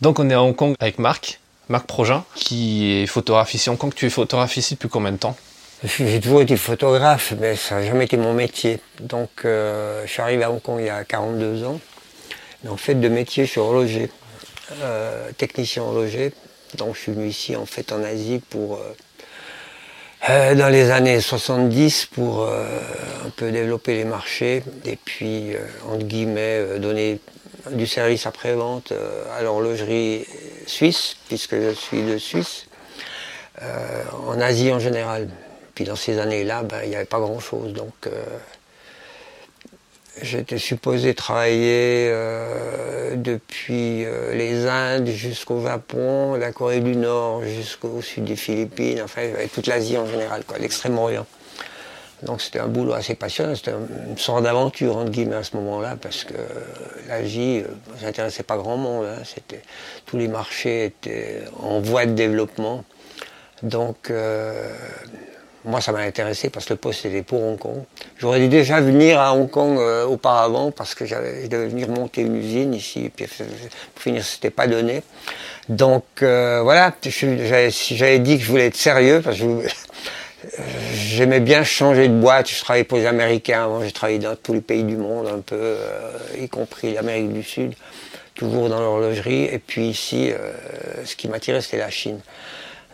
Donc on est à Hong Kong avec Marc, Marc Progin, qui est photographe ici Hong Kong. Tu es photographe ici depuis combien de temps? J'ai toujours été photographe, mais ça n'a jamais été mon métier. Donc euh, je suis arrivé à Hong Kong il y a 42 ans. En fait de métier, je suis horloger, euh, technicien horloger. Donc je suis venu ici en fait en Asie pour euh, dans les années 70 pour un peu développer les marchés et puis entre guillemets donner du service après-vente à l'horlogerie suisse, puisque je suis de Suisse, en Asie en général. Puis dans ces années-là, ben, il n'y avait pas grand-chose. Donc J'étais supposé travailler euh, depuis euh, les Indes jusqu'au Japon, la Corée du Nord jusqu'au sud des Philippines, enfin toute l'Asie en général, l'extrême-orient. Donc c'était un boulot assez passionnant, c'était une sorte d'aventure entre guillemets à ce moment-là, parce que l'Asie, ça euh, n'intéressait pas grand monde. Hein, c'était, tous les marchés étaient en voie de développement. Donc moi, ça m'a intéressé parce que le poste était pour Hong Kong. J'aurais dû déjà venir à Hong Kong euh, auparavant parce que je devais venir monter une usine ici. Et puis, pour finir, c'était pas donné. Donc euh, voilà, j'avais dit que je voulais être sérieux parce que j'aimais bien changer de boîte. Je travaillais pour les Américains avant, j'ai travaillé dans tous les pays du monde un peu, euh, y compris l'Amérique du Sud, toujours dans l'horlogerie. Et puis ici, ce qui m'attirait, c'était la Chine.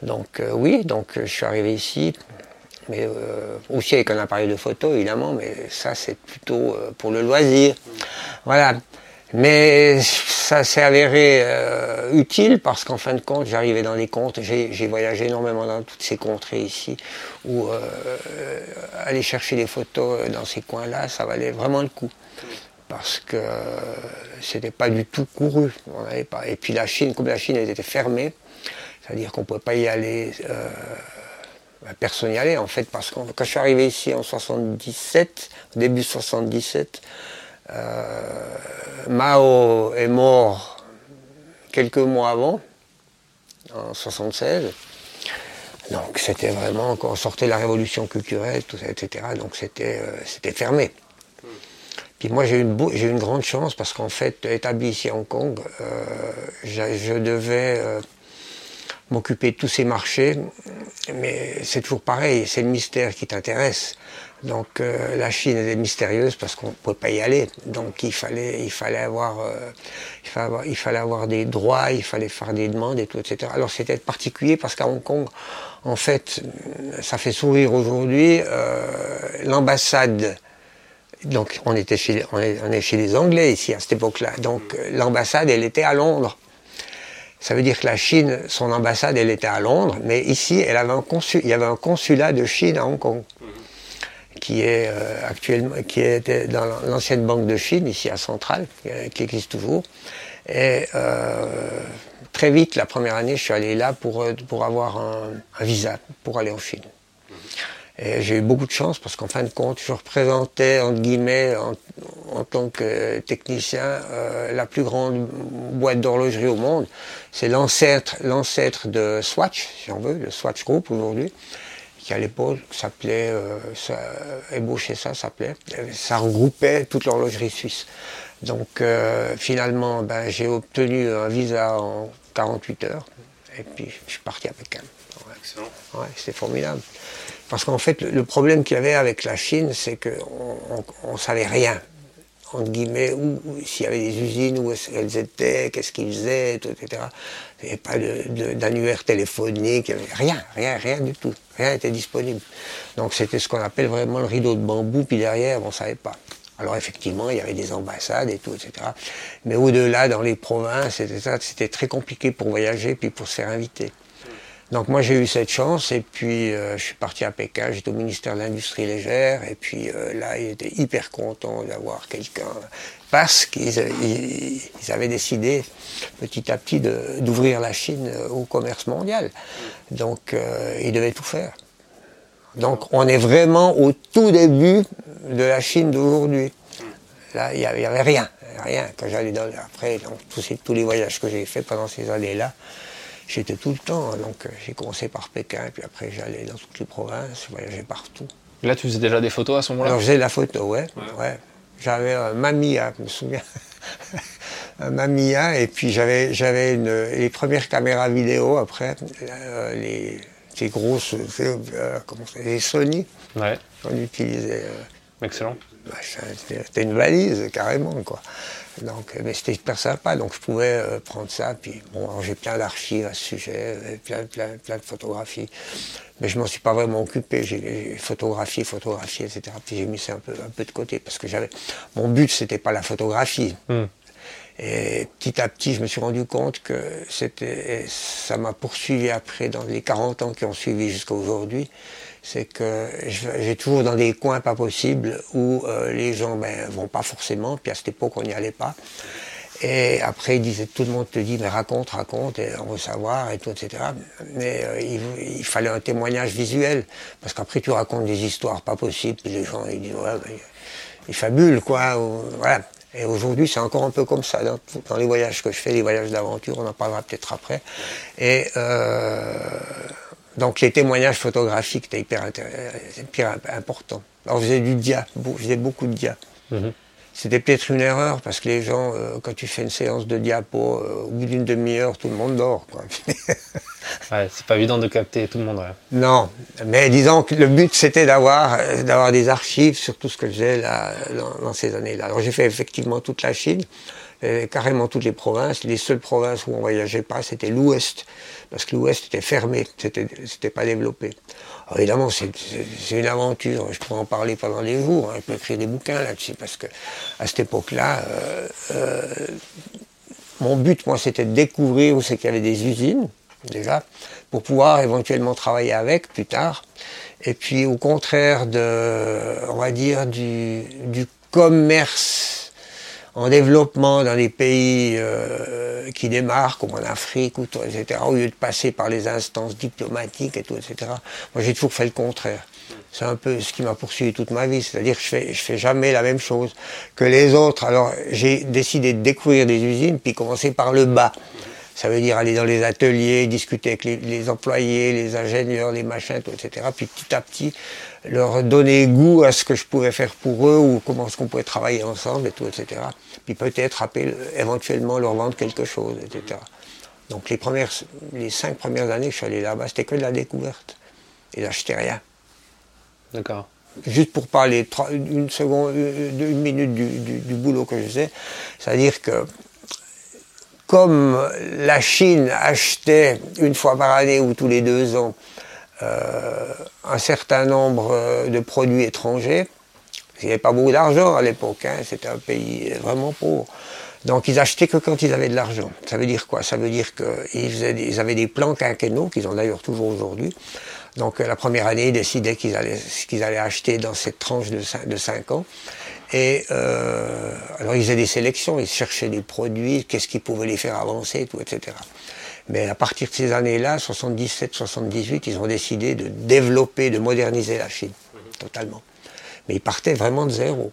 Donc oui, donc je suis arrivé ici mais euh, aussi avec un appareil de photo évidemment, mais ça c'est plutôt euh, pour le loisir. Voilà. Mais ça s'est avéré euh, utile parce qu'en fin de compte, j'arrivais dans les contres, j'ai voyagé énormément dans toutes ces contrées ici, où aller chercher des photos dans ces coins-là, ça valait vraiment le coup. Parce que c'était pas du tout couru. Et puis la Chine, comme la Chine était fermée, c'est-à-dire qu'on ne pouvait pas y aller personne n'y allait en fait, parce que quand je suis arrivé ici en 77, au début 77, euh, Mao est mort quelques mois avant, en 76. Donc c'était vraiment quand sortait la révolution culturelle, tout ça, etc. Donc c'était euh, c'était fermé. Puis moi j'ai eu une grande chance parce qu'en fait, établi ici à Hong Kong, euh, je devais m'occuper de tous ces marchés, mais c'est toujours pareil, c'est le mystère qui t'intéresse. Donc euh, la Chine est mystérieuse parce qu'on ne pouvait pas y aller. Donc il fallait, il fallait avoir, euh, il, fallait avoir, il fallait avoir des droits, il fallait faire des demandes et tout, etc. Alors c'était particulier parce qu'à Hong Kong, en fait, ça fait sourire aujourd'hui, euh, l'ambassade donc on était chez, on est chez les Anglais ici à cette époque-là. Donc l'ambassade, elle était à Londres. Ça veut dire que la Chine, son ambassade, elle était à Londres, mais ici, elle avait un consul, il y avait un consulat de Chine à Hong Kong, qui est euh, actuellement, qui était dans l'ancienne banque de Chine, ici à Centrale, qui existe toujours. Et euh, très vite, la première année, je suis allé là pour, euh, pour avoir un, visa pour aller en Chine. Et j'ai eu beaucoup de chance parce qu'en fin de compte, je représentais, entre guillemets, en, tant que technicien, euh, la plus grande boîte d'horlogerie au monde. C'est l'ancêtre, l'ancêtre de Swatch, si on veut, le Swatch Group aujourd'hui, qui à l'époque s'appelait, euh, ça, ébauché ça s'appelait, ça regroupait toute l'horlogerie suisse. Donc euh, finalement, ben, j'ai obtenu un visa en 48 heures, et puis je suis parti avec Pékin. Excellent. Ouais, c'était formidable. Parce qu'en fait, le problème qu'il y avait avec la Chine, c'est qu'on ne savait rien, entre guillemets, où, s'il y avait des usines, où elles étaient, qu'est-ce qu'ils faisaient, etc. Il n'y avait pas d'annuaire téléphonique, rien, rien, rien du tout. Rien n'était disponible. Donc c'était ce qu'on appelle vraiment le rideau de bambou, puis derrière, on ne savait pas. Alors effectivement, il y avait des ambassades et tout, etc. Mais au-delà, dans les provinces, c'était très compliqué pour voyager, puis pour se faire inviter. Donc moi j'ai eu cette chance et puis euh, je suis parti à Pékin, j'étais au ministère de l'Industrie légère et puis euh, là ils étaient hyper contents d'avoir quelqu'un parce qu'ils avaient décidé petit à petit d'ouvrir la Chine au commerce mondial. Donc euh, ils devaient tout faire. Donc on est vraiment au tout début de la Chine d'aujourd'hui. Là il n'y avait, rien, rien. Quand j'allais dans, après tous, tous les voyages que j'ai fait pendant ces années-là, J'étais tout le temps, hein, donc euh, j'ai commencé par Pékin, puis après j'allais dans toutes les provinces, je voyageais partout. Là, tu faisais déjà des photos à ce moment-là? Alors, je faisais de la photo, ouais. ouais. J'avais un Mamia, je me souviens. Un Mamiya, et puis j'avais j'avais les premières caméras vidéo après, euh, les grosses, euh, comment ça, les Sony. Ouais. On utilisait. euh, Excellent. c'était une valise carrément quoi. Donc, euh, mais c'était hyper sympa, donc je pouvais euh, prendre ça. Puis bon, j'ai plein d'archives à ce sujet, euh, plein, plein, plein de photographies. Mais je m'en suis pas vraiment occupé. J'ai photographié, photographié, etc. Puis j'ai mis ça un peu, un peu de côté parce que j'avais. Mon but c'était pas la photographie. Hmm. Et petit à petit, je me suis rendu compte que c'était, ça m'a poursuivi après dans les 40 ans qui ont suivi jusqu'à aujourd'hui. C'est que j'ai toujours dans des coins pas possibles où euh, les gens ben, vont pas forcément, puis à cette époque on n'y allait pas. Et après, ils disaient, tout le monde te dit, mais raconte, raconte, et on veut savoir, et tout, etc. Mais euh, il, il fallait un témoignage visuel, parce qu'après tu racontes des histoires pas possibles, puis les gens ils disent, ouais, ben, ils fabulent, quoi. voilà. Et aujourd'hui, c'est encore un peu comme ça. Dans, dans les voyages que je fais, les voyages d'aventure, on en parlera peut-être après. Et euh, donc, les témoignages photographiques étaient hyper, intér- hyper importants. Alors, je faisais du dia, je faisais beaucoup de dia. Mhm. C'était peut-être une erreur parce que les gens, euh, quand tu fais une séance de diapo, euh, au bout d'une demi-heure, tout le monde dort. Quoi. Ouais, c'est pas évident de capter tout le monde. ouais. Non, mais disons que le but c'était d'avoir euh, d'avoir des archives sur tout ce que je faisais là, dans, dans ces années-là. Alors j'ai fait effectivement toute la Chine, euh, carrément toutes les provinces. Les seules provinces où on voyageait pas, c'était l'Ouest, parce que l'Ouest était fermé, c'était pas développé. Alors évidemment, c'est une aventure. Je pourrais en parler pendant des jours. hein. Je peux écrire des bouquins là-dessus, parce que à cette époque-là. euh, euh, mon but, moi, c'était de découvrir où c'est qu'il y avait des usines, déjà, pour pouvoir éventuellement travailler avec plus tard. Et puis, au contraire de, on va dire, du, du commerce en développement dans les pays euh, qui démarrent, comme en Afrique, ou tout, etc., au lieu de passer par les instances diplomatiques et tout, etc., moi, j'ai toujours fait le contraire. C'est un peu ce qui m'a poursuivi toute ma vie, c'est-à-dire que je fais, je fais jamais la même chose que les autres. Alors j'ai décidé de découvrir des usines, puis commencer par le bas. Ça veut dire aller dans les ateliers, discuter avec les, les employés, les ingénieurs, les machins, tout, etc. Puis petit à petit leur donner goût à ce que je pouvais faire pour eux ou comment est-ce qu'on pouvait travailler ensemble et tout, etc. Puis peut-être appeler- éventuellement leur vendre quelque chose, etc. Donc les premières, les cinq premières années que je suis allé là-bas, c'était que de la découverte. Et j'achetais rien D'accord. juste pour parler une seconde, une une minute du, du- du boulot que je faisais, c'est-à-dire que comme la Chine achetait une fois par année ou tous les deux ans euh, un certain nombre euh, de produits étrangers, il n'y avait pas beaucoup d'argent à l'époque, hein, c'était un pays vraiment pauvre. Donc ils achetaient que quand ils avaient de l'argent. Ça veut dire quoi? Ça veut dire qu'ils avaient des plans quinquennaux, qu'ils ont d'ailleurs toujours aujourd'hui. Donc euh, la première année, ils décidaient qu'ils allaient, qu'ils allaient acheter dans cette tranche de 5, de cinq ans. Et euh, alors ils faisaient des sélections, ils cherchaient des produits, qu'est-ce qui pouvait les faire avancer, tout, etc. Mais à partir de ces années-là, 77, 78, ils ont décidé de développer, de moderniser la Chine, totalement. Mais ils partaient vraiment de zéro.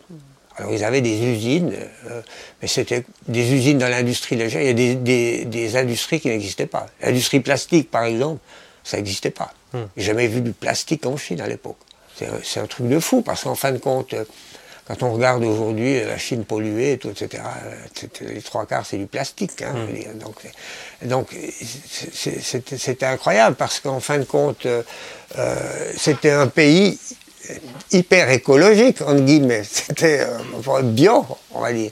Alors ils avaient des usines, euh, mais c'était des usines dans l'industrie légère. Il y a des, des- des industries qui n'existaient pas. L'industrie plastique, par exemple, ça n'existait pas. J'ai jamais vu du plastique en Chine à l'époque. C'est un- truc de fou, parce qu'en fin de compte, quand on regarde aujourd'hui euh, la Chine polluée, et tout, etc., euh, les trois quarts, c'est du plastique. hein, dire. donc, donc c'était incroyable, parce qu'en fin de compte, euh, c'était un pays hyper écologique, entre guillemets. C'était euh, bio, on va dire.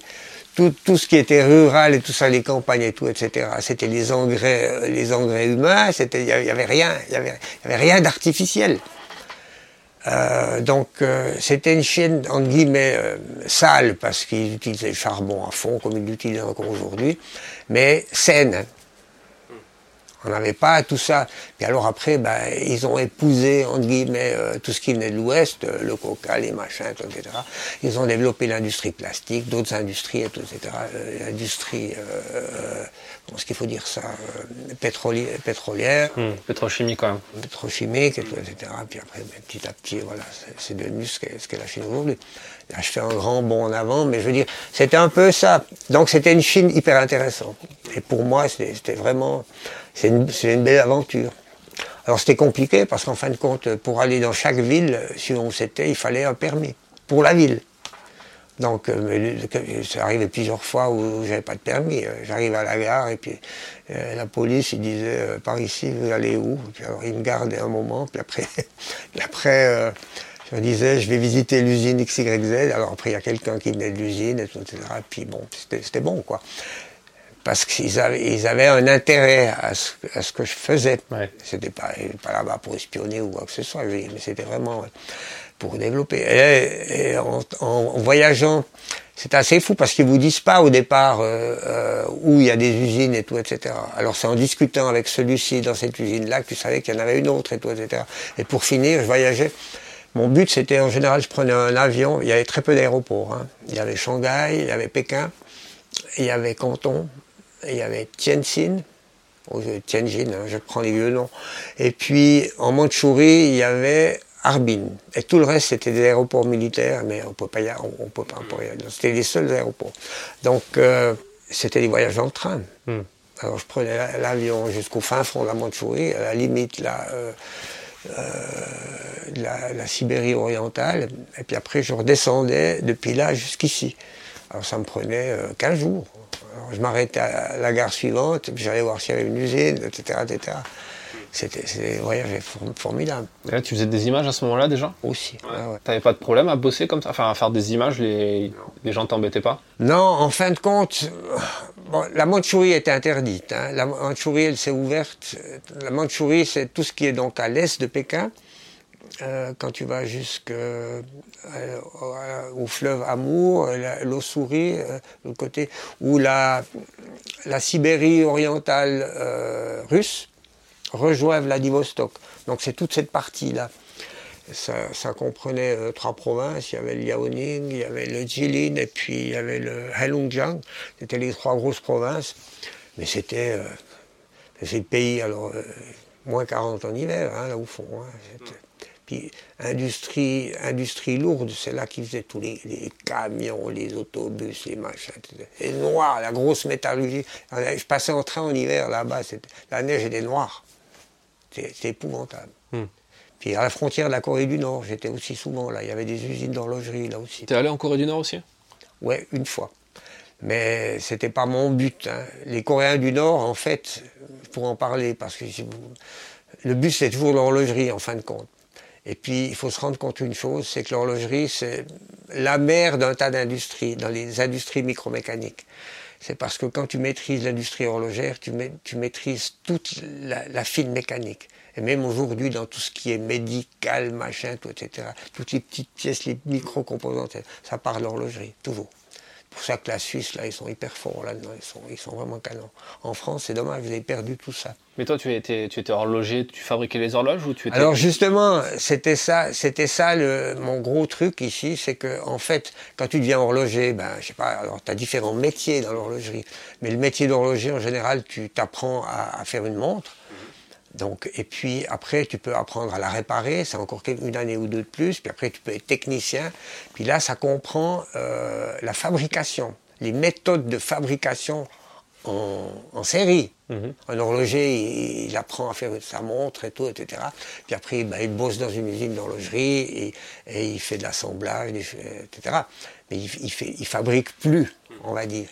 Tout, tout ce qui était rural et tout ça, les campagnes et tout, etc. C'était les engrais, euh, les engrais humains. Il y avait- rien, il avait, rien d'artificiel. Donc c'était une chaîne entre guillemets sale parce qu'ils utilisaient le charbon à fond comme ils l'utilisent encore aujourd'hui, mais saine. On n'avait pas tout ça. Puis alors après, ben, ils ont épousé, entre guillemets, euh, tout ce qui venait de l'Ouest, euh, le coca, les machins, etc. Ils ont développé l'industrie plastique, d'autres industries, etc. Euh, L'industrie, euh, euh, comment est-ce qu'il faut dire ça, pétroli- pétrolière Hmm, Pétrochimie quand même. pétrochimique etc. Puis après, ben, petit à petit, voilà, c'est- devenu ce qu'est ce qu'est la Chine aujourd'hui. Je fais un grand bond en avant, mais je veux dire, c'était un peu ça. Donc c'était une Chine hyper intéressante. Et pour moi, c'était vraiment, c'est une, une belle aventure. Alors c'était compliqué parce qu'en fin de compte, pour aller dans chaque ville, si on c'était, il fallait un permis pour la ville. Donc, euh, ça arrivait plusieurs fois où j'avais pas de permis. J'arrive à la gare et puis la police, il disait par ici, vous allez où? Puis alors, il me gardait un moment, puis après, après je disais, je vais visiter l'usine XYZ. Alors après, il y a quelqu'un qui venait de l'usine, etc. Et puis bon, c'était bon, quoi. Parce qu'ils avaient, ils avaient un intérêt à ce, à ce que je faisais. C'était pas, pas là-bas pour espionner ou quoi que ce soit, mais c'était vraiment pour développer. Et, en, voyageant, c'est assez fou parce qu'ils vous disent pas au départ euh, euh, où il y a des usines et tout, etc. Alors c'est en discutant avec celui-ci dans cette usine-là que tu savais qu'il y en avait une autre et tout, etc. Et pour finir, je voyageais mon but, c'était en général, je prenais un avion. Il y avait très peu d'aéroports. Hein. Il y avait Shanghai, il y avait Pékin, il y avait Canton, il y avait Tianjin. Oh, Tianjin, hein, je prends les vieux noms. Et puis en Mandchourie, il y avait Harbin. Et tout le reste, c'était des aéroports militaires, mais on peut pas y on, peut pas, C'était les seuls aéroports. Donc euh, c'était des voyages en train. Hmm. Alors je prenais l'avion jusqu'au fin fond de la Mandchourie, à la limite là. Euh, euh, la, Sibérie orientale, et puis après je redescendais depuis là jusqu'ici. Alors ça me prenait 15 euh, jours. Je m'arrêtais à la gare suivante, j'allais voir s'il y avait une usine, etc. etc. C'était un voyage formidable. Et tu faisais des images à ce moment-là déjà? Aussi. Ouais. T'avais pas de problème à bosser comme ça, enfin à faire des images, les, les gens t'embêtaient pas? Non, en fin de compte, la Mandchourie était interdite. Hein. La Mandchourie, elle s'est ouverte. La Mandchourie, c'est tout ce qui est donc à l'est de Pékin. Euh, quand tu vas jusqu'au euh, fleuve Amour, l'eau souris, euh, le côté où la, la Sibérie orientale russe rejoint Vladivostok. Donc c'est toute cette partie-là. Ça, comprenait euh, trois provinces. Il y avait le Liaoning, il y avait le Jilin et puis il y avait le Heilongjiang. C'était les trois grosses provinces. Mais c'était euh, le pays, alors, euh, moins 40 en hiver, hein, là au fond. Hein, puis industrie, industrie lourde, c'est là qu'ils faisaient tous les, camions, les autobus, les machins. Et noir, la grosse métallurgie. Je passais en train en hiver là-bas, la neige était noire. C'était épouvantable. Hmm. Puis à la frontière de la Corée du Nord, j'étais aussi souvent là. Il y avait des usines d'horlogerie là aussi. T'es allé en Corée du Nord aussi? Ouais, une fois. Mais c'était pas mon but. Hein. Les Coréens du Nord, en fait, pour en parler, parce que le but c'est toujours l'horlogerie en fin de compte. Et puis il faut se rendre compte d'une chose, c'est que l'horlogerie c'est la mère d'un tas d'industries, dans les industries micromécaniques c'est parce que quand tu maîtrises l'industrie horlogère, tu, maîtrises toute la, fine mécanique. Et même aujourd'hui, dans tout ce qui est médical, machin, tout, etc., toutes les petites pièces, les micro-composantes, ça part de l'horlogerie, toujours pour ça que la Suisse, là, ils sont hyper forts là-dedans, ils sont, ils sont vraiment canons. En France, c'est dommage, vous avez perdu tout ça. Mais toi, tu étais, tu étais horloger, tu fabriquais les horloges ou tu étais... Alors justement, c'était ça, c'était ça le, mon gros truc ici, c'est que en fait, quand tu deviens horloger, ben, je sais pas, alors tu as différents métiers dans l'horlogerie, mais le métier d'horloger, en général, tu t'apprends à, à faire une montre, donc, et puis après, tu peux apprendre à la réparer, c'est encore une année ou deux de plus, puis après, tu peux être technicien. Puis là, ça comprend euh, la fabrication, les méthodes de fabrication en, série. Mhm. Un horloger, il, apprend à faire sa montre et tout, etc. Puis après, bah, il bosse dans une usine d'horlogerie et, il fait de l'assemblage, etc. Mais il, il, fait, il fabrique plus, on va dire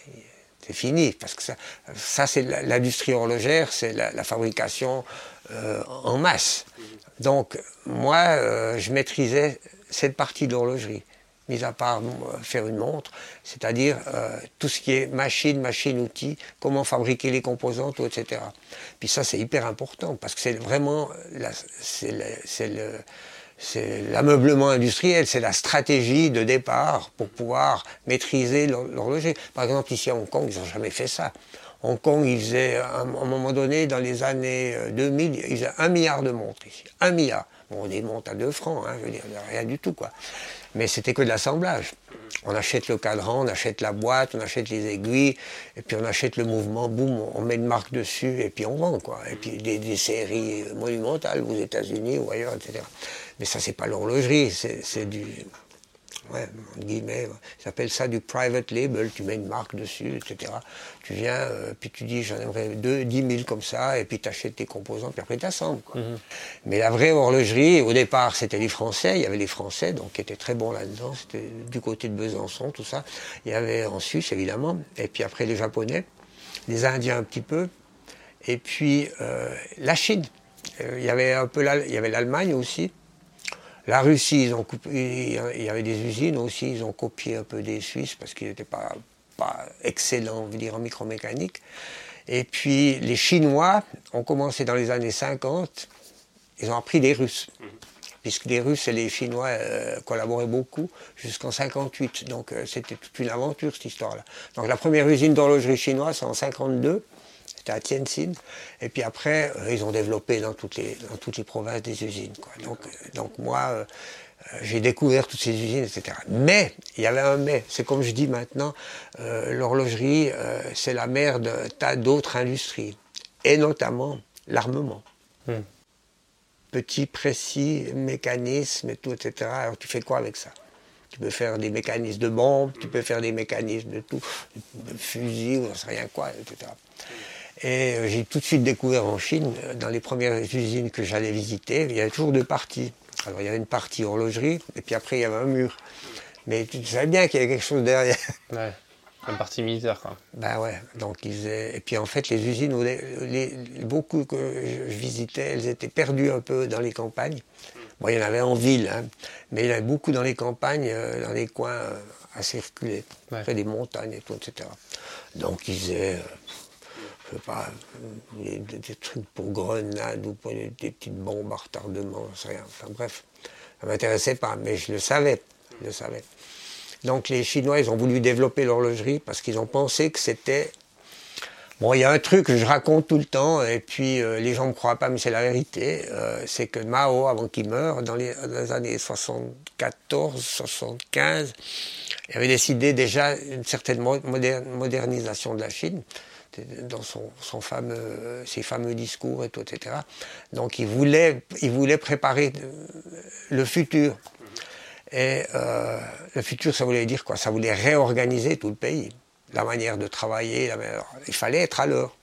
c'est fini, parce que ça, ça c'est l'industrie horlogère, c'est la, fabrication euh, en masse. Donc, moi, euh, je maîtrisais cette partie de l'horlogerie, mis à part euh, faire une montre, c'est-à-dire tout ce qui est machine, machine-outil, comment fabriquer les composants, tout, etc. Puis ça, c'est hyper important, parce que c'est vraiment, c'est le c'est l'ameublement industriel, c'est la stratégie de départ pour pouvoir maîtriser l'horloger. Par exemple, ici à Hong Kong, ils n'ont jamais fait ça. Hong Kong, ils faisaient, à un moment donné, dans les années 2000, euh, ils faisaient un milliard de montres ici. Un milliard. Bon, des montres à deux francs, hein, je veux dire, rien du tout, quoi. Mais c'était que de l'assemblage. On achète le cadran, on achète la boîte, on achète les aiguilles, et puis on achète le mouvement, boum, on met une marque dessus, et puis on vend, quoi. Et puis des, des séries monumentales aux États-Unis ou ailleurs, etc. Mais ça, c'est pas l'horlogerie, c'est du. Ouais, guillemets. Ils appellent ça du private label. Tu mets une marque dessus, etc. Tu viens, euh, puis tu dis j'en aimerais deux, 10 000 comme ça, et puis tu achètes tes composants, puis après tu assembles. Mhm. Mais la vraie horlogerie, au départ, c'était les Français. Il y avait les Français, donc qui étaient très bons là-dedans. C'était du côté de Besançon, tout ça. Il y avait en Suisse, évidemment. Et puis après les Japonais, les Indiens un petit peu. Et puis euh, la Chine. Euh, il y avait un peu il y avait l'Allemagne aussi. La Russie, ils ont il y avait des usines aussi, ils ont copié un peu des Suisses parce qu'ils n'étaient pas, pas excellents, on veut dire, en micromécanique. Et puis les Chinois ont commencé dans les années 50, ils ont appris des Russes. Puisque les Russes et les Chinois euh, collaboraient beaucoup jusqu'en 58. Donc euh, c'était toute une aventure cette histoire-là. Donc la première usine d'horlogerie chinoise, c'est en 52 à Tianjin. Et puis après, euh, ils ont développé dans toutes les, dans toutes les provinces des usines. Donc, euh, donc moi, euh, j'ai découvert toutes ces usines, etc. Mais, il y avait un mais. C'est comme je dis maintenant, l'horlogerie, c'est la mère de tas d'autres industries. Et notamment l'armement. Hmm. Petit, précis, mécanisme et tout, etc. Alors tu fais quoi avec ça? Tu peux faire des mécanismes de bombes, tu peux faire des mécanismes de tout, de fusils, ou ne sais rien quoi, etc. Et euh, j'ai tout de suite découvert en Chine, euh, dans les premières usines que j'allais visiter, il y avait toujours deux parties. Alors il y avait une partie horlogerie, et puis après il y avait un mur. Mais tu savais bien qu'il y avait quelque chose derrière. Ouais, une partie militaire quoi. Ben ouais, donc ils Et puis en fait les usines, les, beaucoup que je visitais, elles étaient perdues un peu dans les campagnes. Bon, il y en avait en ville, hein, mais il y en avait beaucoup dans les campagnes, euh, dans les coins assez reculés, près des montagnes et tout, etc. Donc ils faisaient pas, des, trucs pour grenades ou pour des, petites bombes à retardement, rien. Enfin bref, ça m'intéressait pas, mais je le savais, je le savais. Donc les Chinois, ils ont voulu développer l'horlogerie parce qu'ils ont pensé que c'était... Bon, il y a un truc que je raconte tout le temps, et puis euh, les gens ne me croient pas, mais c'est la vérité, euh, c'est que Mao, avant qu'il meure, dans les, dans les années 74, 75, il avait décidé déjà une certaine modernisation de la Chine dans son, fameux, ses fameux discours et tout, etc. Donc il voulait, il voulait préparer le futur. Et euh, le futur, ça voulait dire quoi? Ça voulait réorganiser tout le pays, la manière de travailler. Il fallait être à l'heure.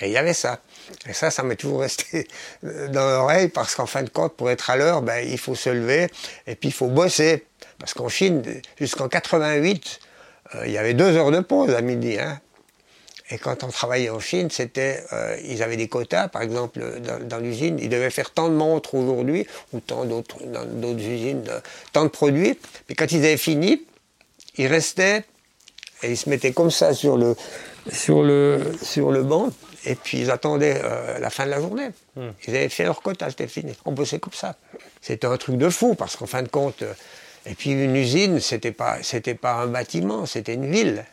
Et il y avait ça. Et ça, ça m'est toujours resté dans l'oreille parce qu'en fin de compte, pour être à l'heure, ben, il faut se lever et puis il faut bosser. Parce qu'en Chine, jusqu'en 88, euh, il y avait deux heures de pause à midi. Hein. Et quand on travaillait en Chine, c'était, euh, ils avaient des quotas, par exemple, dans, l'usine, ils devaient faire tant de montres aujourd'hui, ou tant d'autres, dans d'autres usines, tant de produits. Puis quand ils avaient fini, ils restaient et ils se mettaient comme ça sur le, sur le, sur le banc, et puis ils attendaient euh, la fin de la journée. Hmm. Ils avaient fait leur quota, c'était fini. On bossait comme ça. C'était un truc de fou, parce qu'en fin de compte, euh, et puis une usine, c'était pas, c'était pas un bâtiment, c'était une ville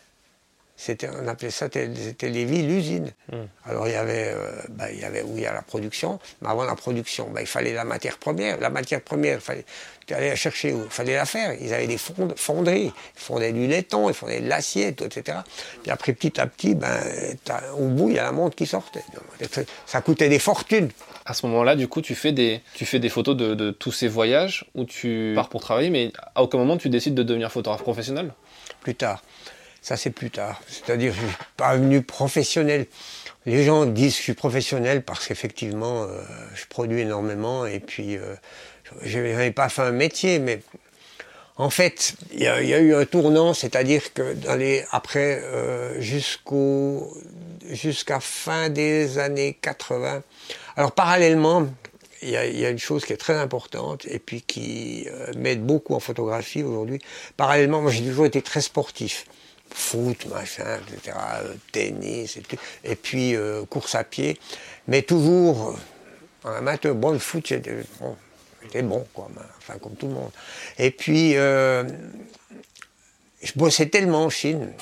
on appelait ça, c'était les villes usines. Hmm. Alors il y avait, euh, bah, il y avait, oui, il y a la production, mais avant la production, bah, il fallait la matière première. La matière première, il fallait, tu allais la chercher où? Il fallait la faire. Ils avaient des fonderies, ils fondaient du laiton, ils fondaient de l'acier, etc. Puis après, petit à petit, ben, au bout, il y a la montre qui sortait. Ça coûtait des fortunes. À ce moment-là, du coup, tu fais des, tu fais des photos de, de tous ces voyages où tu pars pour travailler, mais à aucun moment tu décides de devenir photographe professionnel? Plus tard. Ça, c'est plus tard. C'est-à-dire, je suis pas venu professionnel. Les gens disent que je suis professionnel parce qu'effectivement, euh, je produis énormément et puis euh, je n'avais pas fait un métier, mais en fait, il y, a eu un tournant, c'est-à-dire que dans après, euh, jusqu'à fin des années 80, alors parallèlement, il y, a, une chose qui est très importante et puis qui m'aide beaucoup en photographie aujourd'hui. Parallèlement, moi j'ai toujours été très sportif foot, machin, etc., euh, tennis, et, puis euh, course à pied, mais toujours un amateur. Bon, le foot, c'était bon, quoi, enfin, comme tout le monde. Et puis, euh, je bossais tellement en Chine,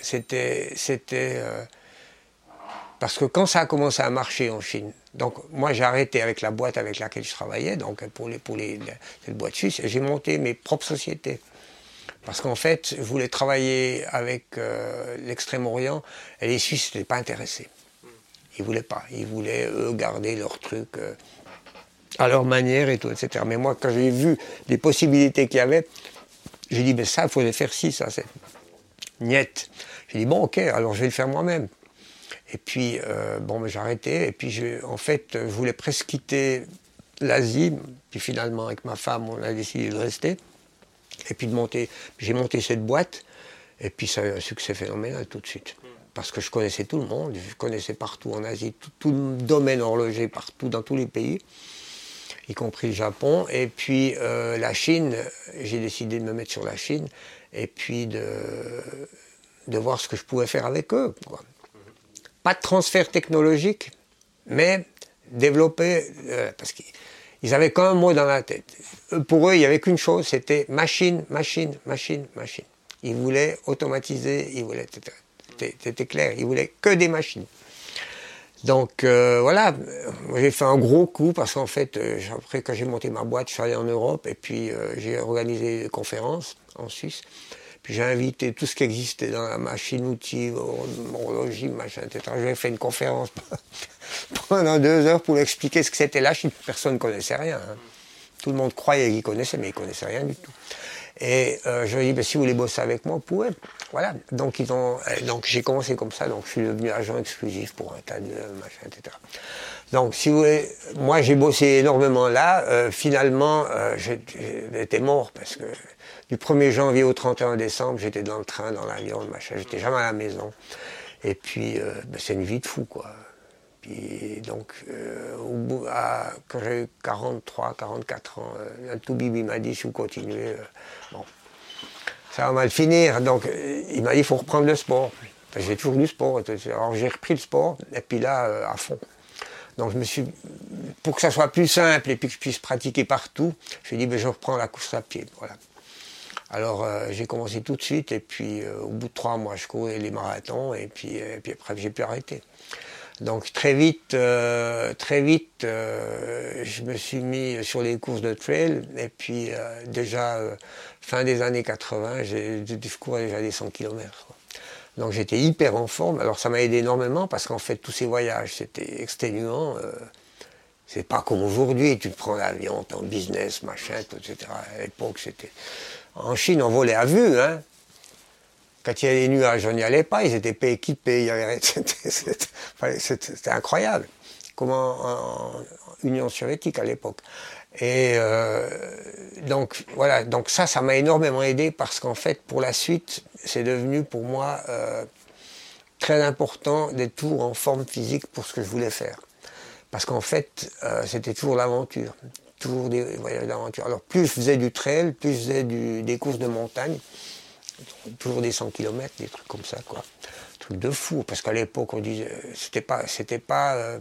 c'était. c'était parce que quand ça a commencé à marcher en Chine, donc moi j'ai arrêté avec la boîte avec laquelle je travaillais, donc pour les, pour les, cette boîte suisse, j'ai monté mes propres sociétés. Parce qu'en fait, je voulais travailler avec euh, l'Extrême-Orient et les Suisses n'étaient pas intéressés. Ils ne voulaient pas. Ils voulaient, eux, garder leur truc euh, à leur manière et tout, etc. Mais moi, quand j'ai vu les possibilités qu'il y avait, J'ai dit, mais ça, il faut le faire si, ça, c'est niet. J'ai dit, bon, ok, alors je vais le faire moi-même. Et puis, euh, bon, j'ai arrêté. Et puis, en fait, je voulais presque quitter l'Asie. Puis finalement, avec ma femme, on a décidé de rester. Et puis de monter. J'ai monté cette boîte. Et puis, ça a eu un succès phénoménal tout de suite. Parce que je connaissais tout le monde. Je connaissais partout en Asie, tout, le domaine horloger, partout, dans tous les pays y compris le Japon. Et puis euh, la Chine, j'ai décidé de me mettre sur la Chine et puis de, voir ce que je pouvais faire avec eux. Pas de transfert technologique, mais développer, euh, parce qu'ils avaient quand un mot dans la tête. Pour eux, il n'y avait qu'une chose, c'était machine, machine, machine, machine. Ils voulaient automatiser, ils voulaient, c'était clair, ils voulaient que des machines. Donc euh, voilà, j'ai fait un gros coup parce qu'en fait, euh, après quand j'ai monté ma boîte, je suis allé en Europe et puis j'ai organisé des conférences en Suisse. Puis j'ai invité tout ce qui existait dans la machine-outil, horlogie, machin, etc. J'ai fait une conférence pendant deux heures pour expliquer ce que c'était la. Personne ne connaissait rien. Hein. Tout le monde croyait qu'il connaissait, mais il ne connaissait rien du tout. Et euh, je lui ai dit, ben, si vous voulez bosser avec moi, vous pouvez. Voilà. Donc, ils ont, euh, donc j'ai commencé comme ça. Donc, je suis devenu agent exclusif pour un tas de machin, etc. Donc, si vous voulez, moi, j'ai bossé énormément là. Euh, finalement, j'étais mort parce que du 1er janvier au 31 décembre, j'étais dans le train, dans l'avion, machin, j'étais jamais à la maison. Et puis, euh, ben, c'est une vie de fou, quoi. Puis, donc, euh, au bout, quand j'ai eu 43, 44 ans, euh, un tout bibi m'a dit, si vous continuez, bon, ça va mal finir. Donc, il m'a dit, il faut reprendre le sport. j'ai toujours du sport. Alors, j'ai repris le sport, et puis là, à fond. Donc je me suis, pour que ça soit plus simple et puis que je puisse pratiquer partout, je me suis dit, ben, je reprends la course à pied. Voilà. Alors euh, j'ai commencé tout de suite et puis euh, au bout de trois mois je courais les marathons et puis, euh, après j'ai pu arrêter. Donc très vite, très vite, je me suis mis sur les courses de trail et puis déjà fin des années 80, j'ai je courais déjà des 100 km. Donc j'étais hyper en forme. Alors ça m'a aidé énormément parce qu'en fait tous ces voyages c'était exténuant. c'est pas comme aujourd'hui, tu prends l'avion, ton business, machin, etc. À l'époque c'était en Chine, on volait à vue. Hein. Quand il y avait des nuages, on n'y allait pas, ils étaient équipés. C'était incroyable. Comment en, Union soviétique à l'époque. Et euh, donc voilà, donc ça, ça m'a énormément aidé parce qu'en fait, pour la suite, c'est devenu pour moi euh, très important d'être toujours en forme physique pour ce que je voulais faire. Parce qu'en fait, euh, c'était toujours l'aventure toujours des voyages d'aventure. Alors plus je faisais du trail, plus je faisais des courses de montagne, toujours des 100 km, des trucs comme ça, quoi. Truc de fou, parce qu'à l'époque, on disait, c'était pas, c'était pas, euh,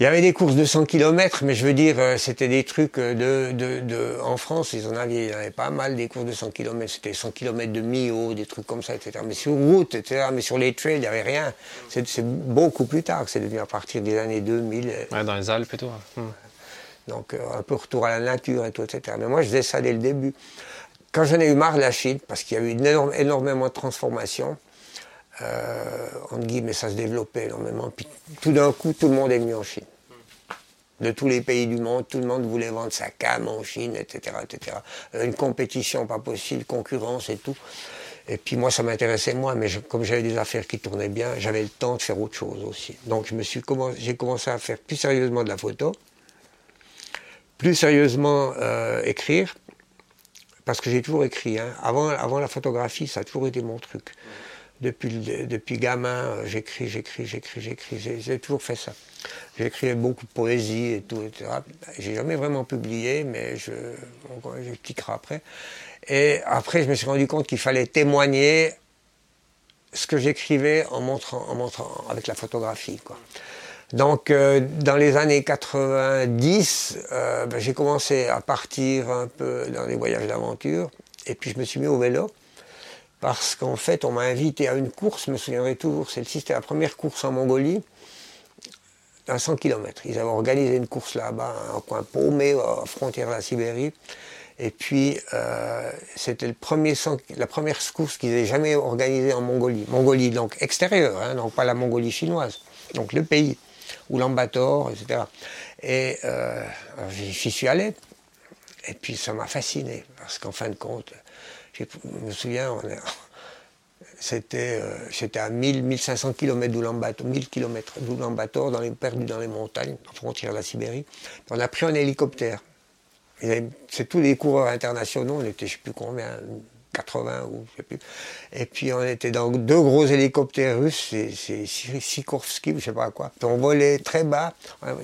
il y avait des courses de 100 km, mais je veux dire, euh, c'était des trucs de, de, En France, ils en avaient, pas mal des courses de 100 km. C'était 100 km de mi-haut, des trucs comme ça, etc. Mais sur route, etc. Mais sur les trails, il n'y avait rien. C'est beaucoup plus tard que c'est devenu à partir des années 2000. Ouais, dans les Alpes tout. Donc euh, un peu retour à la nature et tout, etc. Mais moi, je faisais ça dès le début. Quand j'en ai eu marre de la Chine, parce qu'il y a eu énormément de transformations, euh, entre guillemets, ça se développait énormément. Puis tout d'un coup, tout le monde est venu en Chine. De tous les pays du monde, tout le monde voulait vendre sa cam en Chine, etc., etc. Euh, une compétition pas possible, concurrence et tout. Et puis moi, ça m'intéressait moi, mais comme j'avais des affaires qui tournaient bien, j'avais le temps de faire autre chose aussi. Donc je me suis j'ai commencé à faire plus sérieusement de la photo plus sérieusement euh, écrire, parce que j'ai toujours écrit. Hein. Avant, avant la photographie, ça a toujours été mon truc. Depuis, depuis gamin, j'écris, j'écris, j'écris, j'écris. J'ai toujours fait ça. J'écrivais beaucoup de poésie et tout, etc. J'ai jamais vraiment publié, mais je, j'expliquerai après. Et après, je me suis rendu compte qu'il fallait témoigner ce que j'écrivais en montrant, en montrant avec la photographie, quoi. Donc, euh, dans les années 90, euh, ben, j'ai commencé à partir un peu dans les voyages d'aventure. Et puis, je me suis mis au vélo. Parce qu'en fait, on m'a invité à une course, je me souviendrai toujours, celle-ci, c'était la première course en Mongolie, à 100 km. Ils avaient organisé une course là-bas, un coin paumé, à frontière de la Sibérie. Et puis, euh, c'était premier la première course qu'ils aient jamais organisée en Mongolie. Mongolie, donc extérieure, hein, donc pas la Mongolie chinoise, donc le pays ou Lambator, etc. Et euh, j'y suis allé. Et puis ça m'a fasciné, parce qu'en fin de compte, je me souviens, c'était à 1000, 1500 km d'Oulan-Bator, 1000 km dans les, perdu dans les montagnes, en frontière de la Sibérie. On a pris un hélicoptère. C'est tous les coureurs internationaux, on était je ne sais plus combien, 80 ou je sais plus. Et puis on était dans deux gros hélicoptères russes, c'est Sikorsky, je sais pas quoi. on volait très bas,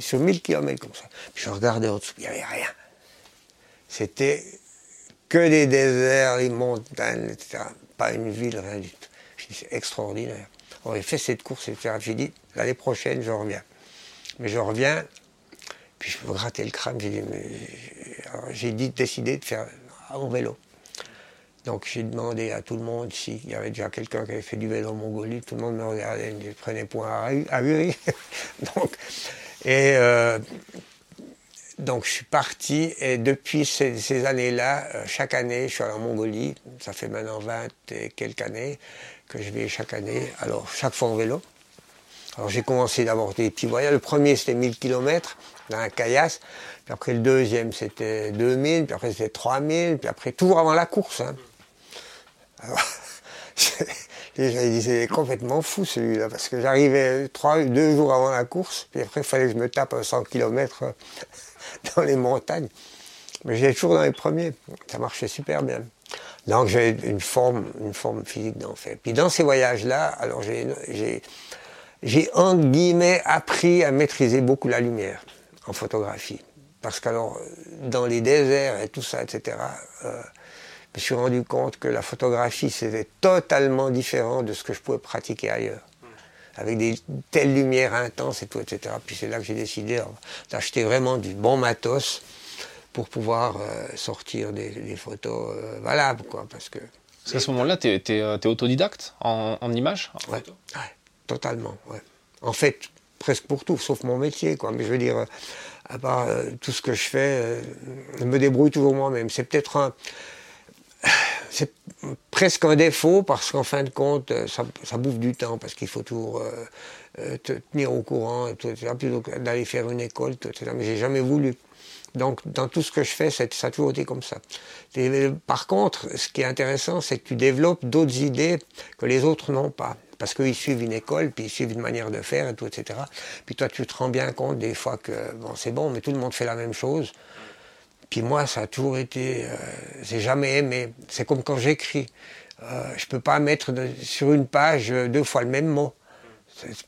sur 1000 km comme ça. Puis je regardais en dessous, il n'y avait rien. C'était que des déserts, les montagnes, etc. Pas une ville, rien du tout. C'est extraordinaire. On avait fait cette course, etc. J'ai dit, l'année prochaine, je reviens. Mais je reviens, puis je me grattais le crâne. J'ai dit, j'ai décidé de faire en vélo. Donc j'ai demandé à tout le monde s'il y avait déjà quelqu'un qui avait fait du vélo en Mongolie. Tout le monde me regardait, me prenait point à, à donc, et euh, donc je suis parti et depuis ces, années-là, euh, chaque année, je suis allé en Mongolie. Ça fait maintenant 20 et quelques années que je vais chaque année. Alors chaque fois en vélo. Alors j'ai commencé d'abord des petits voyages. Le premier c'était 1000 km dans un caillasse. Puis après le deuxième c'était 2000, puis après c'était 3000, puis après toujours avant la course. Hein. Alors, les gens disaient complètement fou celui-là, parce que j'arrivais trois, deux jours avant la course, puis après il fallait que je me tape 100 km dans les montagnes. Mais j'étais toujours dans les premiers, ça marchait super bien. Donc j'ai une forme, une forme physique d'enfer. Puis dans ces voyages-là, alors j'ai, j'ai en guillemets appris à maîtriser beaucoup la lumière en photographie. Parce qu'alors, dans les déserts et tout ça, etc., me suis rendu compte que la photographie, c'était totalement différent de ce que je pouvais pratiquer ailleurs. Avec des telles lumières intenses et tout, etc. Puis c'est là que j'ai décidé d'acheter vraiment du bon matos pour pouvoir euh, sortir des, photos euh, valables, quoi, parce que... à ce moment-là, tu es, euh, autodidacte en, en images ouais, totalement, ouais. En fait, presque pour tout, sauf mon métier, quoi. Mais je veux dire, à part tout ce que je fais, je me débrouille toujours moi-même. C'est peut-être un c'est presque un défaut parce qu'en fin de compte, ça, bouffe du temps parce qu'il faut toujours euh, euh, te tenir au courant, plutôt que d'aller faire une école, etc. Mais j'ai jamais voulu. Donc, dans tout ce que je fais, ça, a toujours été comme ça. par contre, ce qui est intéressant, c'est que tu développes d'autres idées que les autres n'ont pas. Parce qu'ils suivent une école, puis ils suivent une manière de faire, etc. Puis toi, tu te rends bien compte des fois que, bon, c'est bon, mais tout le monde fait la même chose. Puis moi, ça a toujours été, euh, j'ai jamais aimé. C'est comme quand j'écris. Euh, je peux pas mettre sur une page deux fois le même mot.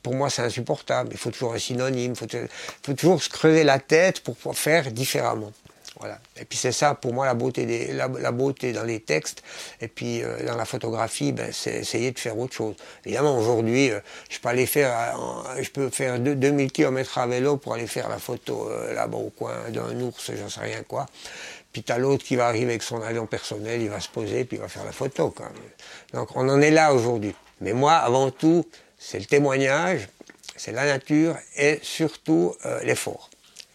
Pour moi, c'est insupportable. Il faut toujours un synonyme. Il faut, toujours se creuser la tête pour faire différemment. Voilà. Et puis c'est ça, pour moi, la beauté, des, la, beauté dans les textes et puis euh, dans la photographie, ben, c'est essayer de faire autre chose. Évidemment, aujourd'hui, euh, je peux aller faire, euh, je peux faire 2000 km à vélo pour aller faire la photo là-bas au coin d'un ours, j'en sais rien quoi. Puis t'as l'autre qui va arriver avec son avion personnel, il va se poser, puis il va faire la photo. Donc on en est là aujourd'hui. Mais moi, avant tout, c'est le témoignage, c'est la nature et surtout l'effort.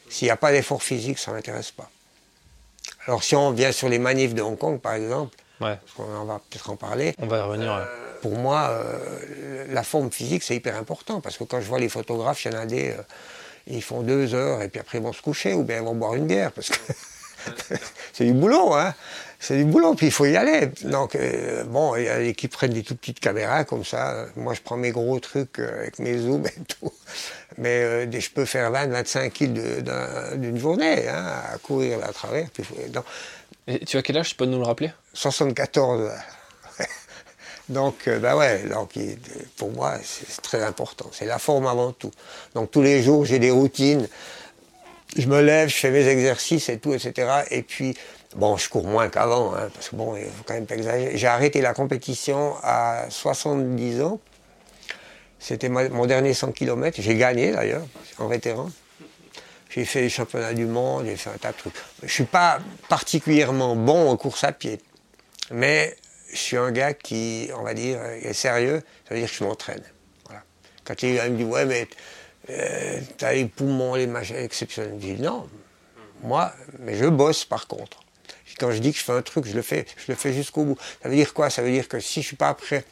S'il n'y a pas d'effort physique, ça ne m'intéresse pas. Alors si on vient sur les manifs de Hong Kong, par exemple, on va peut-être en parler. On va y revenir. Euh, pour moi, euh, la forme physique, c'est hyper important, parce que quand je vois les photographes, il y en a des, euh, ils font deux heures, et puis après ils vont se coucher, ou bien ils vont boire une bière, parce que c'est du boulot, hein c'est du boulot, puis il faut y aller. Donc, bon, il y a des qui prennent des tout petites caméras comme ça. Moi, je prends mes gros trucs avec mes zooms et tout. Mais euh, je peux faire 20-25 kills d'une journée, hein, à courir à travers. Et tu as quel âge, tu peux nous le rappeler? 74. donc, euh, bah ouais, donc, pour moi, c'est très important. C'est la forme avant tout. Donc, tous les jours, j'ai des routines. Je me lève, je fais mes exercices et tout, etc. Et puis, bon, je cours moins qu'avant, hein, parce que bon, il faut quand même pas exagérer. J'ai arrêté la compétition à 70 ans. C'était mon dernier 100 km. J'ai gagné d'ailleurs, en vétéran. J'ai fait les championnats du monde, j'ai fait un tas de trucs. Je ne suis pas particulièrement bon en course à pied, mais je suis un gars qui, on va dire, est sérieux, ça veut dire que je m'entraîne. Quand il me dit, ouais, mais euh, tu as les poumons, les machins exceptionnels, je dis non, moi, mais je bosse par contre. Quand je dis que je fais un truc, je le fais, je le fais jusqu'au bout. Ça veut dire quoi? Ça veut dire que si je suis pas prêt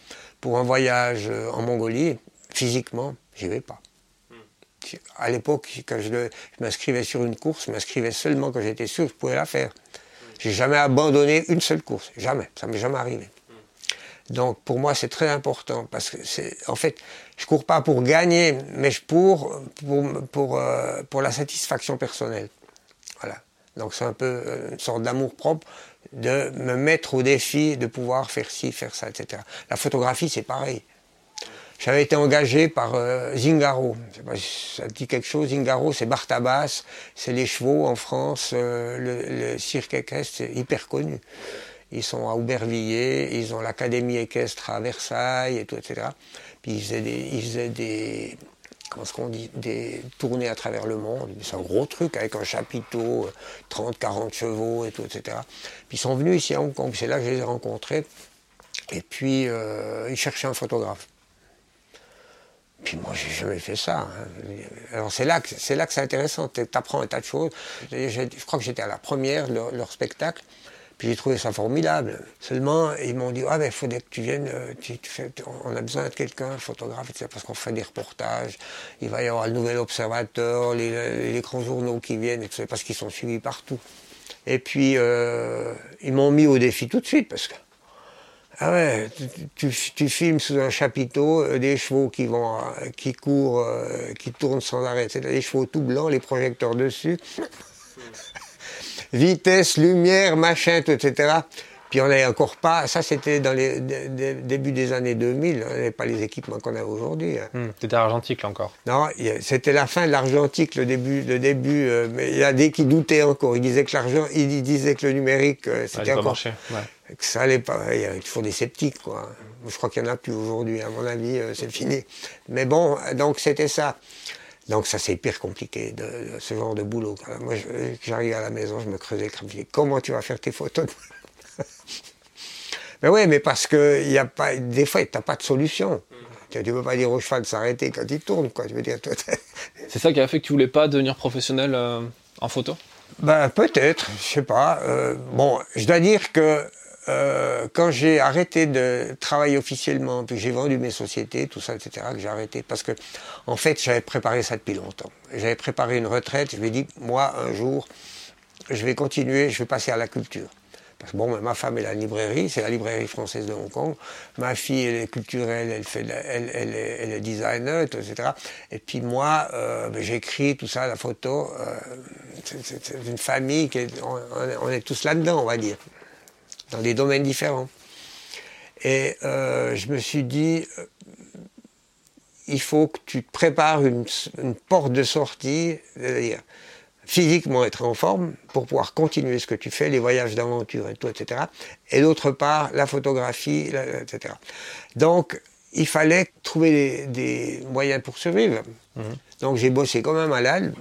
pour un voyage euh, en Mongolie, physiquement, j'y vais pas. À l'époque, quand je, m'inscrivais sur une course, je m'inscrivais seulement quand j'étais sûr que je pouvais la faire. J'ai jamais abandonné une seule course, jamais, ça m'est jamais arrivé. Donc pour moi c'est très important parce que c'est en fait je cours pas pour gagner, mais je cours pour pour, euh, pour la satisfaction personnelle. Voilà. Donc c'est un peu euh, une sorte d'amour propre de me mettre au défi de pouvoir faire ci, faire ça, etc. La photographie c'est pareil. J'avais été engagé par euh, Zingaro. Je sais ça dit quelque chose. Zingaro, c'est Bartabas, c'est les chevaux en France. Euh, le, cirque équestre, c'est hyper connu. Ils sont à Aubervilliers, ils ont l'académie équestre à Versailles et tout, etc. Puis ils faisaient des, comment ce dit, des tournées à travers le monde. C'est un gros truc avec un chapiteau, 30, 40 chevaux et tout, etc. Puis ils sont venus ici à Hong Kong. C'est là que je les ai rencontrés. Et puis euh, ils cherchaient un photographe. Puis moi, j'ai jamais fait ça. Hein. Alors c'est là que c'est là que c'est intéressant. Tu apprends un tas de choses. Je crois que j'étais à la première leur, leur spectacle. Puis j'ai trouvé ça formidable. Seulement, ils m'ont dit, ah ben, faudrait que tu viennes, euh, on a besoin de quelqu'un, photographe, etc., parce qu'on fait des reportages. Il va y avoir le Nouvel Observateur, les, les grands journaux qui viennent, etc., parce qu'ils sont suivis partout. Et puis, euh, ils m'ont mis au défi tout de suite, parce que ah ouais, tu, tu, tu, filmes sous un chapiteau euh, des chevaux qui vont, euh, qui courent, euh, qui tournent sans arrêt. C'est des chevaux tout blancs, les projecteurs dessus. Vitesse, lumière, machin, tout, etc. Puis on n'avait encore pas, ça c'était dans les début des années 2000, on n'avait pas les équipements qu'on a aujourd'hui. Hmm, c'était argentique encore. Non, c'était la fin de l'argentique, le début, le début. Mais il y a des qui doutaient encore. Ils disaient que l'argent, ils disaient que le numérique, c'était encore. Marché, ouais. Que ça allait pas. Il y avait toujours des sceptiques, quoi. Je crois qu'il n'y en a plus aujourd'hui. À mon avis, euh, c'est fini. Mais bon, donc c'était ça. Donc ça c'est hyper compliqué, de, de, ce genre de boulot. Moi, j'arrive à la maison, je me creusais le crâne. Comment tu vas faire tes photos mais oui, mais parce que y a pas, des fois, tu n'as pas de solution. Tu ne peux pas dire au cheval de s'arrêter quand il tourne, quoi. Je veux dire, c'est ça qui a fait que tu voulais pas devenir professionnel euh, en photo? Ben peut-être, je sais pas. Euh, bon, je dois dire que euh, quand j'ai arrêté de travailler officiellement, puis j'ai vendu mes sociétés, tout ça, etc., que j'ai arrêté, parce que en fait, j'avais préparé ça depuis longtemps. J'avais préparé une retraite. Je me dit, moi, un jour, je vais continuer, je vais passer à la culture. Parce que bon, ma femme est la librairie, c'est la librairie française de Hong Kong. Ma fille, elle est culturelle, elle, fait, elle, elle, est, elle est designer, etc. Et puis moi, euh, ben, j'écris tout ça, la photo. Euh, c'est une famille, qui est, on, on, est tous là-dedans, on va dire, dans des domaines différents. Et euh, je me suis dit, euh, il faut que tu te prépares une, une porte de sortie, c'est-à-dire physiquement être en forme pour pouvoir continuer ce que tu fais, les voyages d'aventure et tout, etc. Et d'autre part, la photographie, etc. Donc, il fallait trouver des, des moyens pour survivre. Mmh. Donc, j'ai bossé comme un malade.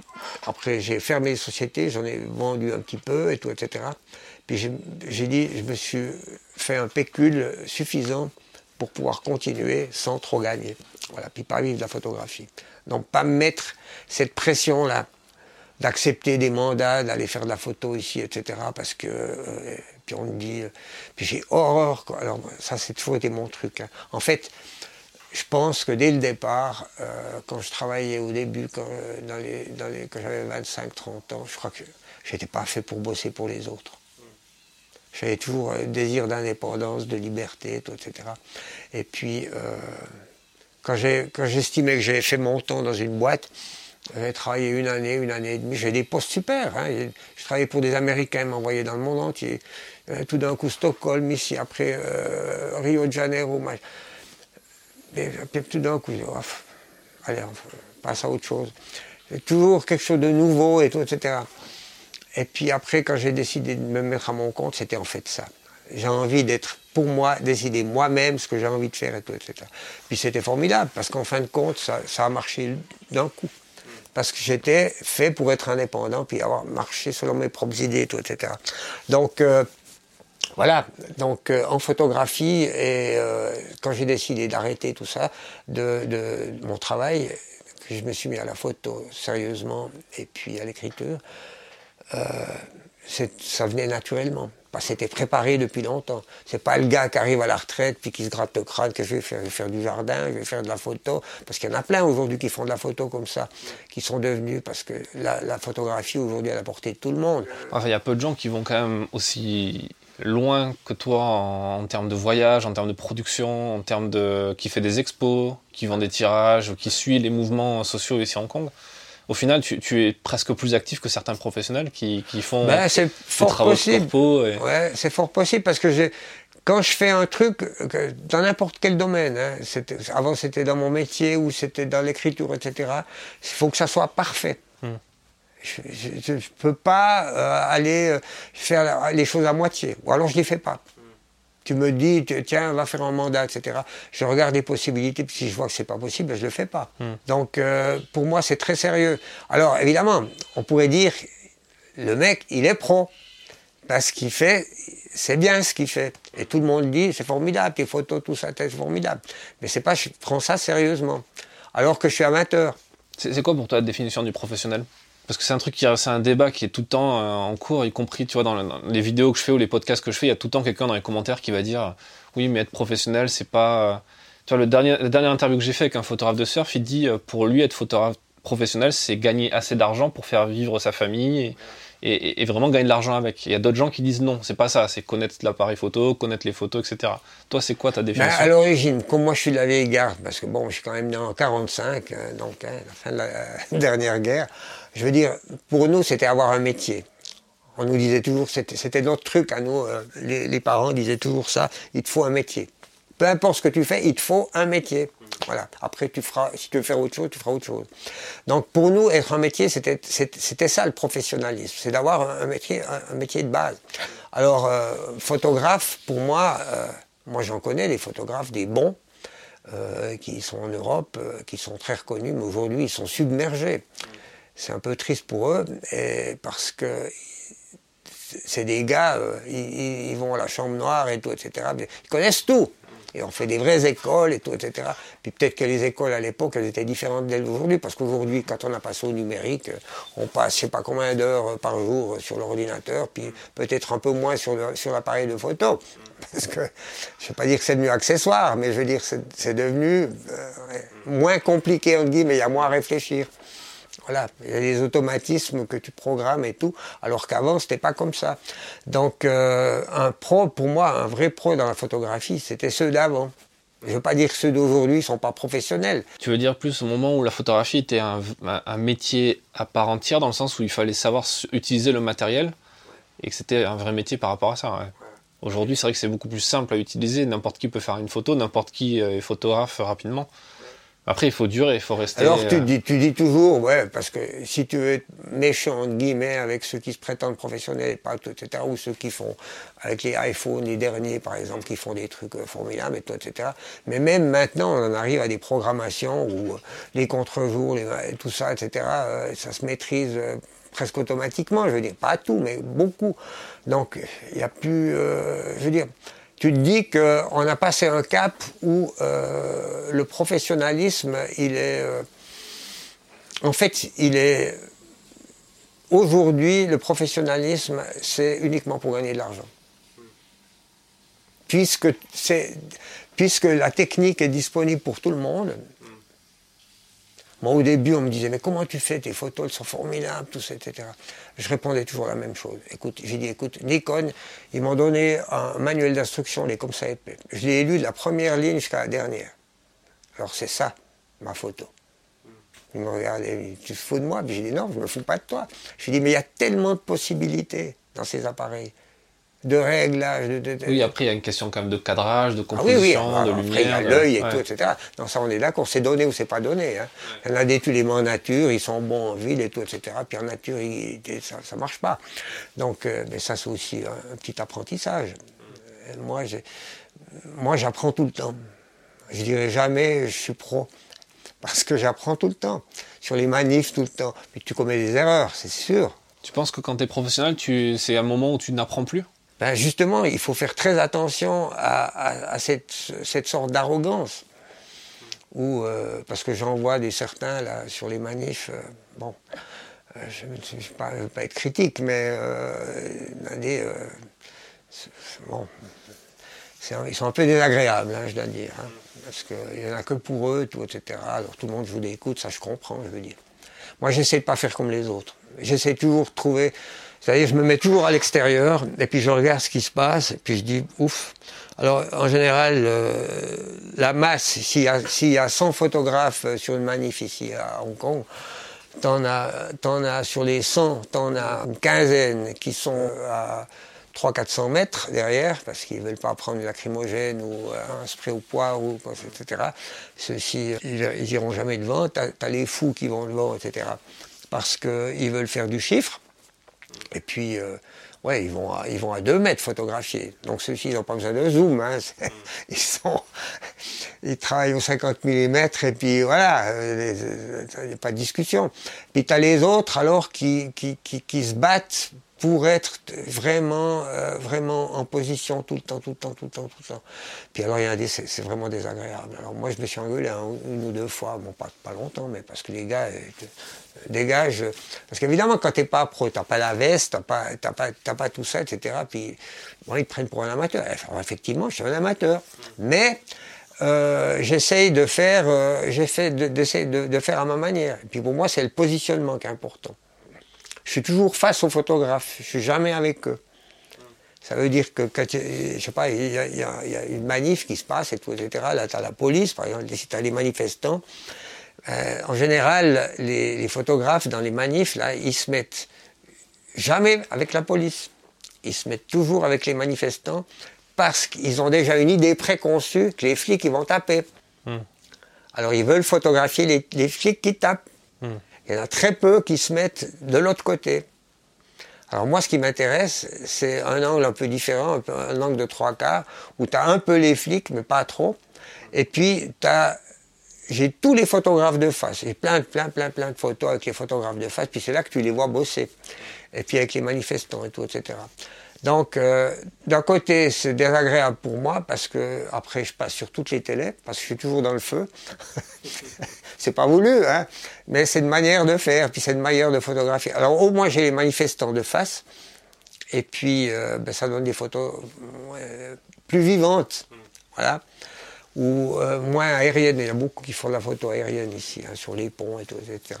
Après, j'ai fermé les sociétés, j'en ai vendu un petit peu et tout, etc. Puis, j'ai dit, je me suis fait un pécule suffisant pour pouvoir continuer sans trop gagner. Voilà, puis pas vivre de la photographie. Donc, pas mettre cette pression-là d'accepter des mandats, d'aller faire de la photo ici, etc. Parce que euh, puis on me dit, euh, puis j'ai horreur. Quoi. Alors ça, c'est toujours été mon truc. Hein. En fait, je pense que dès le départ, euh, quand je travaillais au début, quand, les, quand j'avais 25-30 ans, je crois que j'étais pas fait pour bosser pour les autres. J'avais toujours un désir d'indépendance, de liberté, etc. Et puis, euh, quand j'estimais que j'avais fait mon temps dans une boîte, j'ai travaillé une année, une année et demie. J'ai des postes super. Hein. Je travaillais pour des Américains m'envoyaient dans le monde entier. Euh, tout d'un coup, Stockholm, ici, après euh, Rio de Janeiro. Et puis, tout d'un coup, oh, allez, on passe à autre chose. Toujours quelque chose de nouveau et tout, etc. Et puis après, quand j'ai décidé de me mettre à mon compte, c'était en fait ça. J'ai envie d'être, pour moi, décider moi-même ce que j'ai envie de faire et tout, etc. Puis c'était formidable, parce qu'en fin de compte, ça, a marché d'un coup parce que j'étais fait pour être indépendant, puis avoir marché selon mes propres idées, tout, etc. Donc, euh, voilà, donc euh, en photographie, et euh, quand j'ai décidé d'arrêter tout ça, de, de, mon travail, que je me suis mis à la photo sérieusement, et puis à l'écriture, ça venait naturellement. C'était préparé depuis longtemps. C'est pas le gars qui arrive à la retraite puis qui se gratte le crâne que je vais faire, je vais faire du jardin, je vais faire de la photo. Parce qu'il y en a plein aujourd'hui qui font de la photo comme ça, qui sont devenus parce que la, photographie aujourd'hui à la portée de tout le monde. il y a peu de gens qui vont quand même aussi loin que toi en, termes de voyage, en termes de production, en termes de qui fait des expos, qui vend des tirages, qui suit les mouvements sociaux ici à Hong Kong au final, tu, es presque plus actif que certains professionnels qui, font ben, c'est fort possible. Ouais, c'est fort possible parce que quand je fais un truc dans n'importe quel domaine, hein, avant c'était dans mon métier ou c'était dans l'écriture, etc. Il faut que ça soit parfait. Hmm. Je ne peux pas euh, aller euh, faire les choses à moitié, ou alors je ne les fais pas. Tu me dis, tiens, va faire un mandat, etc. Je regarde les possibilités, puis si je vois que c'est pas possible, je ne le fais pas. Hmm. Donc, euh, pour moi, c'est très sérieux. Alors, évidemment, on pourrait dire, le mec, il est pro. Parce qu'il fait, c'est bien ce qu'il fait. Et tout le monde dit, c'est formidable, tes photos, tout ça, c'est formidable. Mais c'est pas, je prends ça sérieusement. Alors que je suis amateur. C'est quoi pour toi la définition du professionnel? Parce que c'est un truc qui c'est un débat qui est tout le temps euh, en cours, y compris tu vois dans, les vidéos que je fais ou les podcasts que je fais, il y a tout le temps quelqu'un dans les commentaires qui va dire oui mais être professionnel c'est pas euh, tu vois le dernier la dernière interview que j'ai fait avec un photographe de surf, il dit euh, pour lui être photographe professionnel c'est gagner assez d'argent pour faire vivre sa famille et, vraiment gagner de l'argent avec. Il y a d'autres gens qui disent non, c'est pas ça, c'est connaître l'appareil photo, connaître les photos, etc. Toi, c'est quoi ta ben, définition? À l'origine, comme moi je suis de la vieille garde, parce que bon, je suis quand même né en 45, donc hein, la fin de la dernière guerre, je veux dire, pour nous, c'était avoir un métier. On nous disait toujours, c'était notre truc à nous, euh, les, parents disaient toujours ça, il te faut un métier. Peu importe ce que tu fais, il te faut un métier. Voilà. Après, tu feras, si tu veux faire autre chose, tu feras autre chose. Donc, pour nous, être un métier, c'était ça le professionnalisme. C'est d'avoir un, métier, un, métier de base. Alors, euh, photographe, pour moi, euh, moi j'en connais des photographes, des bons, qui sont en Europe, qui sont très reconnus, mais aujourd'hui, ils sont submergés c'est un peu triste pour eux, parce que c'est des gars, euh, ils, vont à la chambre noire et tout, etc. Ils connaissent tout. Et on fait des vraies écoles et tout, etc. Puis peut-être que les écoles à l'époque, elles étaient différentes d'elles d'aujourd'hui, parce qu'aujourd'hui, quand on a passé au numérique, on passe je sais pas combien d'heures par jour sur l'ordinateur, puis peut-être un peu moins sur l'appareil de photo. Parce que, je ne vais pas dire que c'est devenu accessoire, mais je veux dire c'est devenu euh, moins compliqué, dit, mais il y a moins à réfléchir. Voilà, il y a des automatismes que tu programmes et tout, alors qu'avant c'était pas comme ça. Donc euh, un pro, pour moi, un vrai pro dans la photographie, c'était ceux d'avant. Je veux pas dire que ceux d'aujourd'hui sont pas professionnels. Tu veux dire plus au moment où la photographie était un, métier à part entière, dans le sens où il fallait savoir utiliser le matériel, et que c'était un vrai métier par rapport à ça. Aujourd'hui, c'est vrai que c'est beaucoup plus simple à utiliser. N'importe qui peut faire une photo, n'importe qui est photographe rapidement. Après, il faut durer, il faut rester. Alors, tu, euh, dis, tu dis toujours, ouais, parce que si tu veux être méchant, entre guillemets, avec ceux qui se prétendent professionnels, pas tout, etc., ou ceux qui font, avec les iPhones, les derniers, par exemple, qui font des trucs euh, formidables, et tout, etc. Mais même maintenant, on en arrive à des programmations où euh, les contre-jours, tout ça, etc., ça se maîtrise presque automatiquement. Je veux dire, pas tout, mais beaucoup. Donc, il n'y a plus, je veux dire, tu te dis qu'on a passé un cap où euh, le professionnalisme, il est. Euh, en fait, il est. Aujourd'hui, le professionnalisme, c'est uniquement pour gagner de l'argent. Puisque, puisque la technique est disponible pour tout le monde, moi, au début, on me disait, mais comment tu fais Tes photos, elles sont formidables, tout ça, etc. Je répondais toujours la même chose. Écoute, j'ai dit, écoute, Nikon, ils m'ont donné un manuel d'instruction, les comme ça épais. Je l'ai lu de la première ligne jusqu'à la dernière. Alors, c'est ça, ma photo. Ils me regardaient, tu te fous de moi? J'ai dit, non, je me fous pas de toi. Je dit, mais il y a tellement de possibilités dans ces appareils de réglage. De, oui, après, il y a une question quand même de cadrage, de composition, ah oui, oui. de lumière. Après, il y a l'œil et tout, etc. Donc ça, on est d'accord, c'est donné ou c'est pas donné. Hein. Il y en a des éléments en nature, ils sont bons en ville et tout, etc. Puis en nature, ça, ça marche pas. Donc, euh, mais ça, c'est aussi un, petit apprentissage. Euh, moi, moi, j'apprends tout le temps. Je dirais jamais je suis pro. Parce que j'apprends tout le temps. Sur les manifs, tout le temps. Mais tu commets des erreurs, c'est sûr. Tu penses que quand tu es professionnel, tu... c'est un moment où tu n'apprends plus? Ben justement, il faut faire très attention à, cette, sorte d'arrogance. Euh, parce que j'en vois des certains là sur les manifs, euh, bon, je ne veux pas, être critique, mais bon, ils sont un peu désagréables, hein, je dois dire. Hein, parce qu'il n'y en a que pour eux, tout, etc. Alors tout le monde joue des écoute, ça je comprends, je veux dire. Moi, j'essaie de pas faire comme les autres. J'essaie toujours de trouver. C'est-à-dire, je me mets toujours à l'extérieur, et puis je regarde ce qui se passe, et puis je dis, ouf. Alors, en général, euh, la masse, s'il y, a, y a 100 photographes sur une manif ici à Hong Kong, t'en as, as sur les 100, t'en as une quinzaine qui sont à 300-400 mètres derrière, parce qu'ils ne veulent pas prendre du lacrymogène ou un spray au poivre, ou, etc. Ceux-ci, ils n'iront jamais devant. Tu as, les fous qui vont devant, etc. Parce qu'ils veulent faire du chiffre. Et puis, euh, ouais, ils vont, à, ils vont à 2 mètres photographier. Donc ceux-ci, ils n'ont pas besoin de zoom. Hein. Ils, sont, ils travaillent au 50 mm et puis voilà, il euh, n'y a pas de discussion. Puis tu as les autres alors qui, qui, qui se battent pour être vraiment, euh, vraiment en position tout le temps, tout le temps, tout le temps, tout le temps. Puis alors, il y a des, c'est vraiment désagréable. Alors moi, je me suis engueulé une ou deux fois, bon, pas, pas longtemps, mais parce que les gars euh, dégagent. Parce qu'évidemment, quand t'es pas pro, t'as pas la veste, t'as pas, t'as pas, pas tout ça, etc. Puis bon, ils te prennent pour un amateur. Alors, effectivement, je suis un amateur. Mais euh, j'essaye de faire, j'essaie de, de, de faire à ma manière. Puis pour moi, c'est le positionnement qui est important. Je suis toujours face aux photographes, je suis jamais avec eux. Ça veut dire que, quand, je sais pas, il y, a, une manif qui se passe, et tout, etc. Là, tu as la police, par exemple, si tu as les manifestants. Euh, en général, les, photographes dans les manifs, là, ils se mettent jamais avec la police. Ils se mettent toujours avec les manifestants parce qu'ils ont déjà une idée préconçue que les flics, ils vont taper. Hmm. Alors, ils veulent photographier les, les flics qui tapent. Il y en a très peu qui se mettent de l'autre côté. Alors moi, ce qui m'intéresse, c'est un angle un peu différent, un, angle de trois quarts, où tu as un peu les flics, mais pas trop. Et puis, j'ai tous les photographes de face. J'ai plein, plein, plein, plein de photos avec les photographes de face. Puis c'est là que tu les vois bosser. Et puis avec les manifestants et tout, etc. Donc, euh, d'un côté, c'est désagréable pour moi parce que après, je passe sur toutes les télés parce que je suis toujours dans le feu. c'est pas voulu, hein, mais c'est une manière de faire, puis c'est une manière de photographier. Alors, au moins, j'ai les manifestants de face, et puis euh, ben, ça donne des photos plus vivantes, voilà, ou euh, moins aériennes. Il y a beaucoup qui font de la photo aérienne ici, hein, sur les ponts et tout, etc.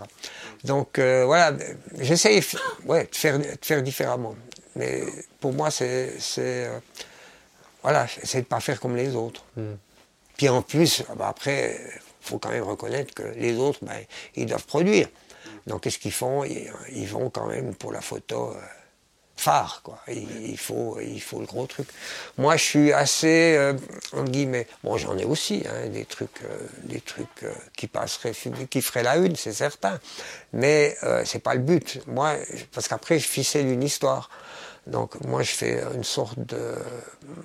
Donc, voilà, j'essaye ouais, de faire différemment. Mais pour moi, c'est. Euh, voilà, c'est de ne pas faire comme les autres. Hmm. Puis en plus, ah bah après, il faut quand même reconnaître que les autres, ben, ils doivent produire. Donc qu'est-ce qu'ils font? Ils, vont quand même pour la photo euh, phare, quoi. Il, faut, il faut le gros truc. Moi, je suis assez, euh, entre guillemets, bon, j'en ai aussi, hein, des trucs, des trucs qui passeraient, qui feraient la une, c'est certain. Mais c'est pas le but. Moi, parce qu'après, je ficelle une histoire. Donc moi je fais une sorte de,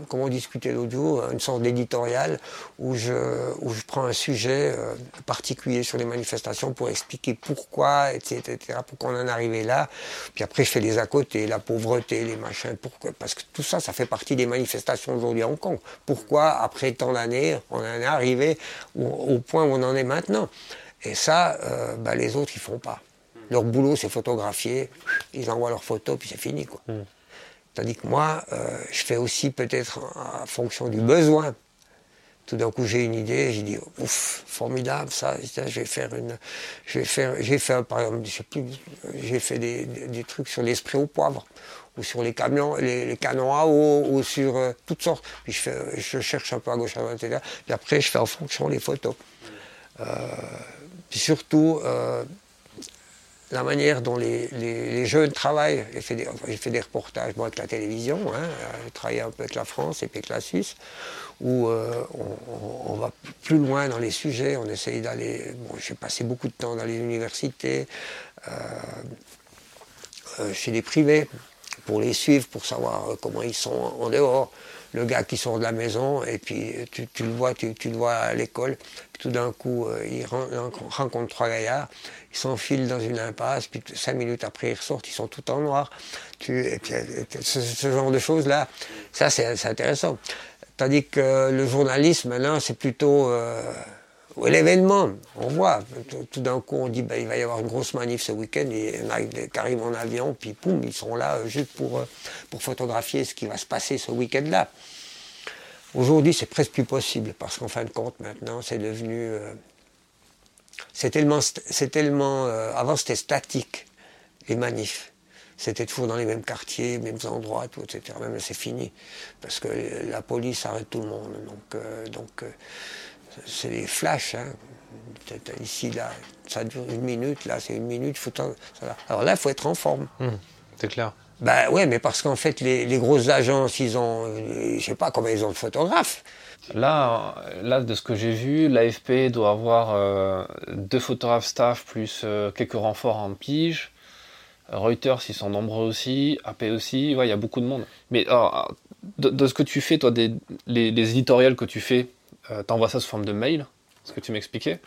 comment on discutait jour, une sorte d'éditorial où je, où je prends un sujet euh, particulier sur les manifestations pour expliquer pourquoi, etc., pourquoi on en est arrivé là. Puis après je fais les à côté, la pauvreté, les machins, pourquoi, parce que tout ça, ça fait partie des manifestations aujourd'hui à Hong Kong. Pourquoi après tant d'années on en est arrivé au, point où on en est maintenant? Et ça, euh, bah, les autres ils font pas. Leur boulot, c'est photographier, ils envoient leurs photos, puis c'est fini. Quoi. Hmm. Tandis que moi, euh, je fais aussi peut-être en fonction du besoin. Tout d'un coup, j'ai une idée, j'ai dit, ouf, formidable, ça, je vais faire une. J'ai fait, par exemple, je sais plus, j'ai fait des, des, trucs sur l'esprit au poivre, ou sur les camions, les, canons à eau, ou sur euh, toutes sortes. Puis je cherche un peu à gauche, à droite, etc. Puis après, je fais en fonction les photos. Euh, puis surtout, la manière dont les, jeunes travaillent. J'ai fait, des, reportages avec la télévision, hein, j'ai travaillé un peu avec la France et puis avec la Suisse, où euh, on, va plus loin dans les sujets, on essaye d'aller... J'ai passé beaucoup de temps dans les universités, euh, euh, chez les privés, pour les suivre, pour savoir comment ils sont en dehors le gars qui sort de la maison et puis tu, le vois, tu, le vois à l'école. Tout d'un coup, euh, il rencontre trois gaillards, ils s'enfilent dans une impasse, puis cinq minutes après ils ressortent, ils sont tout en noir. Tu, ce, genre de choses-là, ça c'est intéressant. Tandis que le journalisme, maintenant, c'est plutôt... Euh, l'événement, on voit, tout d'un coup on dit bah, il va y avoir une grosse manif ce week-end, et il y en a qui arrivent en avion, puis poum, ils sont là euh, juste pour, euh, pour photographier ce qui va se passer ce week-end-là. Aujourd'hui c'est presque plus possible, parce qu'en fin de compte maintenant c'est devenu... Euh, c'est tellement... C'est tellement avant c'était statique, les manifs c'était toujours dans les mêmes quartiers, mêmes endroits, tout, etc. Même c'est fini, parce que la police arrête tout le monde. Donc, donc c'est des flashs. Hein. Ici, là, ça dure une minute, là, c'est une minute. Faut Alors là, il faut être en forme. Hum, c'est clair. Ben ouais, mais parce qu'en fait, les, les, grosses agences, ils ont, je sais pas combien ils ont de photographes. Là, là, de ce que j'ai vu, l'AFP doit avoir euh, deux photographes staff plus euh, quelques renforts en pige. Reuters, ils sont nombreux aussi. AP aussi. il y a beaucoup de monde. Mais de, ce que tu fais, toi, des, les, les éditoriaux que tu fais, euh, t'envoies ça sous forme de mail, ce que tu m'expliquais.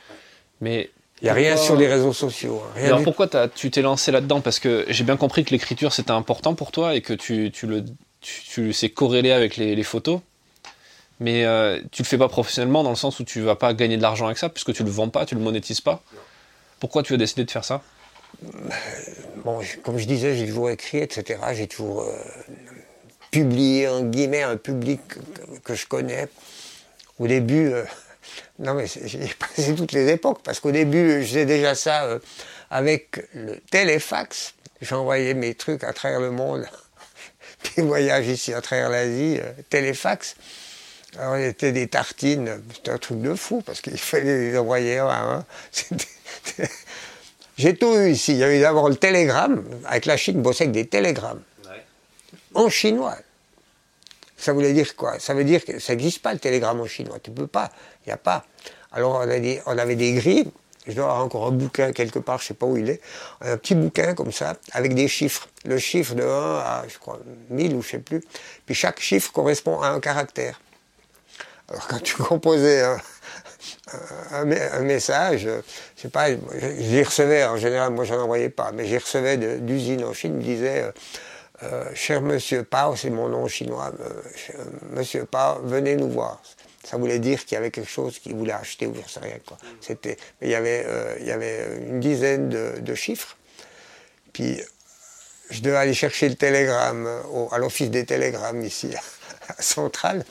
Mais il n'y a rien sur les réseaux sociaux. Hein, alors pourquoi tu t'es lancé là-dedans? Parce que j'ai bien compris que l'écriture c'était important pour toi et que tu, tu le tu, sais corréler avec les, photos. Mais euh, tu le fais pas professionnellement dans le sens où tu vas pas gagner de l'argent avec ça puisque tu le vends pas, tu le monétises pas. Pourquoi tu as décidé de faire ça? Bon, comme je disais, j'ai toujours écrit, etc. J'ai toujours euh, publié en guillemets un public que je connais au début, euh, non mais j'ai passé toutes les époques, parce qu'au début, je faisais déjà ça euh, avec le téléfax. J'envoyais mes trucs à travers le monde, des voyages ici à travers l'Asie, euh, téléfax. Alors, il était des tartines, c'était un truc de fou, parce qu'il fallait les envoyer un J'ai tout eu ici. Il y a eu d'abord le télégramme, avec la Chine, bossait avec des télégrammes. En chinois. Ça voulait dire quoi? Ça veut dire que ça n'existe pas le télégramme en chinois. Tu peux pas. Il n'y a pas. Alors on, avait des grilles. Je dois avoir encore un bouquin quelque part, je ne sais pas où il est. Un petit bouquin comme ça, avec des chiffres. Le chiffre de 1 à, je crois, 1000 ou je ne sais plus. Puis chaque chiffre correspond à un caractère. Alors quand tu composais un, message, je sais pas, j'y recevais en général, moi j'en envoyais pas, mais j'y recevais d'usine en Chine, me disait euh, cher monsieur Pao, c'est mon nom chinois, euh, monsieur Pao, venez nous voir. Ça voulait dire qu'il y avait quelque chose qu'il voulait acheter ou je sais rien. C'était, il, y avait, euh, il y avait une dizaine de, chiffres. Puis je devais aller chercher le télégramme à l'office des télégrammes ici, à Centrale.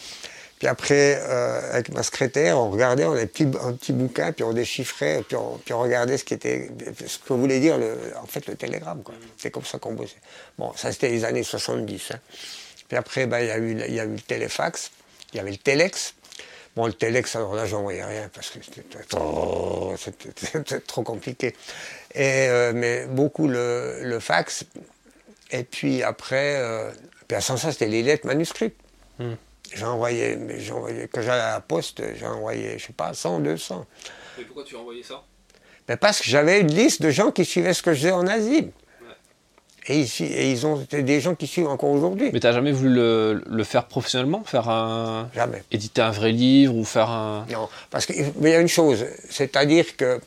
Puis après, euh, avec ma secrétaire, on regardait, on avait un petit bouquin, puis on déchiffrait, puis on, puis on regardait ce, qui était, ce que voulait dire le, en fait le télégramme. C'est comme ça qu'on bossait. Bon, ça c'était les années 70. Hein. Puis après, ben, il y, a eu, y a eu le téléfax, il y avait le téléx. Bon, le téléx, alors là, j'en voyais rien parce que c'était trop, trop, compliqué. Et, euh, mais beaucoup le, le, fax. Et puis après, euh, puis à ça, c'était les lettres manuscrites. Hmm. J'envoyais, mais j'envoyais, quand j'allais à la poste, j'envoyais, je sais pas, 100, 200. Mais pourquoi tu envoyais ça? Ben Parce que j'avais une liste de gens qui suivaient ce que je faisais en Asie. Et, ici, et ils ont des gens qui suivent encore aujourd'hui. Mais tu n'as jamais voulu le, le, faire professionnellement? Faire un. Jamais. Éditer un vrai livre ou faire un. Non, parce qu'il y a une chose, c'est-à-dire que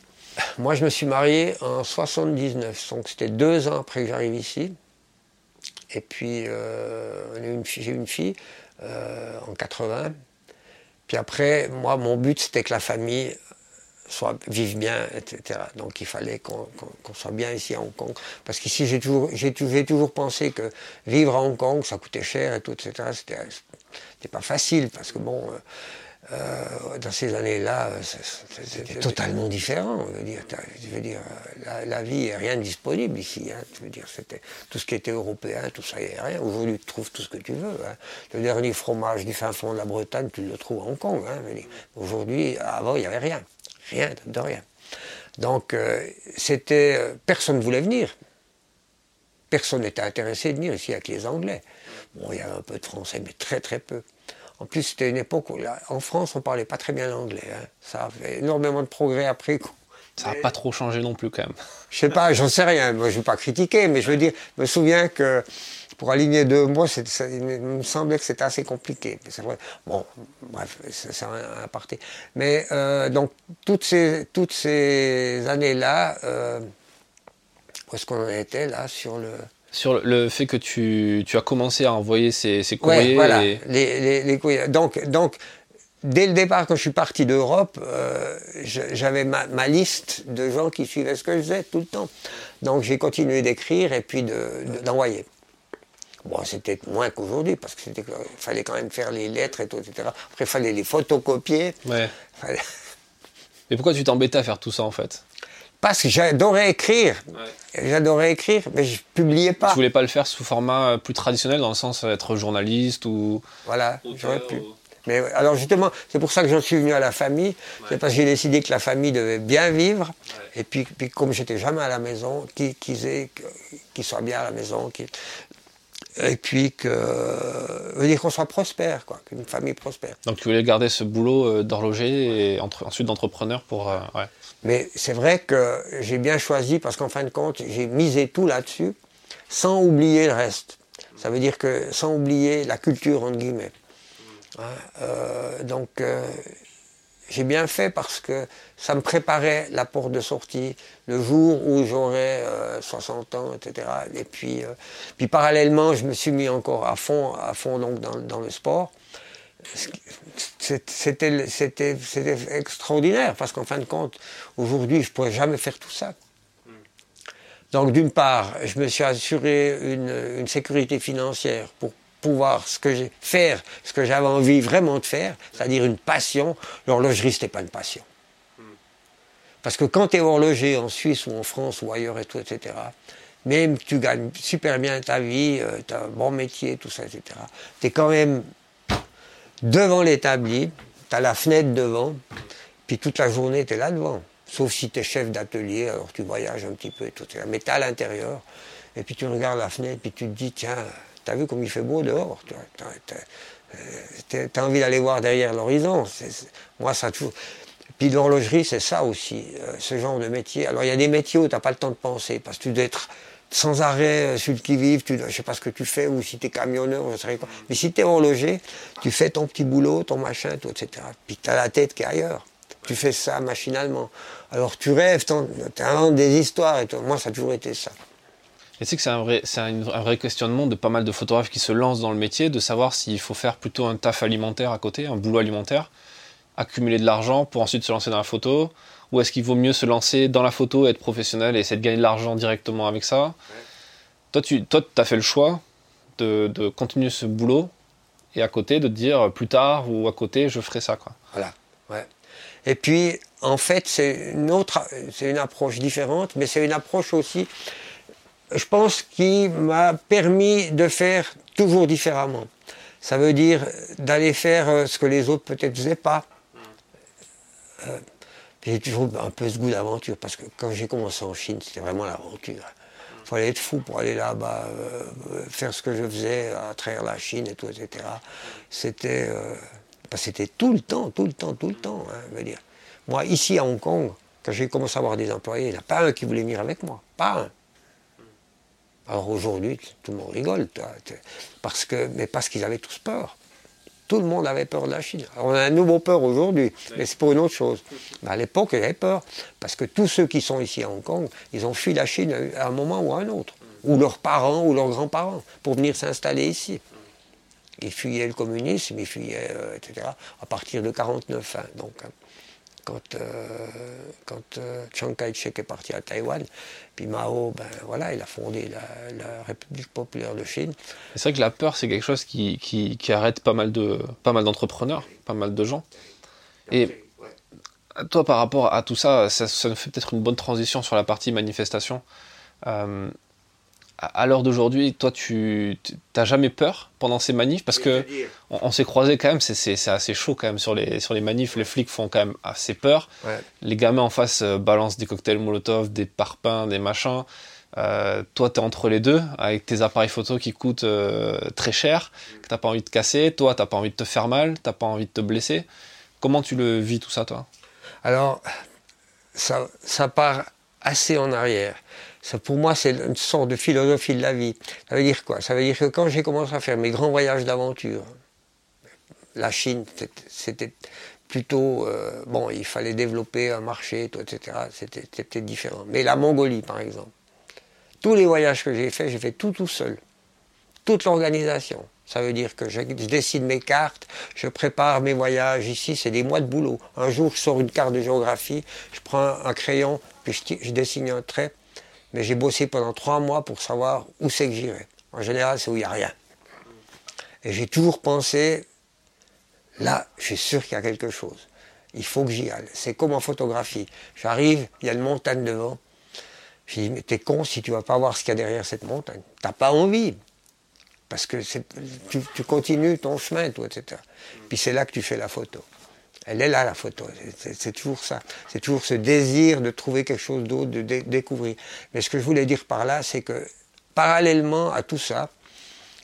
moi je me suis marié en 79, donc c'était deux ans après que j'arrive ici. Et puis euh, j'ai une fille. Euh, en 80. Puis après, moi, mon but, c'était que la famille soit, vive bien, etc. Donc il fallait qu'on soit bien ici à Hong Kong. Parce qu'ici, j'ai toujours, toujours pensé que vivre à Hong Kong, ça coûtait cher et tout, etc. C'était pas facile, parce que bon, euh, euh, dans ces années-là, euh, c'était totalement différent. Je veux dire, je veux dire la, vie est rien disponible ici. Hein. je veux dire, c'était tout ce qui était européen, tout ça, il n'y a rien. Aujourd'hui, tu trouves tout ce que tu veux. Hein. Le dernier fromage du fin fond de la Bretagne, tu le trouves à Hong Kong. Hein, Aujourd'hui, avant, il n'y avait rien. Rien de rien. Donc, euh, c'était. Personne ne voulait venir. Personne n'était intéressé de venir ici avec les Anglais. Bon, il y avait un peu de français, mais très très peu. En plus, c'était une époque où, là, en France, on parlait pas très bien l'anglais. Hein. Ça a fait énormément de progrès après Ça n'a pas trop changé non plus, quand même. Je sais pas, j'en sais rien. Moi, je ne veux pas critiquer, mais je veux dire, je me souviens que pour aligner deux mots, ça, il me semblait que c'était assez compliqué. Bon, bref, c'est un aparté. Mais euh, donc, toutes ces, toutes ces années-là, euh, où est-ce qu'on en était, là, sur le sur le fait que tu, tu, as commencé à envoyer ces, ces courriers. voilà, les, les, courriers. Donc, donc dès le départ, quand je suis parti d'Europe, euh, j'avais ma, ma, liste de gens qui suivaient ce que je faisais tout le temps. Donc j'ai continué d'écrire et puis d'envoyer. bon, c'était moins qu'aujourd'hui, parce qu'il fallait quand même faire les lettres et tout, etc. Après, il fallait les photocopier. Ouais. Mais pourquoi tu t'embêtais à faire tout ça, en fait? Parce que j'adorais écrire. J'adorais écrire, mais je publiais pas. Tu voulais pas le faire sous format euh, plus traditionnel, dans le sens d'être journaliste ou. Voilà, j'aurais pu. Mais alors justement, c'est pour ça que j'en suis venu à la famille. C'est parce que j'ai décidé que la famille devait bien vivre. Et puis, puis comme j'étais jamais à la maison, qu'ils qu soient bien à la maison. Et puis que veut dire qu'on soit prospère, quoi, qu'une famille prospère. Donc tu voulais garder ce boulot euh, d'horloger et ensuite d'entrepreneur pour. Euh, ouais. Mais c'est vrai que j'ai bien choisi parce qu'en fin de compte, j'ai misé tout là-dessus sans oublier le reste. Ça veut dire que sans oublier la culture, entre guillemets. Hein, euh, donc euh, j'ai bien fait parce que ça me préparait la porte de sortie le jour où j'aurais 60 euh, ans, etc. Et puis, puis parallèlement, je me suis mis encore à fond, à fond donc dans, dans le sport c'était extraordinaire parce qu'en fin de compte, aujourd'hui, je ne pourrais jamais faire tout ça. Donc d'une part, je me suis assuré une, sécurité financière pour pouvoir ce que faire ce que j'avais envie vraiment de faire, c'est-à-dire une passion. L'horlogerie, c'était pas une passion. Parce que quand tu es horloger en Suisse ou en France ou ailleurs et tout, etc., même tu gagnes super bien ta vie, euh, tu as un bon métier, tout ça, etc., tu es quand même devant l'établi, tu as la fenêtre devant, puis toute la journée, tu es là devant. Sauf si tu es chef d'atelier, alors tu voyages un petit peu et tout. Mais tu à l'intérieur, et puis tu regardes la fenêtre, puis tu te dis, tiens, t'as vu comme il fait beau dehors Tu as, envie d'aller voir derrière l'horizon. Moi, ça toujours. Puis l'horlogerie, c'est ça aussi, euh, ce genre de métier. Alors il y a des métiers où tu n'as pas le temps de penser, parce que tu dois être sans arrêt euh, sur le qui-vive, je ne sais pas ce que tu fais, ou si tu es camionneur, je sais quoi. Mais si tu es horloger, tu fais ton petit boulot, ton machin, tout, etc. Puis tu as la tête qui est ailleurs. Tu fais ça machinalement. Alors tu rêves, tu inventes des histoires, et moi ça a toujours été ça. Et c'est que c'est un vrai, c'est un, vrai questionnement de pas mal de photographes qui se lancent dans le métier, de savoir s'il faut faire plutôt un taf alimentaire à côté, un boulot alimentaire, accumuler de l'argent pour ensuite se lancer dans la photo, ou est-ce qu'il vaut mieux se lancer dans la photo, être professionnel et essayer de gagner de l'argent directement avec ça? Toi, tu toi, as fait le choix de, continuer ce boulot et à côté de dire plus tard ou à côté, je ferai ça. Quoi. Voilà, ouais. Et puis, en fait, c'est une autre, c'est une approche différente, mais c'est une approche aussi, je pense, qui m'a permis de faire toujours différemment. Ça veut dire d'aller faire euh, ce que les autres peut-être faisaient pas. Euh, j'ai toujours un peu ce goût d'aventure, parce que quand j'ai commencé en Chine, c'était vraiment l'aventure. Il fallait être fou pour aller là-bas, euh, faire ce que je faisais à travers la Chine et tout, etc. C'était bah, c'était tout le temps, tout le temps, tout le temps. Hein. Moi, ici à Hong Kong, quand j'ai commencé à avoir des employés, il n'y en a pas un qui voulait venir avec moi. Pas un. Alors aujourd'hui, tout le monde rigole, parce que, mais parce qu'ils avaient tous peur. Tout le monde avait peur de la Chine. on a un nouveau peur aujourd'hui, mais c'est pour une autre chose. Mais à l'époque, il y avait peur, parce que tous ceux qui sont ici à Hong Kong, ils ont fui la Chine à un moment ou à un autre, ou leurs parents ou leurs grands-parents, pour venir s'installer ici. Ils fuyaient le communisme, ils fuyaient, euh, etc., à partir de 49. Hein, donc, hein quand, euh, quand euh, Chiang Kai-shek est parti à Taïwan. Puis Mao, ben voilà, il a fondé la, République populaire de Chine. C'est vrai que la peur, c'est quelque chose qui, qui, arrête pas mal de pas mal d'entrepreneurs, pas mal de gens. Et toi, par rapport à tout ça, ça, ça nous fait peut-être une bonne transition sur la partie manifestation. Euh, à l'heure d'aujourd'hui, toi, tu n'as jamais peur pendant ces manifs? Parce que on, s'est croisé quand même, c'est assez chaud quand même sur les, sur les manifs. Les flics font quand même assez peur. Les gamins en face euh, balancent des cocktails Molotov, des parpaings, des machins. Euh, toi, tu es entre les deux, avec tes appareils photo qui coûtent euh, très cher, que t'as pas envie de casser. Toi, t'as pas envie de te faire mal, t'as pas envie de te blesser. Comment tu le vis tout ça, toi? Alors, ça, ça part assez en arrière pour moi, c'est une sorte de philosophie de la vie. Ça veut dire quoi? Ça veut dire que quand j'ai commencé à faire mes grands voyages d'aventure, la Chine, c'était plutôt... Euh, bon, il fallait développer un marché, etc. C'était différent. Mais la Mongolie, par exemple, tous les voyages que j'ai faits, j'ai fait tout tout seul. Toute l'organisation. Ça veut dire que je, dessine mes cartes, je prépare mes voyages. Ici, c'est des mois de boulot. Un jour, je sors une carte de géographie, je prends un crayon, puis je, dessine un trait. Mais j'ai bossé pendant trois mois pour savoir où c'est que j'irai. En général, c'est où il n'y a rien. Et j'ai toujours pensé, là, je suis sûr qu'il y a quelque chose. Il faut que j'y aille. C'est comme en photographie. J'arrive, il y a une montagne devant. Je dis, mais t'es con si tu vas pas voir ce qu'il y a derrière cette montagne. T'as pas envie. Parce que tu, tu, continues ton chemin, toi, etc. Puis c'est là que tu fais la photo. Elle est là, la photo. C'est toujours ça. C'est toujours ce désir de trouver quelque chose d'autre, de découvrir. Mais ce que je voulais dire par là, c'est que parallèlement à tout ça,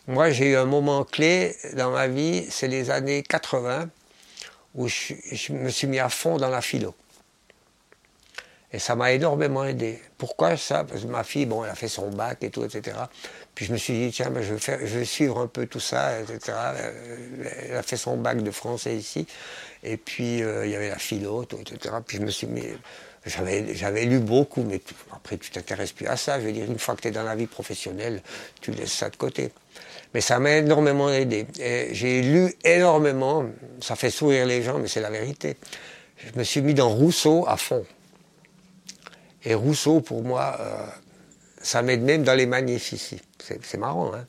moi j'ai eu un moment clé dans ma vie, c'est les années 80, où je, je, me suis mis à fond dans la philo. Et ça m'a énormément aidé. Pourquoi ça? Parce que ma fille, bon, elle a fait son bac et tout, etc. Puis je me suis dit, tiens, ben, je, vais suivre un peu tout ça, etc. Elle a fait son bac de français ici. Et puis, euh, il y avait la philo, etc. Puis je me suis mis... J'avais, lu beaucoup, mais après, tu t'intéresses plus à ça. Je veux dire, une fois que tu es dans la vie professionnelle, tu laisses ça de côté. Mais ça m'a énormément aidé. J'ai lu énormément. Ça fait sourire les gens, mais c'est la vérité. Je me suis mis dans Rousseau à fond. Et Rousseau, pour moi, euh, ça m'aide même dans les manifs ici. C'est marrant, hein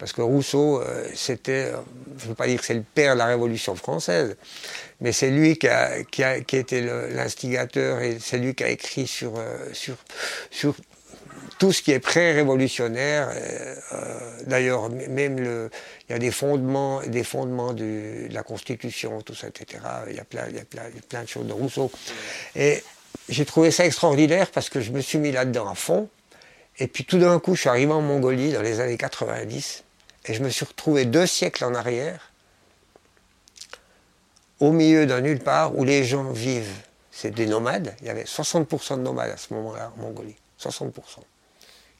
parce que Rousseau, euh, c'était, je ne veux pas dire que c'est le père de la Révolution française, mais c'est lui qui a, qui a, qui été l'instigateur et c'est lui qui a écrit sur, euh, sur, sur tout ce qui est pré-révolutionnaire. D'ailleurs, même le, il y a des fondements, des fondements de, la Constitution, tout ça, etc. Il y a plein, il y a plein de choses de Rousseau. Et j'ai trouvé ça extraordinaire parce que je me suis mis là-dedans à fond. Et puis tout d'un coup, je suis arrivé en Mongolie dans les années 90 et je me suis retrouvé deux siècles en arrière, au milieu d'un nulle part où les gens vivent. C'est des nomades. Il y avait 60% de nomades à ce moment-là en Mongolie. 60%.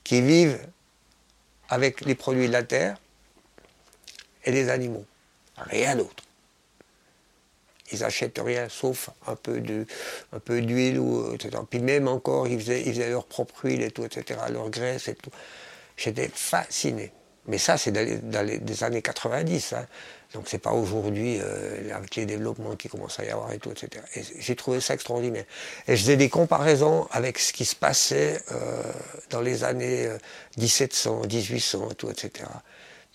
Qui vivent avec les produits de la terre et les animaux. Rien d'autre ils achètent rien sauf un peu de, un peu d'huile ou etc. Puis même encore, ils faisaient, leur propre huile et tout, etc. Leur graisse et tout. J'étais fasciné. Mais ça, c'est les, années 90. Hein. Donc c'est pas aujourd'hui euh, avec les développements qui commencent à y avoir et tout, etc. Et j'ai trouvé ça extraordinaire. Et je faisais des comparaisons avec ce qui se passait euh, dans les années 1700, euh, 1800 et tout, etc.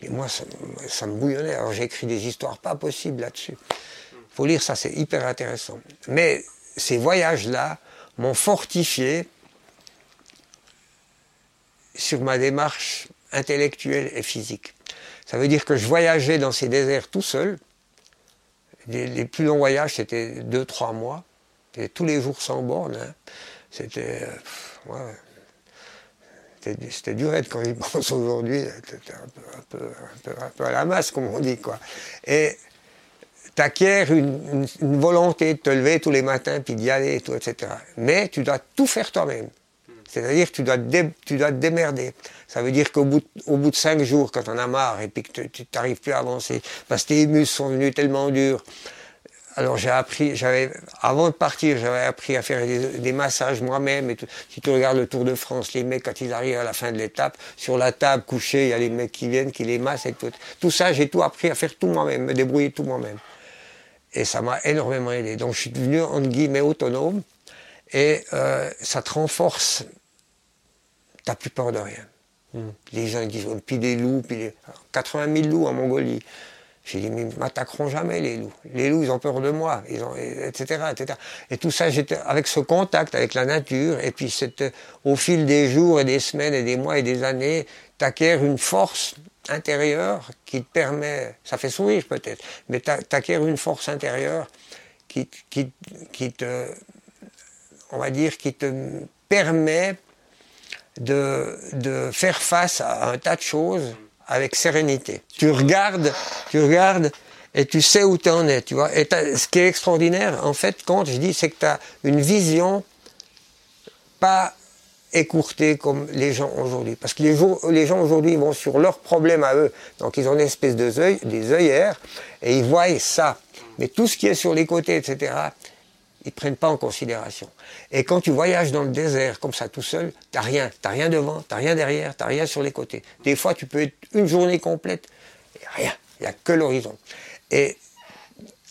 Et moi, ça, ça me bouillonnait. Alors j'ai écrit des histoires pas possibles là-dessus faut lire ça, c'est hyper intéressant. Mais ces voyages-là m'ont fortifié sur ma démarche intellectuelle et physique. Ça veut dire que je voyageais dans ces déserts tout seul. Les, plus longs voyages, c'était deux, trois mois. Et tous les jours sans borne. Hein. C'était. c'était du raid quand j'y pense aujourd'hui. C'était un peu, un, peu, à la masse, comme on dit. Quoi. Et t'acquiers une, une, volonté de te lever tous les matins puis d'y aller et tout, etc. Mais tu dois tout faire toi-même. C'est-à-dire tu dois, tu dois te démerder. Ça veut dire qu'au bout, au bout de cinq jours, quand on a marre et puis que tu n'arrives plus à avancer, parce que tes muscles sont devenus tellement durs, alors j'ai appris, j'avais, avant de partir, j'avais appris à faire des, massages moi-même. Et Si tu regardes le Tour de France, les mecs, quand ils arrivent à la fin de l'étape, sur la table, couchés, il y a les mecs qui viennent, qui les massent et tout. Tout ça, j'ai tout appris à faire tout moi-même, me débrouiller tout moi-même. Et ça m'a énormément aidé. Donc je suis devenu, entre guillemets, autonome. Et euh, ça te renforce. T'as plus peur de rien. Hmm. Les gens disent, puis des loups, puis les... 80 000 loups en Mongolie. J'ai dit, mais ils m'attaqueront jamais, les loups. Les loups, ils ont peur de moi, ils ont, etc., etc. Et tout ça, j'étais avec ce contact avec la nature, et puis au fil des jours et des semaines et des mois et des années, t'acquiers une force intérieure qui te permet, ça fait sourire peut-être, mais t'acquiers une force intérieure qui, qui, qui, te, on va dire, qui te permet de, de faire face à un tas de choses avec sérénité. Tu regardes, tu regardes et tu sais où tu en es, tu vois. Et ce qui est extraordinaire, en fait, quand je dis, c'est que tu as une vision pas écourtée comme les gens aujourd'hui. Parce que les, les gens aujourd'hui vont sur leurs problèmes à eux. Donc ils ont une espèce de œil, des œillères et ils voient ça. Mais tout ce qui est sur les côtés, etc., ils ne prennent pas en considération. Et quand tu voyages dans le désert comme ça tout seul, t'as rien, t'as rien devant, t'as rien derrière, t'as rien sur les côtés. Des fois, tu peux être une journée complète a rien. Il n'y a que l'horizon. Et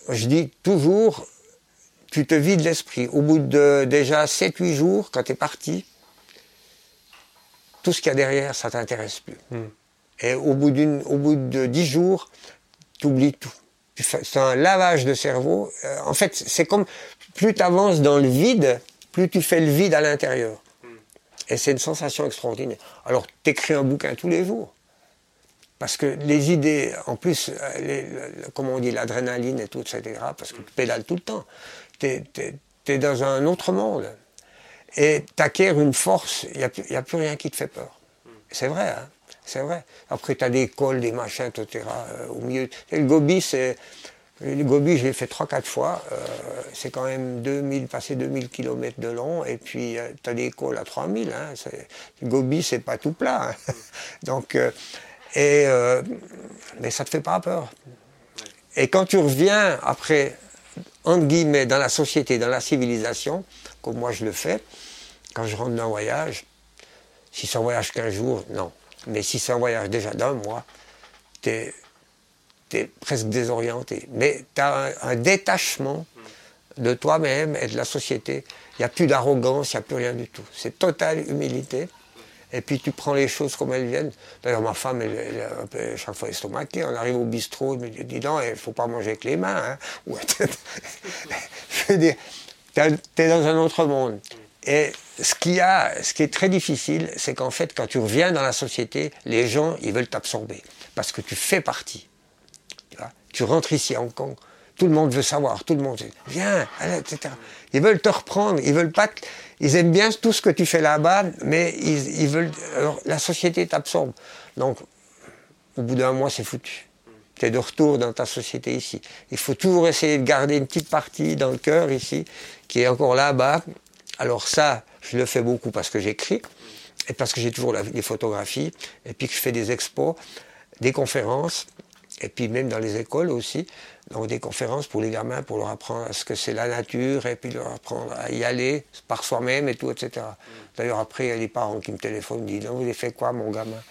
je dis toujours, tu te vides l'esprit. Au bout de déjà 7-8 jours, quand tu es parti, tout ce qu'il y a derrière, ça t'intéresse plus. Hmm. Et au bout, au bout de 10 jours, tu oublies tout. C'est un lavage de cerveau. Euh, en fait, c'est comme plus tu avances dans le vide, plus tu fais le vide à l'intérieur. Hmm. Et c'est une sensation extraordinaire. Alors, tu écris un bouquin tous les jours. Parce que les idées, en plus, euh, comme on dit, l'adrénaline et tout, etc., parce que tu pédales tout le temps, tu es, dans un autre monde. Et tu acquiers une force, il n'y a, plus rien qui te fait peur. C'est vrai, hein c'est vrai. Après, tu as des cols, des machins, etc. Euh, au milieu. le Gobi, c'est. Le Gobi, je l'ai fait 3-4 fois. Euh, c'est quand même 2000, passer 2000 km de long. Et puis, tu as des cols à 3000. Hein. Le Gobi, c'est pas tout plat. Hein. Donc, et, euh, mais ça te fait pas peur. Et quand tu reviens après, entre guillemets, dans la société, dans la civilisation, comme moi je le fais, quand je rentre d'un voyage, si c'est un voyage qu'un jour, non. Mais si c'est un voyage déjà d'un mois, tu es, presque désorienté. Mais tu as un, détachement de toi-même et de la société. Il n'y a plus d'arrogance, il n'y a plus rien du tout. C'est totale humilité et puis tu prends les choses comme elles viennent. D'ailleurs, ma femme, elle, est un peu chaque fois estomaquée. On arrive au bistrot, elle me dit, donc, il ne faut pas manger avec les mains. Hein. Je veux dire, tu es dans un autre monde. Et ce, qui est très difficile, c'est qu'en fait, quand tu reviens dans la société, les gens, ils veulent t'absorber. Parce que tu fais partie. Tu, rentres ici à Hong Kong, tout le monde veut savoir, tout le monde viens, etc. Ils veulent te reprendre, ils veulent pas, ils aiment bien tout ce que tu fais là-bas, mais ils, veulent, alors la société t'absorbe. Donc, au bout d'un mois, c'est foutu. Tu es de retour dans ta société ici. Il faut toujours essayer de garder une petite partie dans le cœur ici, qui est encore là-bas. Alors ça, je le fais beaucoup parce que j'écris, et parce que j'ai toujours la, les photographies, et puis que je fais des expos, des conférences, et puis même dans les écoles aussi donc des conférences pour les gamins, pour leur apprendre ce que c'est la nature, et puis leur apprendre à y aller par soi-même et tout, etc. D'ailleurs, après, il y a les parents qui me téléphonent, me disent, non, il fait quoi, mon gamin?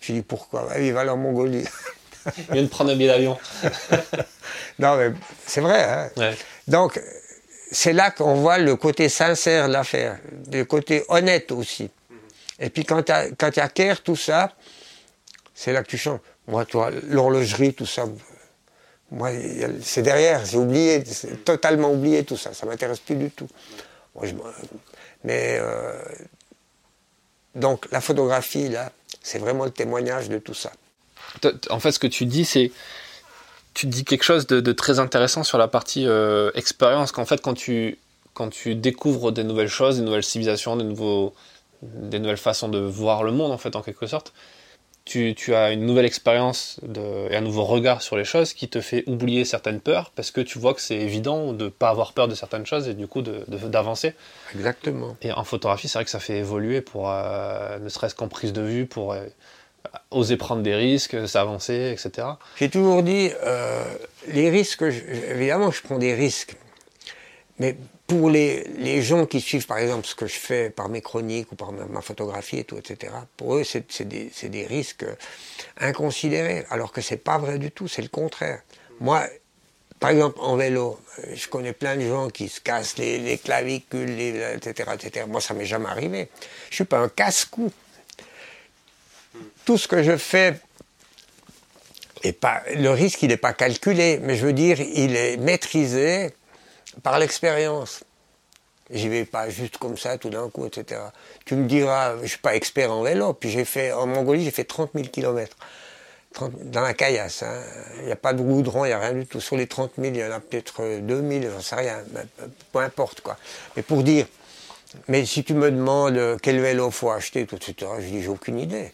Je dis, pourquoi? Bah, Il va aller en Mongolie. il vient de prendre un billet d'avion. non, mais c'est vrai. Hein Donc, c'est là qu'on voit le côté sincère de l'affaire, le côté honnête aussi. Et puis, quand tu acquiers tout ça, c'est là que tu changes. Moi, toi, l'horlogerie, tout ça, moi, c'est derrière, j'ai oublié, totalement oublié tout ça, ça m'intéresse plus du tout. mais euh, donc la photographie, là, c'est vraiment le témoignage de tout ça. En fait, ce que tu dis, c'est tu dis quelque chose de, très intéressant sur la partie euh, expérience, qu'en fait, quand tu, quand tu découvres des nouvelles choses, des nouvelles civilisations, des, nouveaux, des nouvelles façons de voir le monde, en fait, en quelque sorte, tu, as une nouvelle expérience et un nouveau regard sur les choses qui te fait oublier certaines peurs parce que tu vois que c'est évident de ne pas avoir peur de certaines choses et du coup d'avancer. Exactement. Et en photographie, c'est vrai que ça fait évoluer pour, euh, ne serait-ce qu'en prise de vue, pour euh, oser prendre des risques, s'avancer, etc. J'ai toujours dit, euh, les risques, évidemment je prends des risques, mais pour les, gens qui suivent, par exemple, ce que je fais par mes chroniques ou par ma, photographie et tout, etc., pour eux, c'est des, risques inconsidérés, alors que c'est pas vrai du tout, c'est le contraire. Moi, par exemple, en vélo, je connais plein de gens qui se cassent les, clavicules, etc., etc. Moi, ça m'est jamais arrivé. Je suis pas un casse-cou. Tout ce que je fais, le risque, il n'est pas calculé, mais je veux dire, il est maîtrisé par l'expérience. J'y vais pas juste comme ça tout d'un coup, etc. Tu me diras, je suis pas expert en vélo, puis j'ai fait, en Mongolie, j'ai fait 30 000 kilomètres. dans la caillasse, hein. il n'y a pas de goudron, il n'y a rien du tout. Sur les 30 000, il y en a peut-être 2 000, j'en sais rien, peu importe quoi. Mais pour dire, mais si tu me demandes quel vélo faut acheter, tout, etc., je dis, j'ai aucune idée.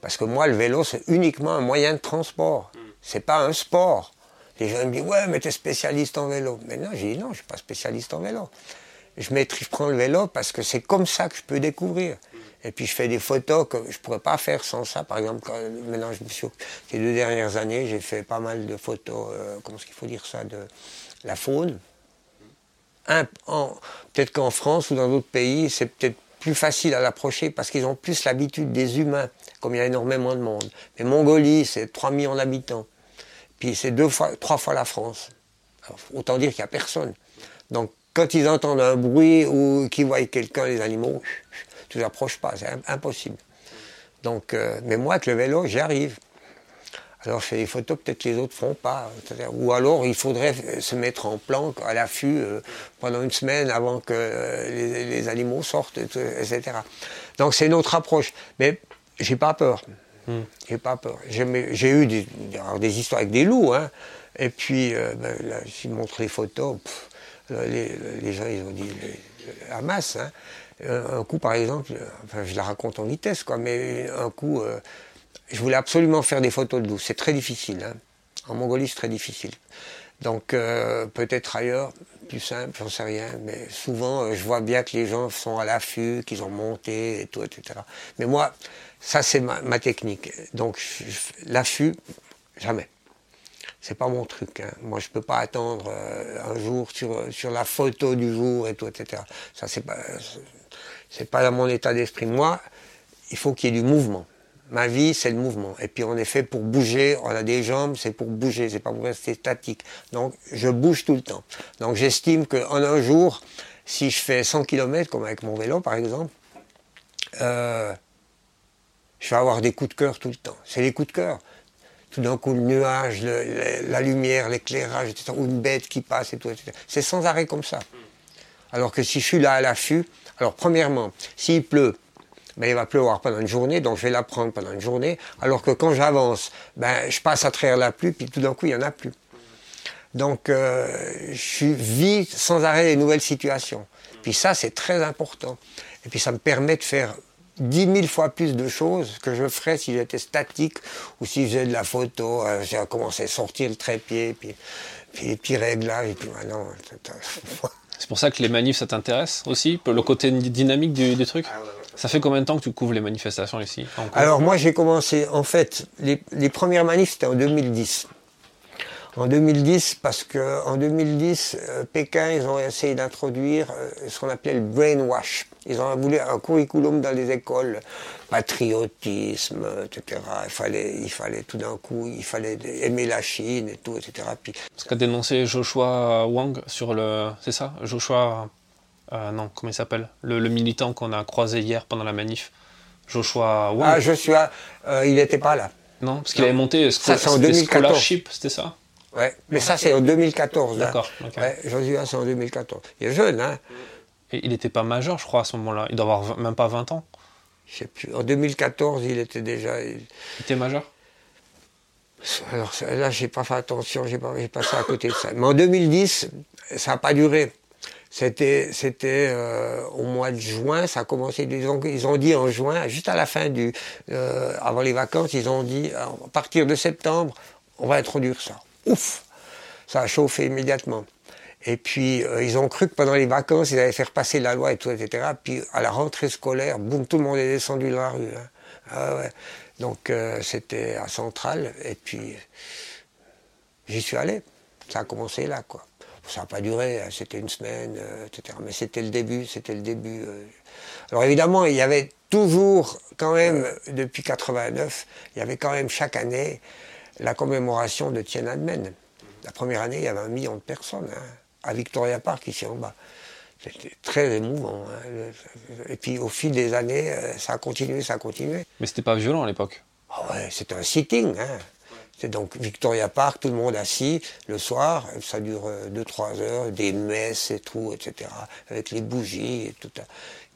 Parce que moi, le vélo, c'est uniquement un moyen de transport. C'est pas un sport. Les gens me disent, ouais, mais tu es spécialiste en vélo. Mais non, j'ai dit, non, je suis pas spécialiste en vélo. Je, je prends le vélo parce que c'est comme ça que je peux découvrir. Et puis je fais des photos que je pourrais pas faire sans ça. Par exemple, quand, maintenant, je me suis, ces deux dernières années, j'ai fait pas mal de photos, euh, comment est-ce qu'il faut dire ça, de la faune. Peut-être qu'en France ou dans d'autres pays, c'est peut-être plus facile à l'approcher parce qu'ils ont plus l'habitude des humains comme il y a énormément de monde. Mais Mongolie, c'est 3 millions d'habitants. Puis c'est deux fois, trois fois la France. autant dire qu'il n'y a personne. Donc quand ils entendent un bruit ou qu'ils voient quelqu'un, les animaux, tu n'approches pas, c'est impossible. Donc, euh, mais moi, avec le vélo, j'y arrive. Alors je fais des photos, peut-être les autres ne font pas. Ou alors il faudrait se mettre en planque à l'affût euh, pendant une semaine avant que euh, les, animaux sortent, etc. Donc c'est notre approche. Mais j'ai pas peur. Hmm. J'ai pas peur. J'ai eu des, des, histoires avec des loups. Hein. Et puis, euh, ben, là, je montre les photos. les, gens, ils ont dit la masse. Hein. Un coup, par exemple, enfin, je la raconte en vitesse, quoi, mais un coup, je voulais absolument faire des photos de loups. C'est très difficile. Hein. En Mongolie, c'est très difficile. Donc euh, peut-être ailleurs, plus simple, j'en sais rien. Mais souvent, euh, je vois bien que les gens sont à l'affût, qu'ils ont monté et tout, etc. Mais moi, ça c'est ma, technique. Donc l'affût, jamais. C'est pas mon truc. Hein. Moi, je peux pas attendre euh, un jour sur, sur la photo du jour et tout, etc. Ça c'est pas c'est pas dans mon état d'esprit. Moi, il faut qu'il y ait du mouvement. Ma vie, c'est le mouvement. Et puis on est fait pour bouger, on a des jambes, c'est pour bouger, c'est pas pour rester statique. Donc je bouge tout le temps. Donc j'estime qu'en un jour, si je fais 100 km, comme avec mon vélo par exemple, euh, je vais avoir des coups de cœur tout le temps. C'est les coups de cœur. Tout d'un coup, le nuage, la lumière, l'éclairage, ou une bête qui passe tout, etc. C'est sans arrêt comme ça. Alors que si je suis là à l'affût, alors premièrement, s'il pleut, ben, il va pleuvoir pendant une journée, donc je vais la prendre pendant une journée, alors que quand j'avance, ben, je passe à travers la pluie, puis tout d'un coup, il n'y en a plus. Donc, euh, je vis sans arrêt les nouvelles situations. Puis ça, c'est très important. Et puis ça me permet de faire dix mille fois plus de choses que je ferais si j'étais statique ou si je faisais de la photo. Euh, j'ai commencé à sortir le trépied, puis, puis les petits réglages, et puis maintenant... C'est pour ça que les manifs, ça t'intéresse aussi Le côté dynamique du, truc ah Ça fait combien de temps que tu couvres les manifestations ici Alors moi j'ai commencé, en fait, les, les premières manifs c'était en 2010 en 2010 parce que en 2010, euh, Pékin, ils ont essayé d'introduire euh, ce qu'on appelait le brainwash. Ils ont voulu un curriculum dans les écoles, patriotisme, etc. Il fallait, il fallait tout d'un coup, il fallait aimer la Chine et tout, etc. Puis, ce qu'a dénoncé Joshua Wang sur le, c'est ça, Joshua, euh, non, comment il s'appelle, le, militant qu'on a croisé hier pendant la manif. Joshua Wang. Ah, Joshua, il n'était pas là. Non, parce qu'il avait monté ça, en 2014. Scholarship, c'était ça? Ouais, mais ça c'est en 2014. D'accord. Ouais, Joshua c'est en 2014. Il est jeune, hein. Et il n'était pas majeur, je crois, à ce moment-là. Il doit avoir même pas 20 ans. Je sais plus. En 2014, il était déjà. Il était majeur? Alors là, j'ai pas fait attention, j'ai pas, passé à côté de ça. Mais en 2010, ça n'a pas duré. C'était, c'était euh, au mois de juin, ça a commencé. Ils ont, ils ont dit en juin, juste à la fin du, euh, avant les vacances, ils ont dit à partir de septembre, on va introduire ça ouf, ça a chauffé immédiatement. Et puis, euh, ils ont cru que pendant les vacances, ils allaient faire passer la loi et tout, etc. Puis, à la rentrée scolaire, boum, tout le monde est descendu dans la rue. Hein. Ah ouais. Donc, euh, c'était à Centrale. Et puis, j'y suis allé. Ça a commencé là, quoi. Ça n'a pas duré, hein. c'était une semaine, euh, etc. Mais c'était le début, c'était le début. Alors, évidemment, il y avait toujours, quand même, depuis 89, il y avait quand même chaque année la commémoration de Tiananmen. La première année, il y avait un million de personnes hein, à Victoria Park, ici en bas. C'était très émouvant. Hein. Et puis au fil des années, euh, ça a continué, ça a continué. Mais c'était pas violent à l'époque ah ouais, c'était un sitting. Hein. C'est donc Victoria Park, tout le monde assis le soir, ça dure 2-3 euh, heures, des messes et tout, etc. Avec les bougies et tout.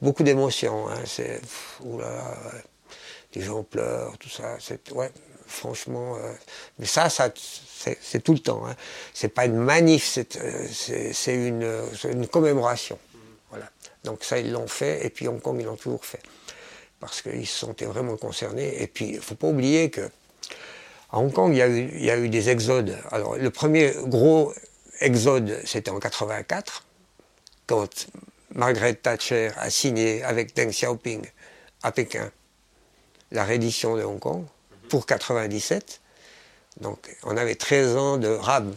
Beaucoup d'émotions. Hein. C'est, des gens pleurent, tout ça. C'est, ouais, franchement. Euh, mais ça, ça c'est tout le temps. Hein. C'est pas une manif, c'est euh, une, une, commémoration. Voilà. Donc ça, ils l'ont fait, et puis Hong Kong, ils l'ont toujours fait. Parce qu'ils se sentaient vraiment concernés. Et puis, il ne faut pas oublier que à Hong Kong, il y, il y a eu des exodes. Alors, le premier gros exode, c'était en 84, quand Margaret Thatcher a signé avec Deng Xiaoping à Pékin la reddition de Hong Kong pour 97. Donc on avait 13 ans de rab,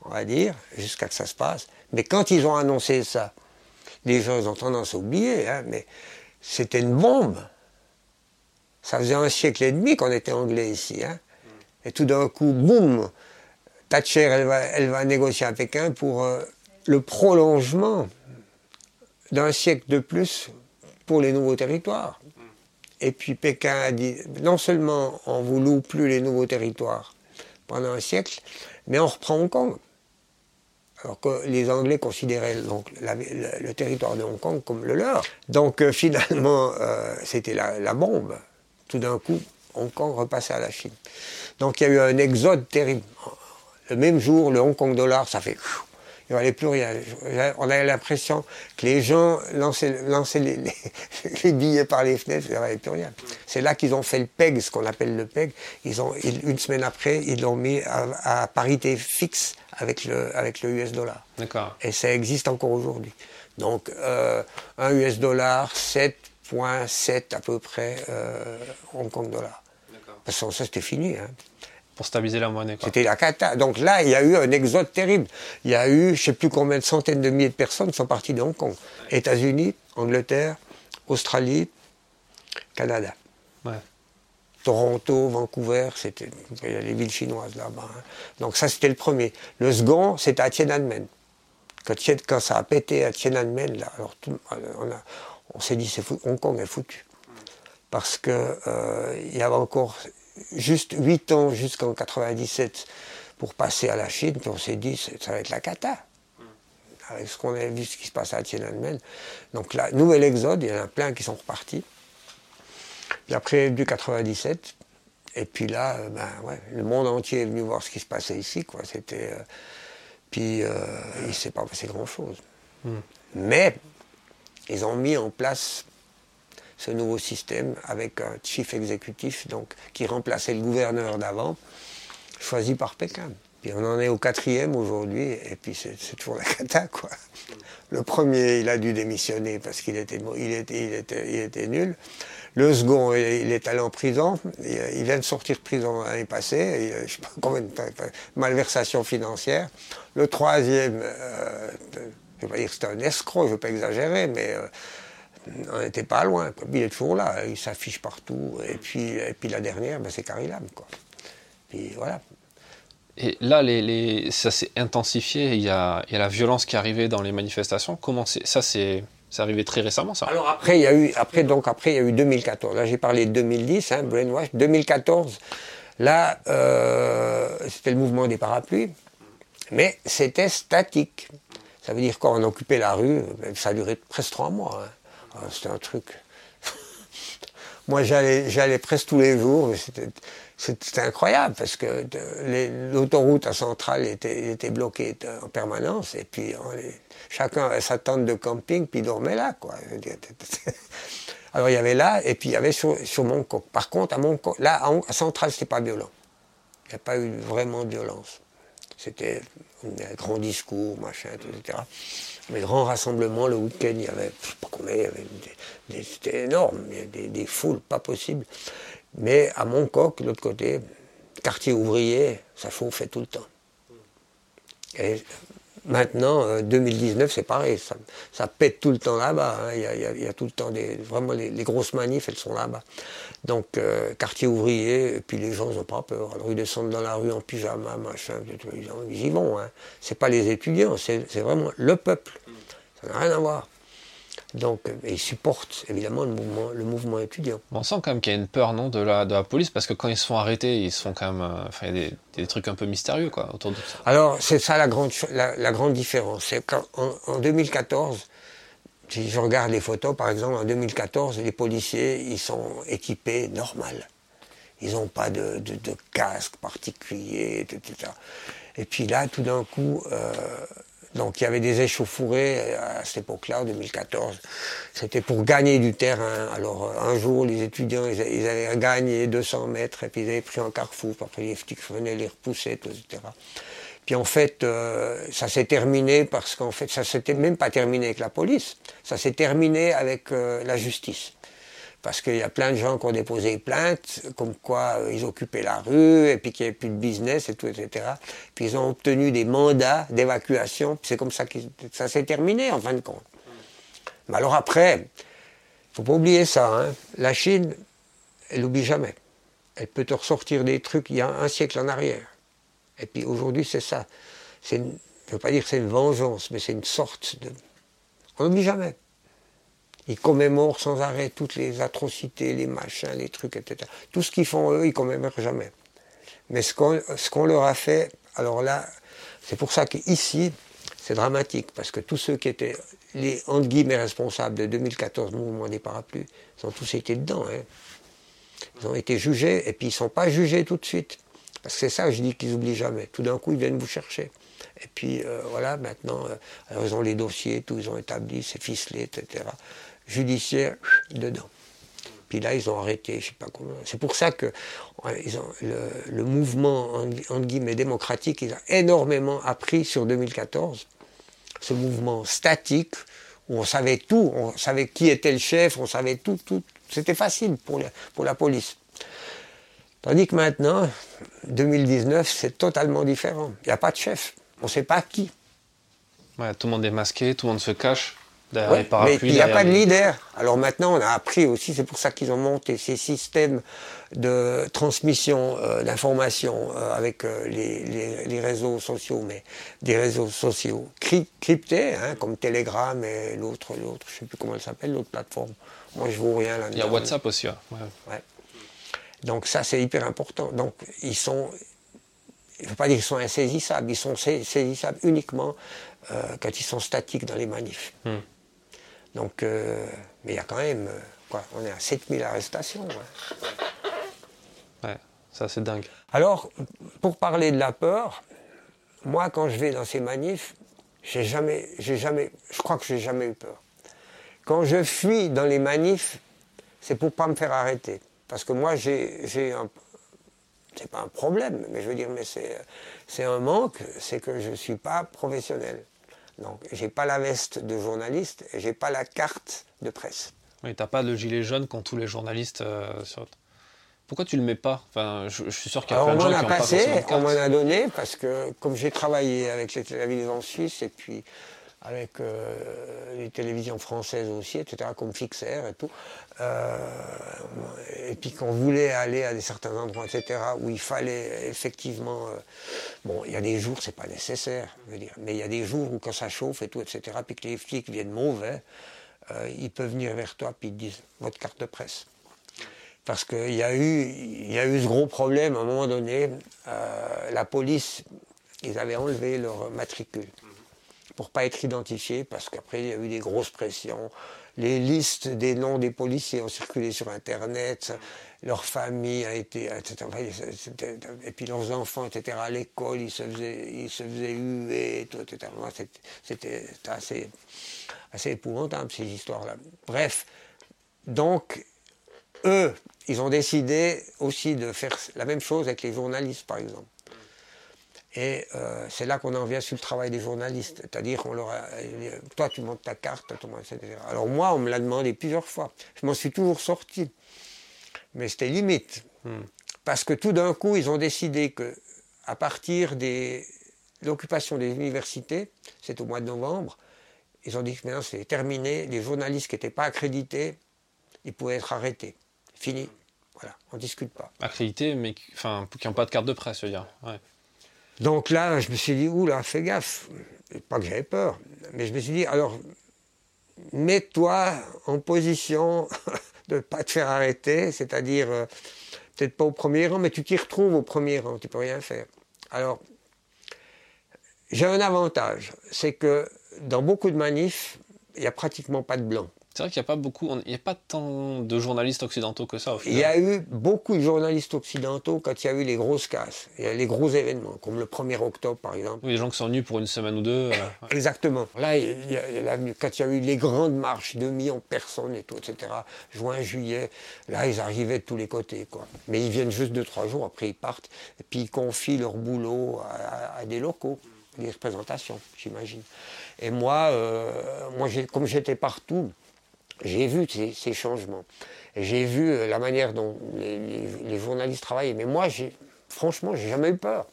on va dire, jusqu'à que ça se passe. Mais quand ils ont annoncé ça, les gens ont tendance à oublier, hein, mais c'était une bombe. Ça faisait un siècle et demi qu'on était anglais ici. Hein. Et tout d'un coup, boum, Thatcher, elle va, elle va négocier à Pékin pour euh, le prolongement d'un siècle de plus pour les nouveaux territoires. Et puis Pékin a dit, non seulement on vous loue plus les nouveaux territoires pendant un siècle, mais on reprend Hong Kong. Alors que les Anglais considéraient donc le, territoire de Hong Kong comme le leur. Donc euh, finalement, euh, c'était la, bombe. Tout d'un coup, Hong Kong repassait à la Chine. Donc il y a eu un exode terrible. Le même jour, le Hong Kong dollar, ça fait il n'y avait plus rien. On avait l'impression que les gens lançaient, les, billets par les fenêtres, il n'y avait plus rien. C'est là qu'ils ont fait le PEG, ce qu'on appelle le PEG. Ils ont, une semaine après, ils l'ont mis à, parité fixe avec le, avec le US dollar. D'accord. Et ça existe encore aujourd'hui. Donc, euh, un US dollar, 7,7 à peu près euh, Hong Kong dollar. Parce que ça, c'était fini. Hein pour stabiliser la monnaie. C'était la cata. Donc là, il y a eu un exode terrible. Il y a eu, je ne sais plus combien de centaines de milliers de personnes sont parties de Hong Kong. États-Unis, Angleterre, Australie, Canada. Toronto, Vancouver, c'était il y a les villes chinoises là-bas. Hein. Donc ça, c'était le premier. Le second, c'était à Tiananmen. Quand, quand, ça a pété à Tiananmen, là, alors on, on s'est dit, c'est Hong Kong est foutu. Parce qu'il euh, y avait encore juste 8 ans jusqu'en 97 pour passer à la Chine, puis on s'est dit, ça va être la cata. Avec ce qu'on a vu, ce qui se passe à Tiananmen. Donc là, nouvel exode, il y en a plein qui sont repartis. Puis après, du 97, et puis là, euh, ben, ouais, le monde entier est venu voir ce qui se passait ici. Quoi. C'était, euh, puis euh, il ne s'est pas passé grand-chose. Hmm. Mais ils ont mis en place ce nouveau système avec un chief exécutif donc, qui remplaçait le gouverneur d'avant, choisi par Pékin. Puis on en est au quatrième aujourd'hui, et puis c'est toujours la cata, quoi. Le premier, il a dû démissionner parce qu'il était, il était, il était, il était nul. Le second, il est allé en prison. Il vient de sortir de prison l'année passée. Je sais pas combien de temps, malversation financière. Le troisième, euh, je ne vais pas dire que c'était un escroc, je ne veux pas exagérer, mais euh, on n'était pas loin. Il est toujours là, il s'affiche partout. Et puis, et puis la dernière, ben, c'est Carrie Lam. Quoi. Puis voilà. Et là, les, les, ça s'est intensifié. Il y, a, il y, a, la violence qui est arrivée dans les manifestations. Comment ça, c'est arrivé très récemment, ça? Alors après, il y a eu, après, donc, après, il y a eu 2014. Là, j'ai parlé de 2010, hein, Brainwash. 2014, là, euh, c'était le mouvement des parapluies. Mais c'était statique. Ça veut dire quand on occupait la rue, ça a duré presque trois mois. Hein. Ah, c'était un truc. Moi, j'allais presque tous les jours, c'était incroyable parce que l'autoroute à Centrale était, était, bloquée en permanence et puis chacun avait sa tente de camping puis dormait là. Quoi. Alors il y avait là et puis il y avait sur, sur. Par contre, à Montcoq, là, à Centrale, c'était pas violent. Il n'y a pas eu vraiment de violence. C'était un grand discours, machin, etc. Mais grands rassemblements, le week-end, il y avait, je sais pas combien, c'était énorme, il y avait des, foules pas possibles. Mais à Montcoq, de l'autre côté, quartier ouvrier, ça chauffait tout le temps. Et maintenant, 2019, euh, c'est pareil, ça, pète tout le temps là-bas. Hein. Il, y a, tout le temps des. Vraiment, les, grosses manifs, elles sont là-bas. Donc, euh, quartier ouvrier, et puis les gens n'ont pas peur. Alors, ils descendent dans la rue en pyjama, machin, ils y vont. Hein. C'est pas les étudiants, c'est vraiment le peuple. Ça n'a rien à voir. Donc, ils supportent évidemment le mouvement, le mouvement étudiant. On sent quand même qu'il y a une peur, non, de la, de la police, parce que quand ils se font arrêter, ils se font quand même. Euh, enfin, il y a des, trucs un peu mystérieux, quoi, autour de ça. Alors, c'est ça la grande, la, grande différence. C'est qu'en en 2014, si je regarde les photos, par exemple, en 2014, les policiers, ils sont équipés normal. Ils n'ont pas de, casque particulier, etc. Et puis là, tout d'un coup, euh, donc il y avait des échauffourées à cette époque-là, en 2014. C'était pour gagner du terrain. Alors un jour, les étudiants, ils, avaient gagné 200 mètres et puis ils avaient pris un carrefour. Après les flics venaient les repousser, etc. Puis en fait, euh, ça s'est terminé parce qu'en fait, ça s'était même pas terminé avec la police. Ça s'est terminé avec euh, la justice parce qu'il y a plein de gens qui ont déposé plainte, comme quoi euh, ils occupaient la rue, et puis qu'il n'y avait plus de business, et tout, etc. Puis ils ont obtenu des mandats d'évacuation, c'est comme ça que ça s'est terminé, en fin de compte. Mais alors après, il ne faut pas oublier ça, hein. la Chine, elle n'oublie jamais. Elle peut te ressortir des trucs il y a un siècle en arrière. Et puis aujourd'hui, c'est ça. je ne veux pas dire que c'est une vengeance, mais c'est une sorte de... On n'oublie jamais. Ils commémorent sans arrêt toutes les atrocités, les machins, les trucs, etc. Tout ce qu'ils font eux, ils commémorent jamais. Mais ce qu'on leur a fait, alors là, c'est pour ça qu'ici, c'est dramatique, parce que tous ceux qui étaient les entre guillemets responsables de 2014 mouvement des parapluies, ils ont tous été dedans. Hein. Ils ont été jugés, et puis ils ne sont pas jugés tout de suite. Parce que c'est ça, je dis qu'ils n'oublient jamais. Tout d'un coup, ils viennent vous chercher. Et puis euh, voilà, maintenant, euh, ils ont les dossiers, tout, ils ont établi, c'est ficelé, etc. Judiciaire, dedans. Puis là, ils ont arrêté, je sais pas comment. C'est pour ça que le, mouvement, entre guillemets, démocratique, il a énormément appris sur 2014. Ce mouvement statique, où on savait tout, on savait qui était le chef, on savait tout, tout. C'était facile pour la police. Tandis que maintenant, 2019, c'est totalement différent. Il n'y a pas de chef. On ne sait pas qui. Ouais, tout le monde est masqué, tout le monde se cache derrière les parapluies. Mais il n'y a pas de leader. Alors maintenant, on a appris aussi, c'est pour ça qu'ils ont monté ces systèmes de transmission euh, d'informations euh, avec euh, les, réseaux sociaux, mais des réseaux sociaux cryptés, hein, comme Telegram et l'autre, l'autre, je ne sais plus comment elle s'appelle, l'autre plateforme. Moi, je ne vois rien là-dedans. Il y a WhatsApp aussi. ouais. Donc ça, c'est hyper important. Donc ils sont, il ne faut pas dire qu'ils sont insaisissables, ils sont saisissables uniquement euh, quand ils sont statiques dans les manifs. Hmm. Donc, euh, mais il y a quand même, euh, quoi, on est à 7000 arrestations. Ouais, ça c'est dingue. Alors, pour parler de la peur, moi quand je vais dans ces manifs, j'ai jamais, j'ai jamais, je crois que j'ai jamais eu peur. Quand je fuis dans les manifs, c'est pour pas me faire arrêter. Parce que moi, j'ai un. C'est pas un problème, mais je veux dire, mais c'est un manque, c'est que je ne suis pas professionnel. Donc, j'ai pas la veste de journaliste et j'ai pas la carte de presse. Oui, t'as pas le gilet jaune quand tous les journalistes euh, Pourquoi tu le mets pas? Enfin, je, suis sûr qu'il y a plein de gens qui passé, pas On m'en a donné parce que comme j'ai travaillé avec les télévisions suisses et puis avec euh, les télévisions françaises aussi, etc., comme Fixer et tout. Euh, et puis qu'on voulait aller à des certains endroits, etc., où il fallait effectivement. Euh, bon, il y a des jours, c'est pas nécessaire, mais il y a des jours où quand ça chauffe et tout, etc., puis que les flics viennent mauvais, ils peuvent venir vers toi puis ils disent votre carte de presse. Parce qu'il y, a eu, y a eu ce gros problème à un moment donné, la police, ils avaient enlevé leur matricule pour pas être identifié, parce qu'après il y a eu des grosses pressions. Les listes des noms des policiers ont circulé sur Internet, leur famille a été, etc. Et puis leurs enfants, etc. À l'école, ils se faisaient, ils se faisaient huer, tout, etc. C'était assez, assez épouvantable ces histoires-là. Bref, donc eux, ils ont décidé aussi de faire la même chose avec les journalistes, par exemple. Et euh, c'est là qu'on en vient sur le travail des journalistes. C'est-à-dire qu'on leur a, toi tu montes ta carte, etc. Alors moi, on me l'a demandé plusieurs fois. Je m'en suis toujours sorti. Mais c'était limite. Hmm. Parce que tout d'un coup, ils ont décidé que, à partir de l'occupation des universités, c'est au mois de novembre, ils ont dit que maintenant c'est terminé, les journalistes qui n'étaient pas accrédités, ils pouvaient être arrêtés. Fini. Voilà, on ne discute pas. Accrédités, mais qui n'ont pas de carte de presse, je veux dire. Donc là, je me suis dit, oula, fais gaffe. Pas que j'avais peur, mais je me suis dit, alors, mets-toi en position de ne pas te faire arrêter, c'est-à-dire, euh, peut-être pas au premier rang, mais tu t'y retrouves au premier rang, tu peux rien faire. Alors, j'ai un avantage, c'est que dans beaucoup de manifs, il n'y a pratiquement pas de blanc. C'est vrai qu'il n'y a pas beaucoup, il n'y a pas tant de journalistes occidentaux que ça. Au final. Il y a eu beaucoup de journalistes occidentaux quand il y a eu les grosses casses, les gros événements, comme le 1er octobre par exemple. Oui, les gens qui sont venus pour une semaine ou deux. Euh, Exactement. Là, quand il y a eu les grandes marches, 2 millions de personnes et tout, etc., juin, juillet, là, ils arrivaient de tous les côtés. Quoi. Mais ils viennent juste deux, trois jours, après ils partent, et puis ils confient leur boulot à, des locaux, des représentations, j'imagine. Et moi, euh, moi comme j'étais partout, j'ai vu ces, changements. J'ai vu euh, la manière dont les, journalistes travaillaient. Mais moi, franchement, j'ai jamais eu peur.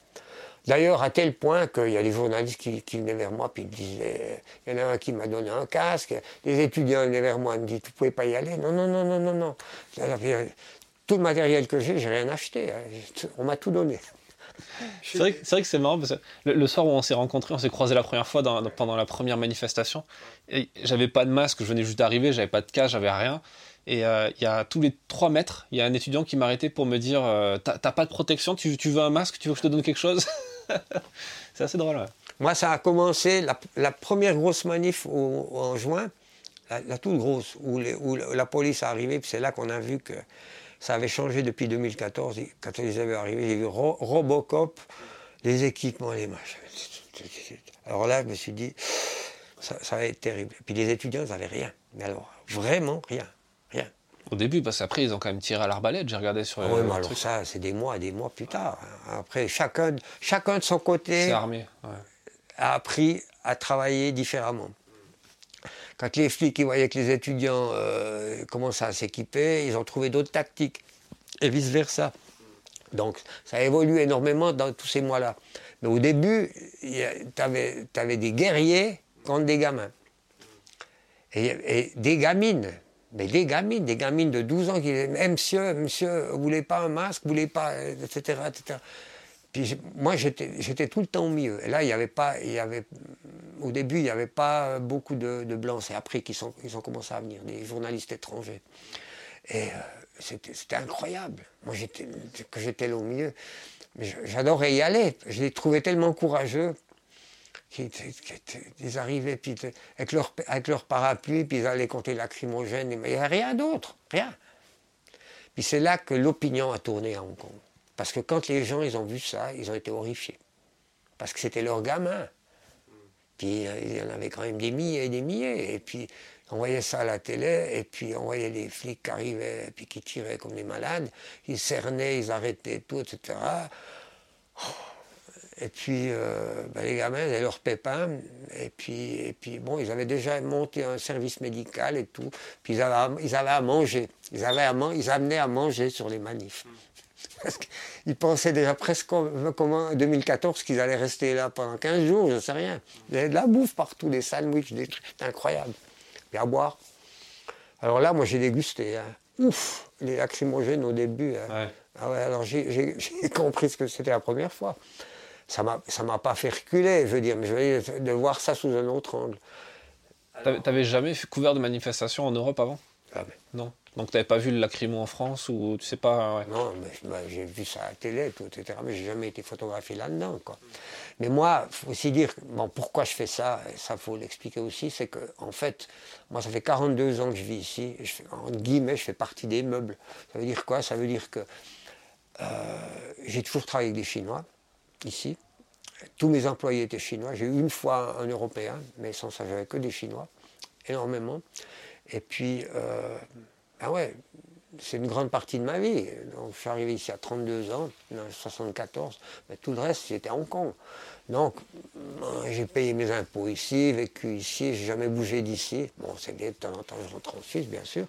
D'ailleurs, à tel point qu'il y a des journalistes qui, venaient vers moi, puis ils me disaient, il y en a un qui m'a donné un casque, des étudiants venaient vers moi, ils me disaient, tu pouvais pas y aller. Non, non, non, non, non, non. tout le matériel que j'ai, j'ai rien acheté. Hein. On m'a tout donné. C'est vrai, que c'est marrant parce que le, soir où on s'est rencontrés, on s'est croisés la première fois pendant la première manifestation. J'avais pas de masque, je venais juste d'arriver, j'avais pas de cas, j'avais rien. Et euh, il y a tous les 3 mètres, il y a un étudiant qui m'a arrêté pour me dire euh, T'as pas de protection, tu, veux un masque, tu veux que je te donne quelque chose? C'est assez drôle. Moi, ça a commencé, la, première grosse manif en juin, la, toute grosse, où, la police est arrivée, puis c'est là qu'on a vu que ça avait changé depuis 2014. Quand ils avaient arrivé, j'ai vu Robocop, les équipements, les machins. Alors là, je me suis dit, ça, ça va être terrible. Puis les étudiants, ils n'avaient rien. Mais alors, vraiment rien. Rien. Au début, parce qu'après, ils ont quand même tiré à l'arbalète, j'ai regardé sur ah Oui, mais alors ça, c'est des mois et des mois plus tard. Après, chacun, chacun de son côté armé, a appris à travailler différemment. Quand les flics ils voyaient que les étudiants euh, commençaient à s'équiper, ils ont trouvé d'autres tactiques, et vice-versa. Donc ça a évolué énormément dans tous ces mois-là. Mais au début, tu avais, des guerriers contre des gamins. Et, des gamines. Mais des gamines, des gamines de 12 ans qui disaient Monsieur, monsieur, vous voulez pas un masque, vous voulez pas, etc. etc. Puis moi, j'étais tout le temps au milieu. Et là, il n'y avait pas, y avait, au début, il n'y avait pas beaucoup de, blancs. C'est après qu'ils ils ont commencé à venir, des journalistes étrangers. Et euh, c'était incroyable. Moi, que j'étais là au milieu. J'adorais y aller. Je les trouvais tellement courageux qu'ils arrivaient puis, avec, leur, avec parapluie, puis ils allaient compter lacrymogène. Il n'y a rien d'autre, rien. Puis c'est là que l'opinion a tourné à Hong Kong. Parce que quand les gens ils ont vu ça, ils ont été horrifiés. Parce que c'était leur gamin. Puis euh, il y en avait quand même des milliers et des milliers. Et puis on voyait ça à la télé, et puis on voyait les flics qui arrivaient, et puis qui tiraient comme des malades. Ils cernaient, ils arrêtaient tout, etc. Et puis euh, ben, les gamins avaient leurs pépins, et puis, et puis bon, ils avaient déjà monté un service médical et tout. Puis ils avaient, ils à manger. Ils, avaient ils amenaient à manger sur les manifs. Parce qu'ils pensaient déjà presque comme en 2014 qu'ils allaient rester là pendant 15 jours, je ne sais rien. Il y avait de la bouffe partout, des sandwichs, des trucs incroyables. Et à boire. Alors là, moi j'ai dégusté. Hein. Ouf, les lacrymogènes au début. Hein. Ah ouais, alors j'ai compris ce que c'était la première fois. Ça ne m'a pas fait reculer, je veux dire, mais je veux dire, de voir ça sous un autre angle. T'avais jamais couvert de manifestations en Europe avant? Non. Donc tu n'avais pas vu le lacrymo en France ou tu sais pas Non, mais, bah, j'ai vu ça à la télé, tout, etc. Mais j'ai jamais été photographié là-dedans. Quoi. Mais moi, faut aussi dire, bon, pourquoi je fais ça, et ça faut l'expliquer aussi, c'est que en fait, moi ça fait 42 ans que je vis ici, en guillemets, je fais partie des meubles. Ça veut dire quoi? Ça veut dire que euh, j'ai toujours travaillé avec des Chinois, ici. Tous mes employés étaient chinois. J'ai eu une fois un Européen, mais sans ça, j'avais que des Chinois, énormément. Et puis, euh, ah ouais, c'est une grande partie de ma vie. Donc, je suis arrivé ici à 32 ans, en 74, mais tout le reste, j'étais à Hong Kong. Donc, euh, j'ai payé mes impôts ici, vécu ici, j'ai jamais bougé d'ici. Bon, c'est bien, de temps en temps, je rentre en Suisse, bien sûr,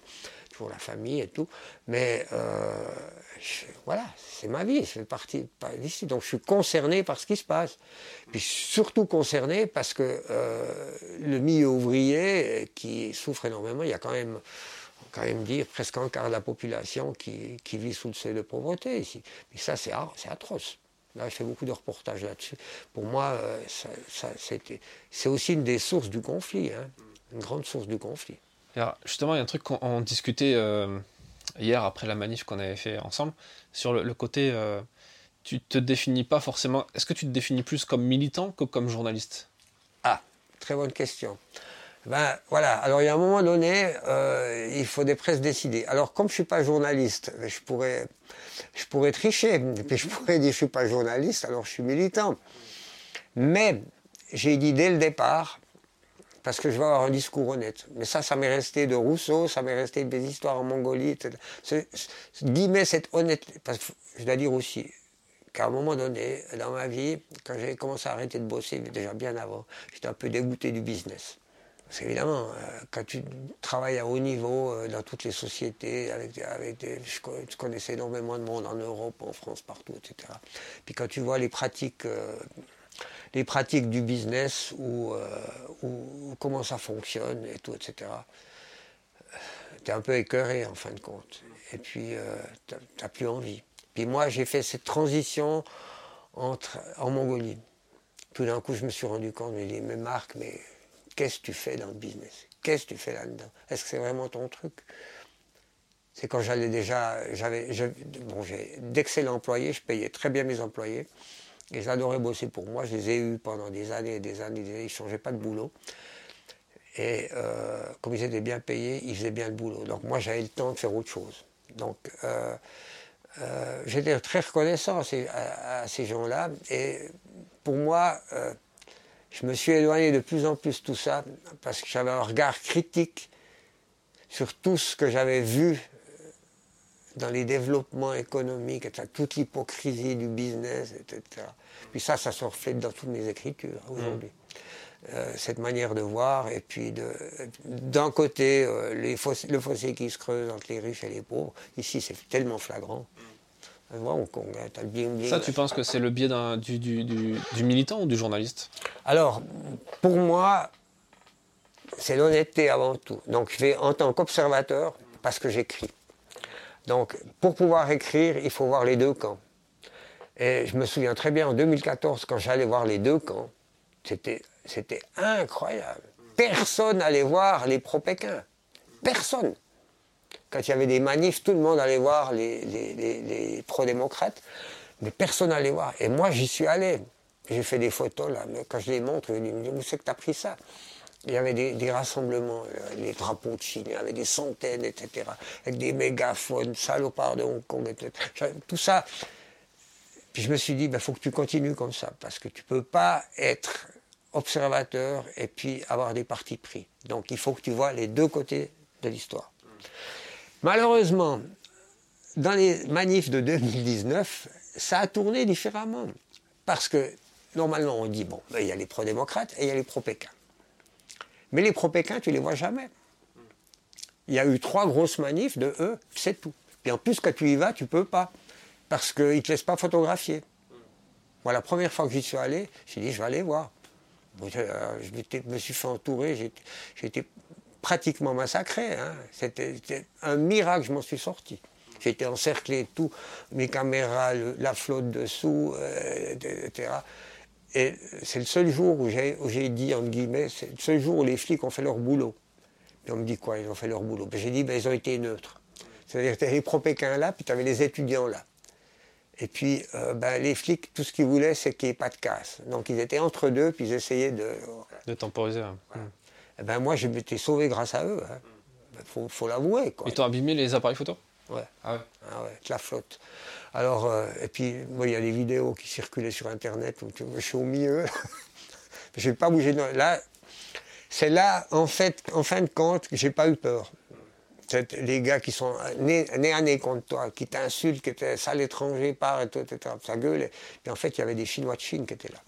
pour la famille et tout. Mais euh, voilà, c'est ma vie, je fais partie d'ici. Donc, je suis concerné par ce qui se passe. Puis, surtout concerné parce que euh, le milieu ouvrier, qui souffre énormément, il y a quand même quand même dire presque un quart de la population qui, vit sous le seuil de pauvreté ici. Mais ça, c'est atroce. Là, je fais beaucoup de reportages là-dessus. Pour moi, euh, c'est aussi une des sources du conflit, hein. une grande source du conflit. Alors, justement, il y a un truc qu'on discutait euh, hier après la manif qu'on avait fait ensemble, sur le, côté, euh, tu te définis pas forcément, est-ce que tu te définis plus comme militant que comme journaliste? Ah, très bonne question. Ben voilà, alors il y a un moment donné, euh, il faut des presses décider. Alors comme je suis pas journaliste, je pourrais, je pourrais tricher, et puis je pourrais dire je suis pas journaliste, alors je suis militant. Mais j'ai dit dès le départ, parce que je vais avoir un discours honnête. Mais ça, ça m'est resté de Rousseau, ça m'est resté des histoires en Mongolie, etc. Guillemets, cette honnêteté, parce que je dois dire aussi, qu'à un moment donné, dans ma vie, quand j'ai commencé à arrêter de bosser, déjà bien avant, j'étais un peu dégoûté du business. Parce qu'évidemment, euh, quand tu travailles à haut niveau euh, dans toutes les sociétés, avec, avec des, je connaissais énormément de monde en Europe, en France, partout, etc. Puis quand tu vois les pratiques, euh, les pratiques du business ou, comment ça fonctionne et tout, etc. Tu es un peu écœuré en fin de compte. et puis tu n'as plus envie. Puis moi, j'ai fait cette transition en Mongolie. Tout d'un coup, je me suis rendu compte, je me dit, mais Marc, mais qu'est-ce que tu fais dans le business? Qu'est-ce que tu fais là-dedans? Est-ce que c'est vraiment ton truc? C'est quand j'allais déjà, j'avais, bon, j'ai d'excellents employés, je payais très bien mes employés, et j'adorais bosser pour moi. Je les ai eus pendant des années et des années, ils ne changeaient pas de boulot. Et euh, comme ils étaient bien payés, ils faisaient bien le boulot. Donc moi, j'avais le temps de faire autre chose. Donc euh, euh, j'étais très reconnaissant à, ces gens-là. Et pour moi, je me suis éloigné de plus en plus de tout ça parce que j'avais un regard critique sur tout ce que j'avais vu dans les développements économiques, toute l'hypocrisie du business, etc. Puis ça, ça se reflète dans toutes mes écritures aujourd'hui. Euh, cette manière de voir, et puis d'un côté, euh, les le fossé qui se creuse entre les riches et les pauvres, ici c'est tellement flagrant. Mm. Ça, tu penses que c'est le biais du, du, du, militant ou du journaliste? Alors, pour moi, c'est l'honnêteté avant tout. Donc, je vais en tant qu'observateur, parce que j'écris. Donc, pour pouvoir écrire, il faut voir les deux camps. Et je me souviens très bien en 2014, quand j'allais voir les deux camps, c'était c'était incroyable. Personne n'allait voir les pro-Pékin. Personne. Quand il y avait des manifs, tout le monde allait voir les, pro-démocrates, mais personne n'allait voir. Et moi, j'y suis allé. J'ai fait des photos là, quand je les montre, je dis, où c'est que tu as pris ça? Il y avait des, rassemblements, euh, les drapeaux de Chine, il y avait des centaines, etc., avec des mégaphones, salopards de Hong Kong, etc. Tout ça. Puis je me suis dit, il ben, faut que tu continues comme ça, parce que tu ne peux pas être observateur et puis avoir des partis pris. Donc il faut que tu vois les deux côtés de l'histoire. Malheureusement, dans les manifs de 2019, ça a tourné différemment. Parce que normalement on dit, bon, ben, il y a les pro-démocrates et il y a les pro-Pékin. Mais les pro-Pékin, tu les vois jamais. Il y a eu trois grosses manifs de eux, c'est tout. Et en plus, quand tu y vas, tu peux pas. Parce qu'ils ne te laissent pas photographier. Moi, la première fois que j'y suis allé, j'ai dit, je vais aller voir. Euh, je me suis fait entourer, été pratiquement massacré. Hein. C'était un miracle, je m'en suis sorti. J'étais encerclé, tout, mes caméras, la flotte dessous, euh, etc. Et c'est le seul jour où j'ai dit, entre guillemets, c'est le seul jour où les flics ont fait leur boulot. Et on me dit quoi, ils ont fait leur boulot? Ben, J'ai dit, ben, ils ont été neutres. C'est-à-dire que tu avais les pro-Pékin là, puis tu avais les étudiants là. Et puis, euh, ben, les flics, tout ce qu'ils voulaient, c'est qu'il n'y ait pas de casse. Donc, ils étaient entre deux, puis ils essayaient de. De temporiser. Et eh ben, moi, je m'étais sauvé grâce à eux. Il hein. ben, faut, l'avouer. Ils t'ont abîmé les appareils photo? Ouais. Ah ouais. Ah ouais, la flotte. Alors, euh, et puis, moi, il y a des vidéos qui circulaient sur Internet où je suis au milieu. je n'ai pas bougé. Là, c'est là, en fait, en fin de compte, que j'ai pas eu peur les gars qui sont nés, à nez contre toi, qui t'insultent, qui étaient sale étranger, par et tout, etc. Ça gueule. Et en fait, il y avait des Chinois de Chine qui étaient là.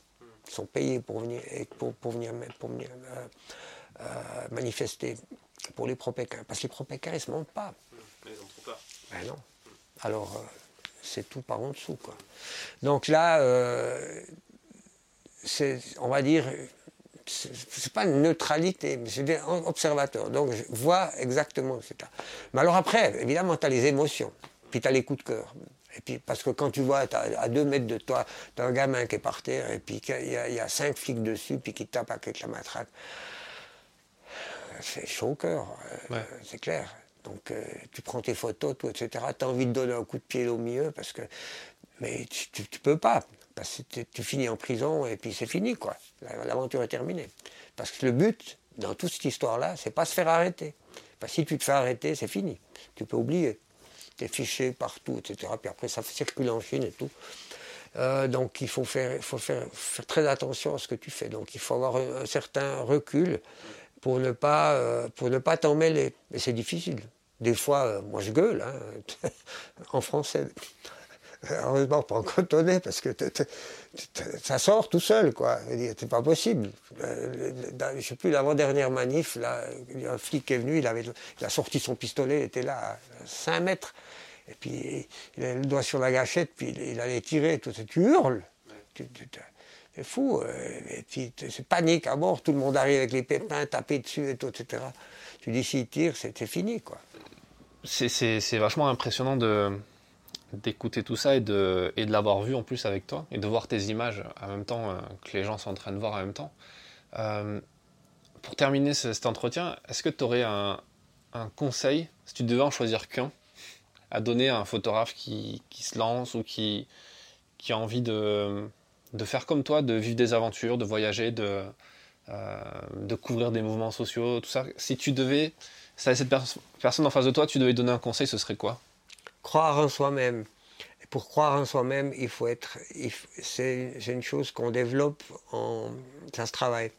Ils sont payés pour venir, pour, pour venir, pour venir euh, euh, manifester pour les pro-Pékin. Parce que les pro-Pékin, ils ne se montent pas. Mais ils trop peur. Ben non. Alors, euh, c'est tout par en dessous, quoi. Donc là, c'est, on va dire, c'est pas une neutralité, mais c'est des observateurs. Donc je vois exactement ce là. Mais alors après, évidemment, tu as les émotions, puis tu as les coups de cœur. Et puis, parce que quand tu vois, à deux mètres de toi, tu as un gamin qui est par terre, et puis il y, a cinq flics dessus, puis qui tape avec la matraque. C'est chaud au cœur, euh, c'est clair. Donc euh, tu prends tes photos, tout, etc. Tu as envie de donner un coup de pied au milieu, parce que. Mais tu, tu peux pas tu finis en prison et puis c'est fini, quoi. L'aventure est terminée. Parce que le but, dans toute cette histoire-là, c'est pas se faire arrêter. Parce que si tu te fais arrêter, c'est fini. Tu peux oublier. Tu es fiché partout, etc. Puis après, ça circule en Chine et tout. Euh, donc il faut, faire, faut faire, très attention à ce que tu fais. Donc il faut avoir un, certain recul pour ne pas, euh, pour ne pas t'en mêler. Mais c'est difficile. Des fois, euh, moi je gueule, hein, en français. Heureusement pas en cotonnet parce que ça sort tout seul, quoi. C'est pas possible. Euh, je sais plus, l'avant-dernière manif, là, il y a un flic qui est venu, il, avait, il a sorti son pistolet, il était là à 5 mètres. Et puis il avait le doigt sur la gâchette, puis il allait tirer, tout ça. Tu hurles. C'est fou. Euh, c'est panique à bord, tout le monde arrive avec les pépins, taper dessus et tout, etc. Tu dis s'il tire, c'était fini, quoi. c'est vachement impressionnant d'écouter tout ça et de, et de l'avoir vu en plus avec toi et de voir tes images en même temps euh, que les gens sont en train de voir en même temps. Euh, pour terminer cet entretien, est-ce que tu aurais un, un, conseil, si tu devais en choisir qu'un, à donner à un photographe qui, qui, se lance ou qui, qui a envie de, de faire comme toi, de vivre des aventures, de voyager, de, euh, de couvrir des mouvements sociaux, tout ça Si tu devais si cette personne en face de toi, tu devais donner un conseil, ce serait quoi? Croire en soi-même. pour croire en soi-même, il faut être. C'est une chose qu'on développe, ça se travaille.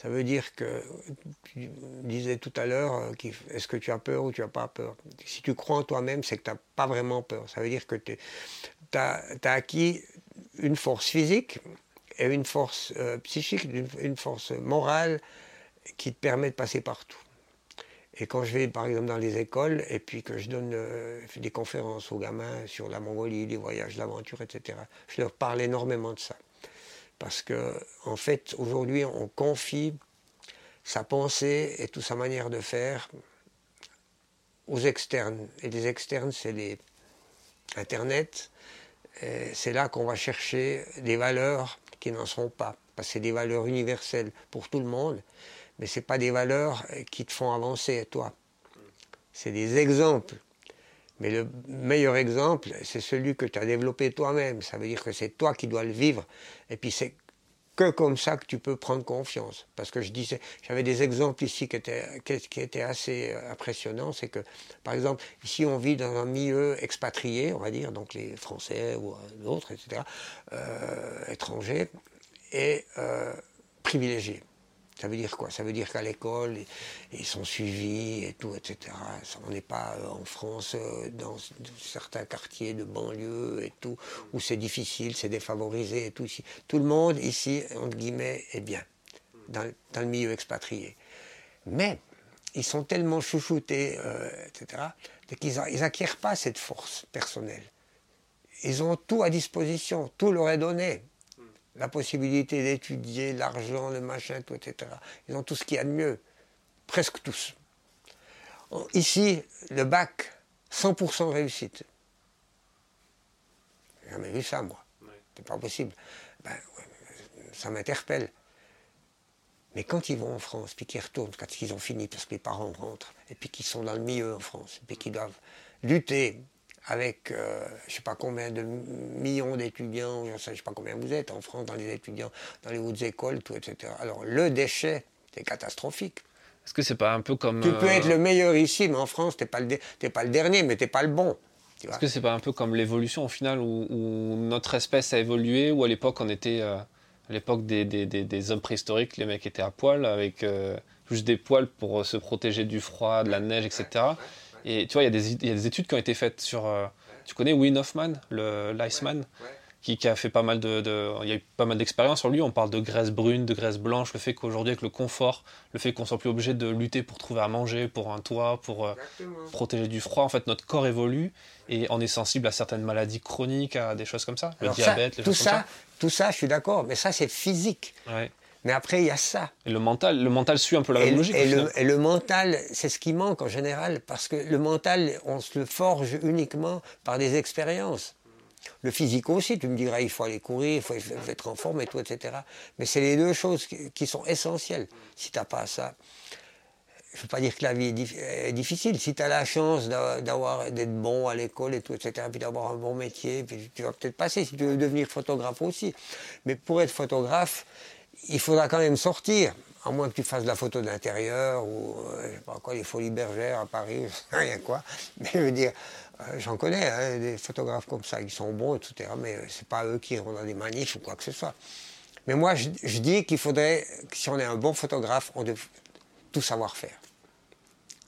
Ça veut dire que, tu disais tout à l'heure, euh, est-ce que tu as peur ou tu n'as pas peur? Si tu crois en toi-même, c'est que tu n'as pas vraiment peur. Ça veut dire que tu as, acquis une force physique et une force euh, psychique, une force morale qui te permet de passer partout. Et quand je vais par exemple dans les écoles et puis que je donne euh, des conférences aux gamins sur la Mongolie, les voyages, l'aventure, etc., je leur parle énormément de ça. Parce que en fait, aujourd'hui, on confie sa pensée et toute sa manière de faire aux externes. Et les externes, c'est les Internet. C'est là qu'on va chercher des valeurs qui n'en seront pas. Parce que c'est des valeurs universelles pour tout le monde mais ce pas des valeurs qui te font avancer, toi. C'est des exemples. Mais le meilleur exemple, c'est celui que tu as développé toi-même. Ça veut dire que c'est toi qui dois le vivre. Et puis c'est que comme ça que tu peux prendre confiance. Parce que je disais, j'avais des exemples ici qui étaient, qui étaient assez euh, impressionnants. C'est que, par exemple, ici on vit dans un milieu expatrié, on va dire, donc les Français ou d'autres, etc., euh, étrangers, et euh, privilégiés. Ça veut dire quoi? Ça veut dire qu'à l'école, ils sont suivis et tout, etc. On n'est pas euh, en France euh, dans certains quartiers de banlieue et tout, où c'est difficile, c'est défavorisé et tout. Tout le monde ici, entre guillemets, est bien, dans, le milieu expatrié. Mais ils sont tellement chouchoutés, euh, etc., qu'ils n'acquièrent pas cette force personnelle. Ils ont tout à disposition, tout leur est donné la possibilité d'étudier, l'argent, le machin, tout, etc. Ils ont tout ce qu'il y a de mieux. Presque tous. Ici, le bac, 100% réussite. J'ai jamais vu ça, moi. C'est pas possible. Ben, ça m'interpelle. Mais quand ils vont en France, puis qu'ils retournent, quand ils ont fini, parce que les parents rentrent, et puis qu'ils sont dans le milieu en France, et puis qu'ils doivent lutter avec euh, je ne sais pas combien de millions d'étudiants, je ne sais pas combien vous êtes en France dans les étudiants, dans les hautes écoles, tout, etc. Alors le déchet, c'est catastrophique. Est-ce que c'est pas un peu comme... Tu peux être le meilleur ici, mais en France, tu n'es pas, le pas le dernier, mais tu n'es pas le bon. Est-ce que c'est pas un peu comme l'évolution au final, où, notre espèce a évolué, où à l'époque on était... Euh, à l'époque des, des, des, hommes préhistoriques, les mecs étaient à poil, avec euh, juste des poils pour se protéger du froid, de la neige, etc. Et tu vois, il y, y, a des études qui ont été faites sur. Euh, tu connais Win Hoffman, le l'Iceman qui, qui, a fait pas mal de, de il y a eu pas mal d'expériences sur lui. On parle de graisse brune, de graisse blanche, le fait qu'aujourd'hui avec le confort, le fait qu'on soit plus obligé de lutter pour trouver à manger, pour un toit, pour euh, protéger du froid. En fait, notre corps évolue et on est sensible à certaines maladies chroniques, à des choses comme ça, le diabète, les tout choses ça, comme ça. Tout ça, je suis d'accord, mais ça c'est physique. Ouais. Mais après, il y a ça. Et le mental, le mental suit un peu la même logique. Et le, et le, mental, c'est ce qui manque en général, parce que le mental, on se le forge uniquement par des expériences. Le physique aussi, tu me diras, il faut aller courir, il faut être en forme et tout, etc. Mais c'est les deux choses qui, sont essentielles. Si tu n'as pas ça, je ne veux pas dire que la vie est, difficile. Si tu as la chance d'avoir d'être bon à l'école et tout, etc., puis d'avoir un bon métier, puis tu vas peut-être passer si tu veux devenir photographe aussi. Mais pour être photographe, il faudra quand même sortir, à moins que tu fasses de la photo d'intérieur ou euh, je sais pas quoi, les folies bergères à Paris, rien quoi. Mais je veux dire, euh, j'en connais hein, des photographes comme ça, qui sont bons, etc. Mais euh, c'est pas eux qui iront dans des manifs ou quoi que ce soit. Mais moi, je, dis qu'il faudrait, si on est un bon photographe, on doit tout savoir faire.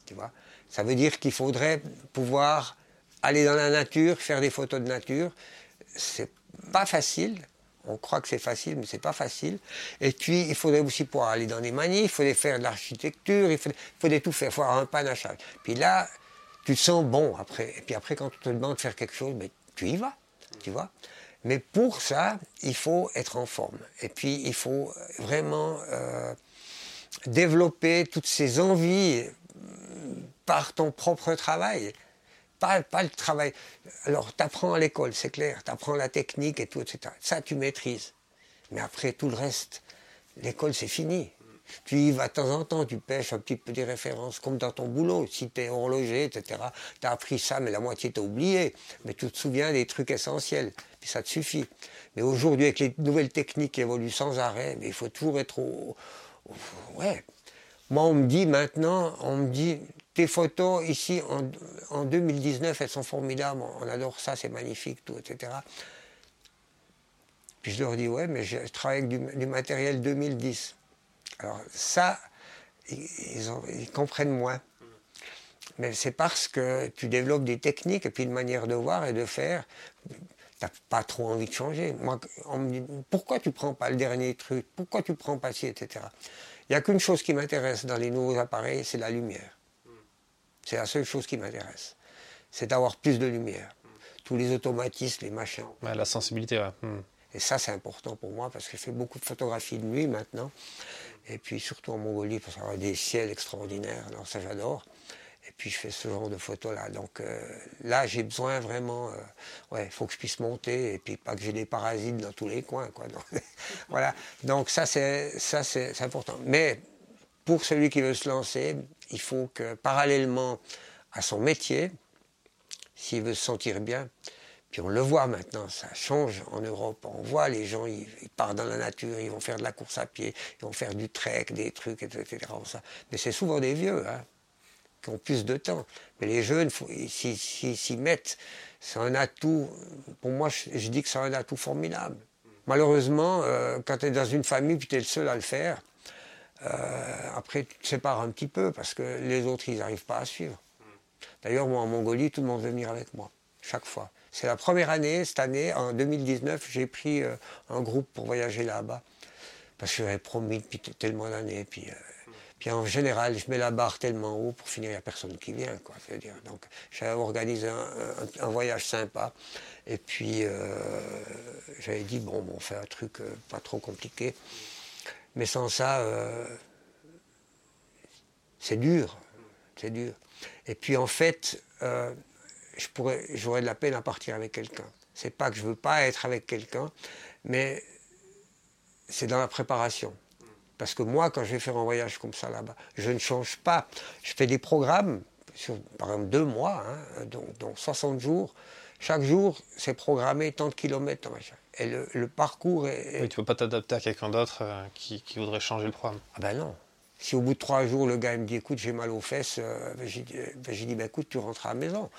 Tu vois? Ça veut dire qu'il faudrait pouvoir aller dans la nature, faire des photos de nature. C'est pas facile, on croit que c'est facile, mais c'est pas facile. Et puis, il faudrait aussi pouvoir aller dans des manifs, il faudrait faire de l'architecture, il faudrait, tout faire, il faut avoir un panachage. Puis là, tu te sens bon après. Et puis après, quand on te demande de faire quelque chose, ben, tu y vas, tu vois. Mais pour ça, il faut être en forme. Et puis, il faut vraiment euh, développer toutes ces envies par ton propre travail. Pas, le travail. Alors, tu apprends à l'école, c'est clair, tu apprends la technique et tout, etc. Ça, tu maîtrises. Mais après, tout le reste, l'école, c'est fini. Tu y vas de temps en temps, tu pêches un petit peu des références, comme dans ton boulot. Si tu es horloger, etc., tu as appris ça, mais la moitié t'as oublié. Mais tu te souviens des trucs essentiels, puis ça te suffit. Mais aujourd'hui, avec les nouvelles techniques qui évoluent sans arrêt, mais il faut toujours être au... Ouais. Moi, on me dit maintenant, on me dit, tes photos ici en, en 2019, elles sont formidables, on adore ça, c'est magnifique, tout, etc. Puis je leur dis, ouais, mais je travaille avec du, matériel 2010. Alors ça, ils, comprennent moins. Mais c'est parce que tu développes des techniques et puis une manière de voir et de faire. Tu n'as pas trop envie de changer. Moi, on me dit, pourquoi tu prends pas le dernier truc? Pourquoi tu prends pas ci, etc. Il n'y a qu'une chose qui m'intéresse dans les nouveaux appareils, c'est la lumière. C'est la seule chose qui m'intéresse. C'est d'avoir plus de lumière. Tous les automatismes, les machins. la sensibilité, ouais. Hmm. Et ça, c'est important pour moi parce que je fais beaucoup de photographies de nuit maintenant. Et puis surtout en Mongolie, parce y a des ciels extraordinaires. Alors ça, j'adore. Et puis je fais ce genre de photos-là. Donc euh, là, j'ai besoin vraiment... Euh, ouais, il faut que je puisse monter et puis pas que j'ai des parasites dans tous les coins. Quoi. Donc, voilà. Donc ça c'est, important. Mais pour celui qui veut se lancer, il faut que parallèlement à son métier, s'il veut se sentir bien, puis on le voit maintenant, ça change en Europe. On voit les gens, ils, partent dans la nature, ils vont faire de la course à pied, ils vont faire du trek, des trucs, etc. Mais c'est souvent des vieux, hein, qui ont plus de temps. Mais les jeunes, s'ils s'y mettent, c'est un atout. Pour moi, je, dis que c'est un atout formidable. Malheureusement, euh, quand tu es dans une famille, puis tu es le seul à le faire, après, tu te sépares un petit peu parce que les autres, ils n'arrivent pas à suivre. D'ailleurs, moi, en Mongolie, tout le monde veut venir avec moi, chaque fois. C'est la première année, cette année, en 2019, j'ai pris euh, un groupe pour voyager là-bas. Parce que j'avais promis depuis tellement d'années. Puis, euh, puis en général, je mets la barre tellement haut pour finir, il n'y a personne qui vient. Donc j'avais organisé un, voyage sympa. Et puis j'avais dit, bon, bon, on fait un truc pas trop compliqué. Mais sans ça, euh, c'est dur. C'est dur. Et puis en fait, euh, j'aurais de la peine à partir avec quelqu'un. C'est pas que je veux pas être avec quelqu'un, mais c'est dans la préparation. Parce que moi, quand je vais faire un voyage comme ça là-bas, je ne change pas. Je fais des programmes, sur, par exemple deux mois, hein, donc, 60 jours. Chaque jour, c'est programmé tant de kilomètres. Et le, parcours est. Oui, tu ne peux pas t'adapter à quelqu'un d'autre euh, qui, voudrait changer le programme. Ah ben non. Si au bout de trois jours, le gars me dit écoute, j'ai mal aux fesses, euh, ben j'ai ben dit ben écoute, tu rentres à la maison.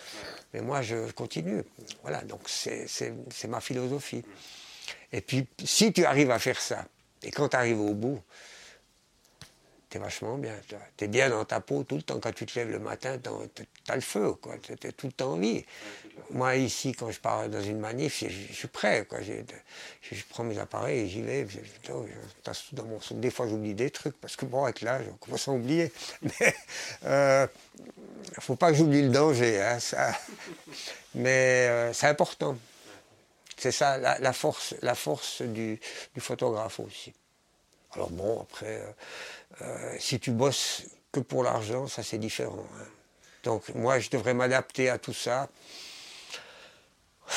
Mais moi, je continue. Voilà, donc c'est ma philosophie. Et puis, si tu arrives à faire ça, et quand tu arrives au bout, t'es vachement bien. Tu es bien dans ta peau tout le temps. Quand tu te lèves le matin, tu as le feu, quoi. Tu es tout le temps en vie. Moi, ici, quand je pars dans une manif, je, suis prêt, quoi. Je, prends mes appareils et j'y vais. des fois, j'oublie des trucs parce que, bon, avec l'âge, on commence à oublier. Mais euh, faut pas que j'oublie le danger, hein. Mais euh, c'est important. C'est ça, la, force, la force du photographe aussi. Alors bon, après, euh, euh, si tu bosses que pour l'argent, ça c'est différent. Hein. Donc moi, je devrais m'adapter à tout ça.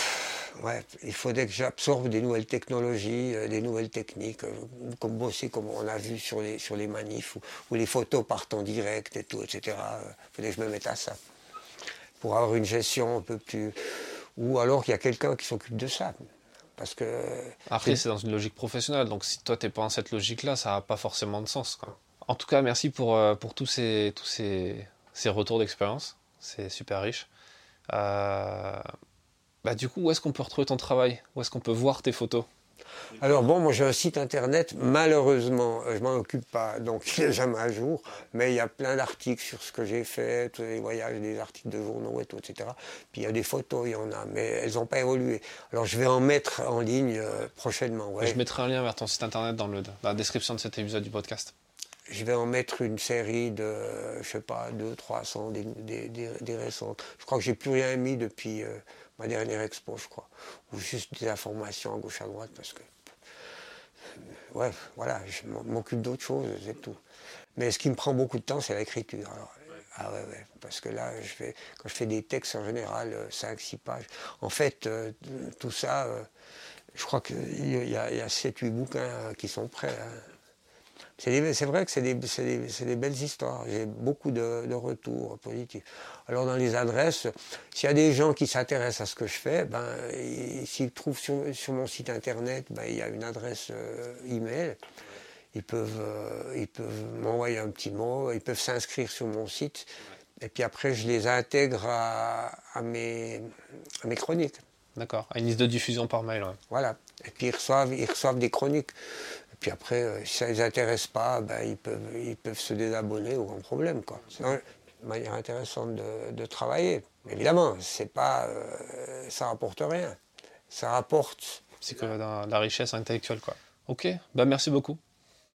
Ouais, il faudrait que j'absorbe des nouvelles technologies, euh, des nouvelles techniques, comme bosser comme on a vu sur les, sur les manifs, où, les photos partent en direct et tout, etc. Il faudrait que je me mette à ça. Pour avoir une gestion un peu plus... Ou alors qu'il y a quelqu'un qui s'occupe de ça. Parce que. Après, c'est dans une logique professionnelle, donc si toi t'es pas dans cette logique-là, ça n'a pas forcément de sens. Quoi. En tout cas, merci pour, euh, pour tous ces, tous ces, ces retours d'expérience. C'est super riche. Euh, bah, du coup, où est-ce qu'on peut retrouver ton travail? Où est-ce qu'on peut voir tes photos? Alors bon, moi j'ai un site internet, malheureusement, euh, je m'en occupe pas, donc il n'est jamais à jour, mais il y a plein d'articles sur ce que j'ai fait, tous les voyages, des articles de journaux et tout, etc. Puis il y a des photos, il y en a, mais elles n'ont pas évolué. Alors je vais en mettre en ligne prochainement. Je mettrai un lien vers ton site internet dans, le, dans la description de cet épisode du podcast je vais en mettre une série de, je sais pas, 200, 300, des, des, récentes. Je crois que j'ai plus rien mis depuis euh, ma dernière expo, je crois. Ou juste des informations à gauche à droite, parce que. Ouais, voilà, je m'occupe d'autres choses, c'est tout. Mais ce qui me prend beaucoup de temps, c'est l'écriture. Ah ouais, ouais, parce que là, je fais, quand je fais des textes en général, 5-6 pages. En fait, tout ça, je crois qu'il y a, a 7-8 bouquins qui sont prêts. Hein. C'est vrai que c'est des, des, belles histoires. J'ai beaucoup de, retours positifs. Alors dans les adresses, s'il y a des gens qui s'intéressent à ce que je fais, ben, s'ils trouvent sur, sur, mon site internet, ben, il y a une adresse euh, email. Ils peuvent, euh, ils peuvent m'envoyer un petit mot, ils peuvent s'inscrire sur mon site. Et puis après, je les intègre à, à, mes, à mes chroniques. D'accord, à une liste de diffusion par mail. Voilà. Et puis ils reçoivent, ils reçoivent des chroniques. Puis après, euh, si ça ne les intéresse pas, ben, ils, peuvent, ils peuvent se désabonner, aucun problème. C'est une manière intéressante de, travailler. Évidemment, c'est pas, euh, ça rapporte rien. Ça rapporte. C'est que la, richesse intellectuelle, quoi. Ok, bah merci beaucoup.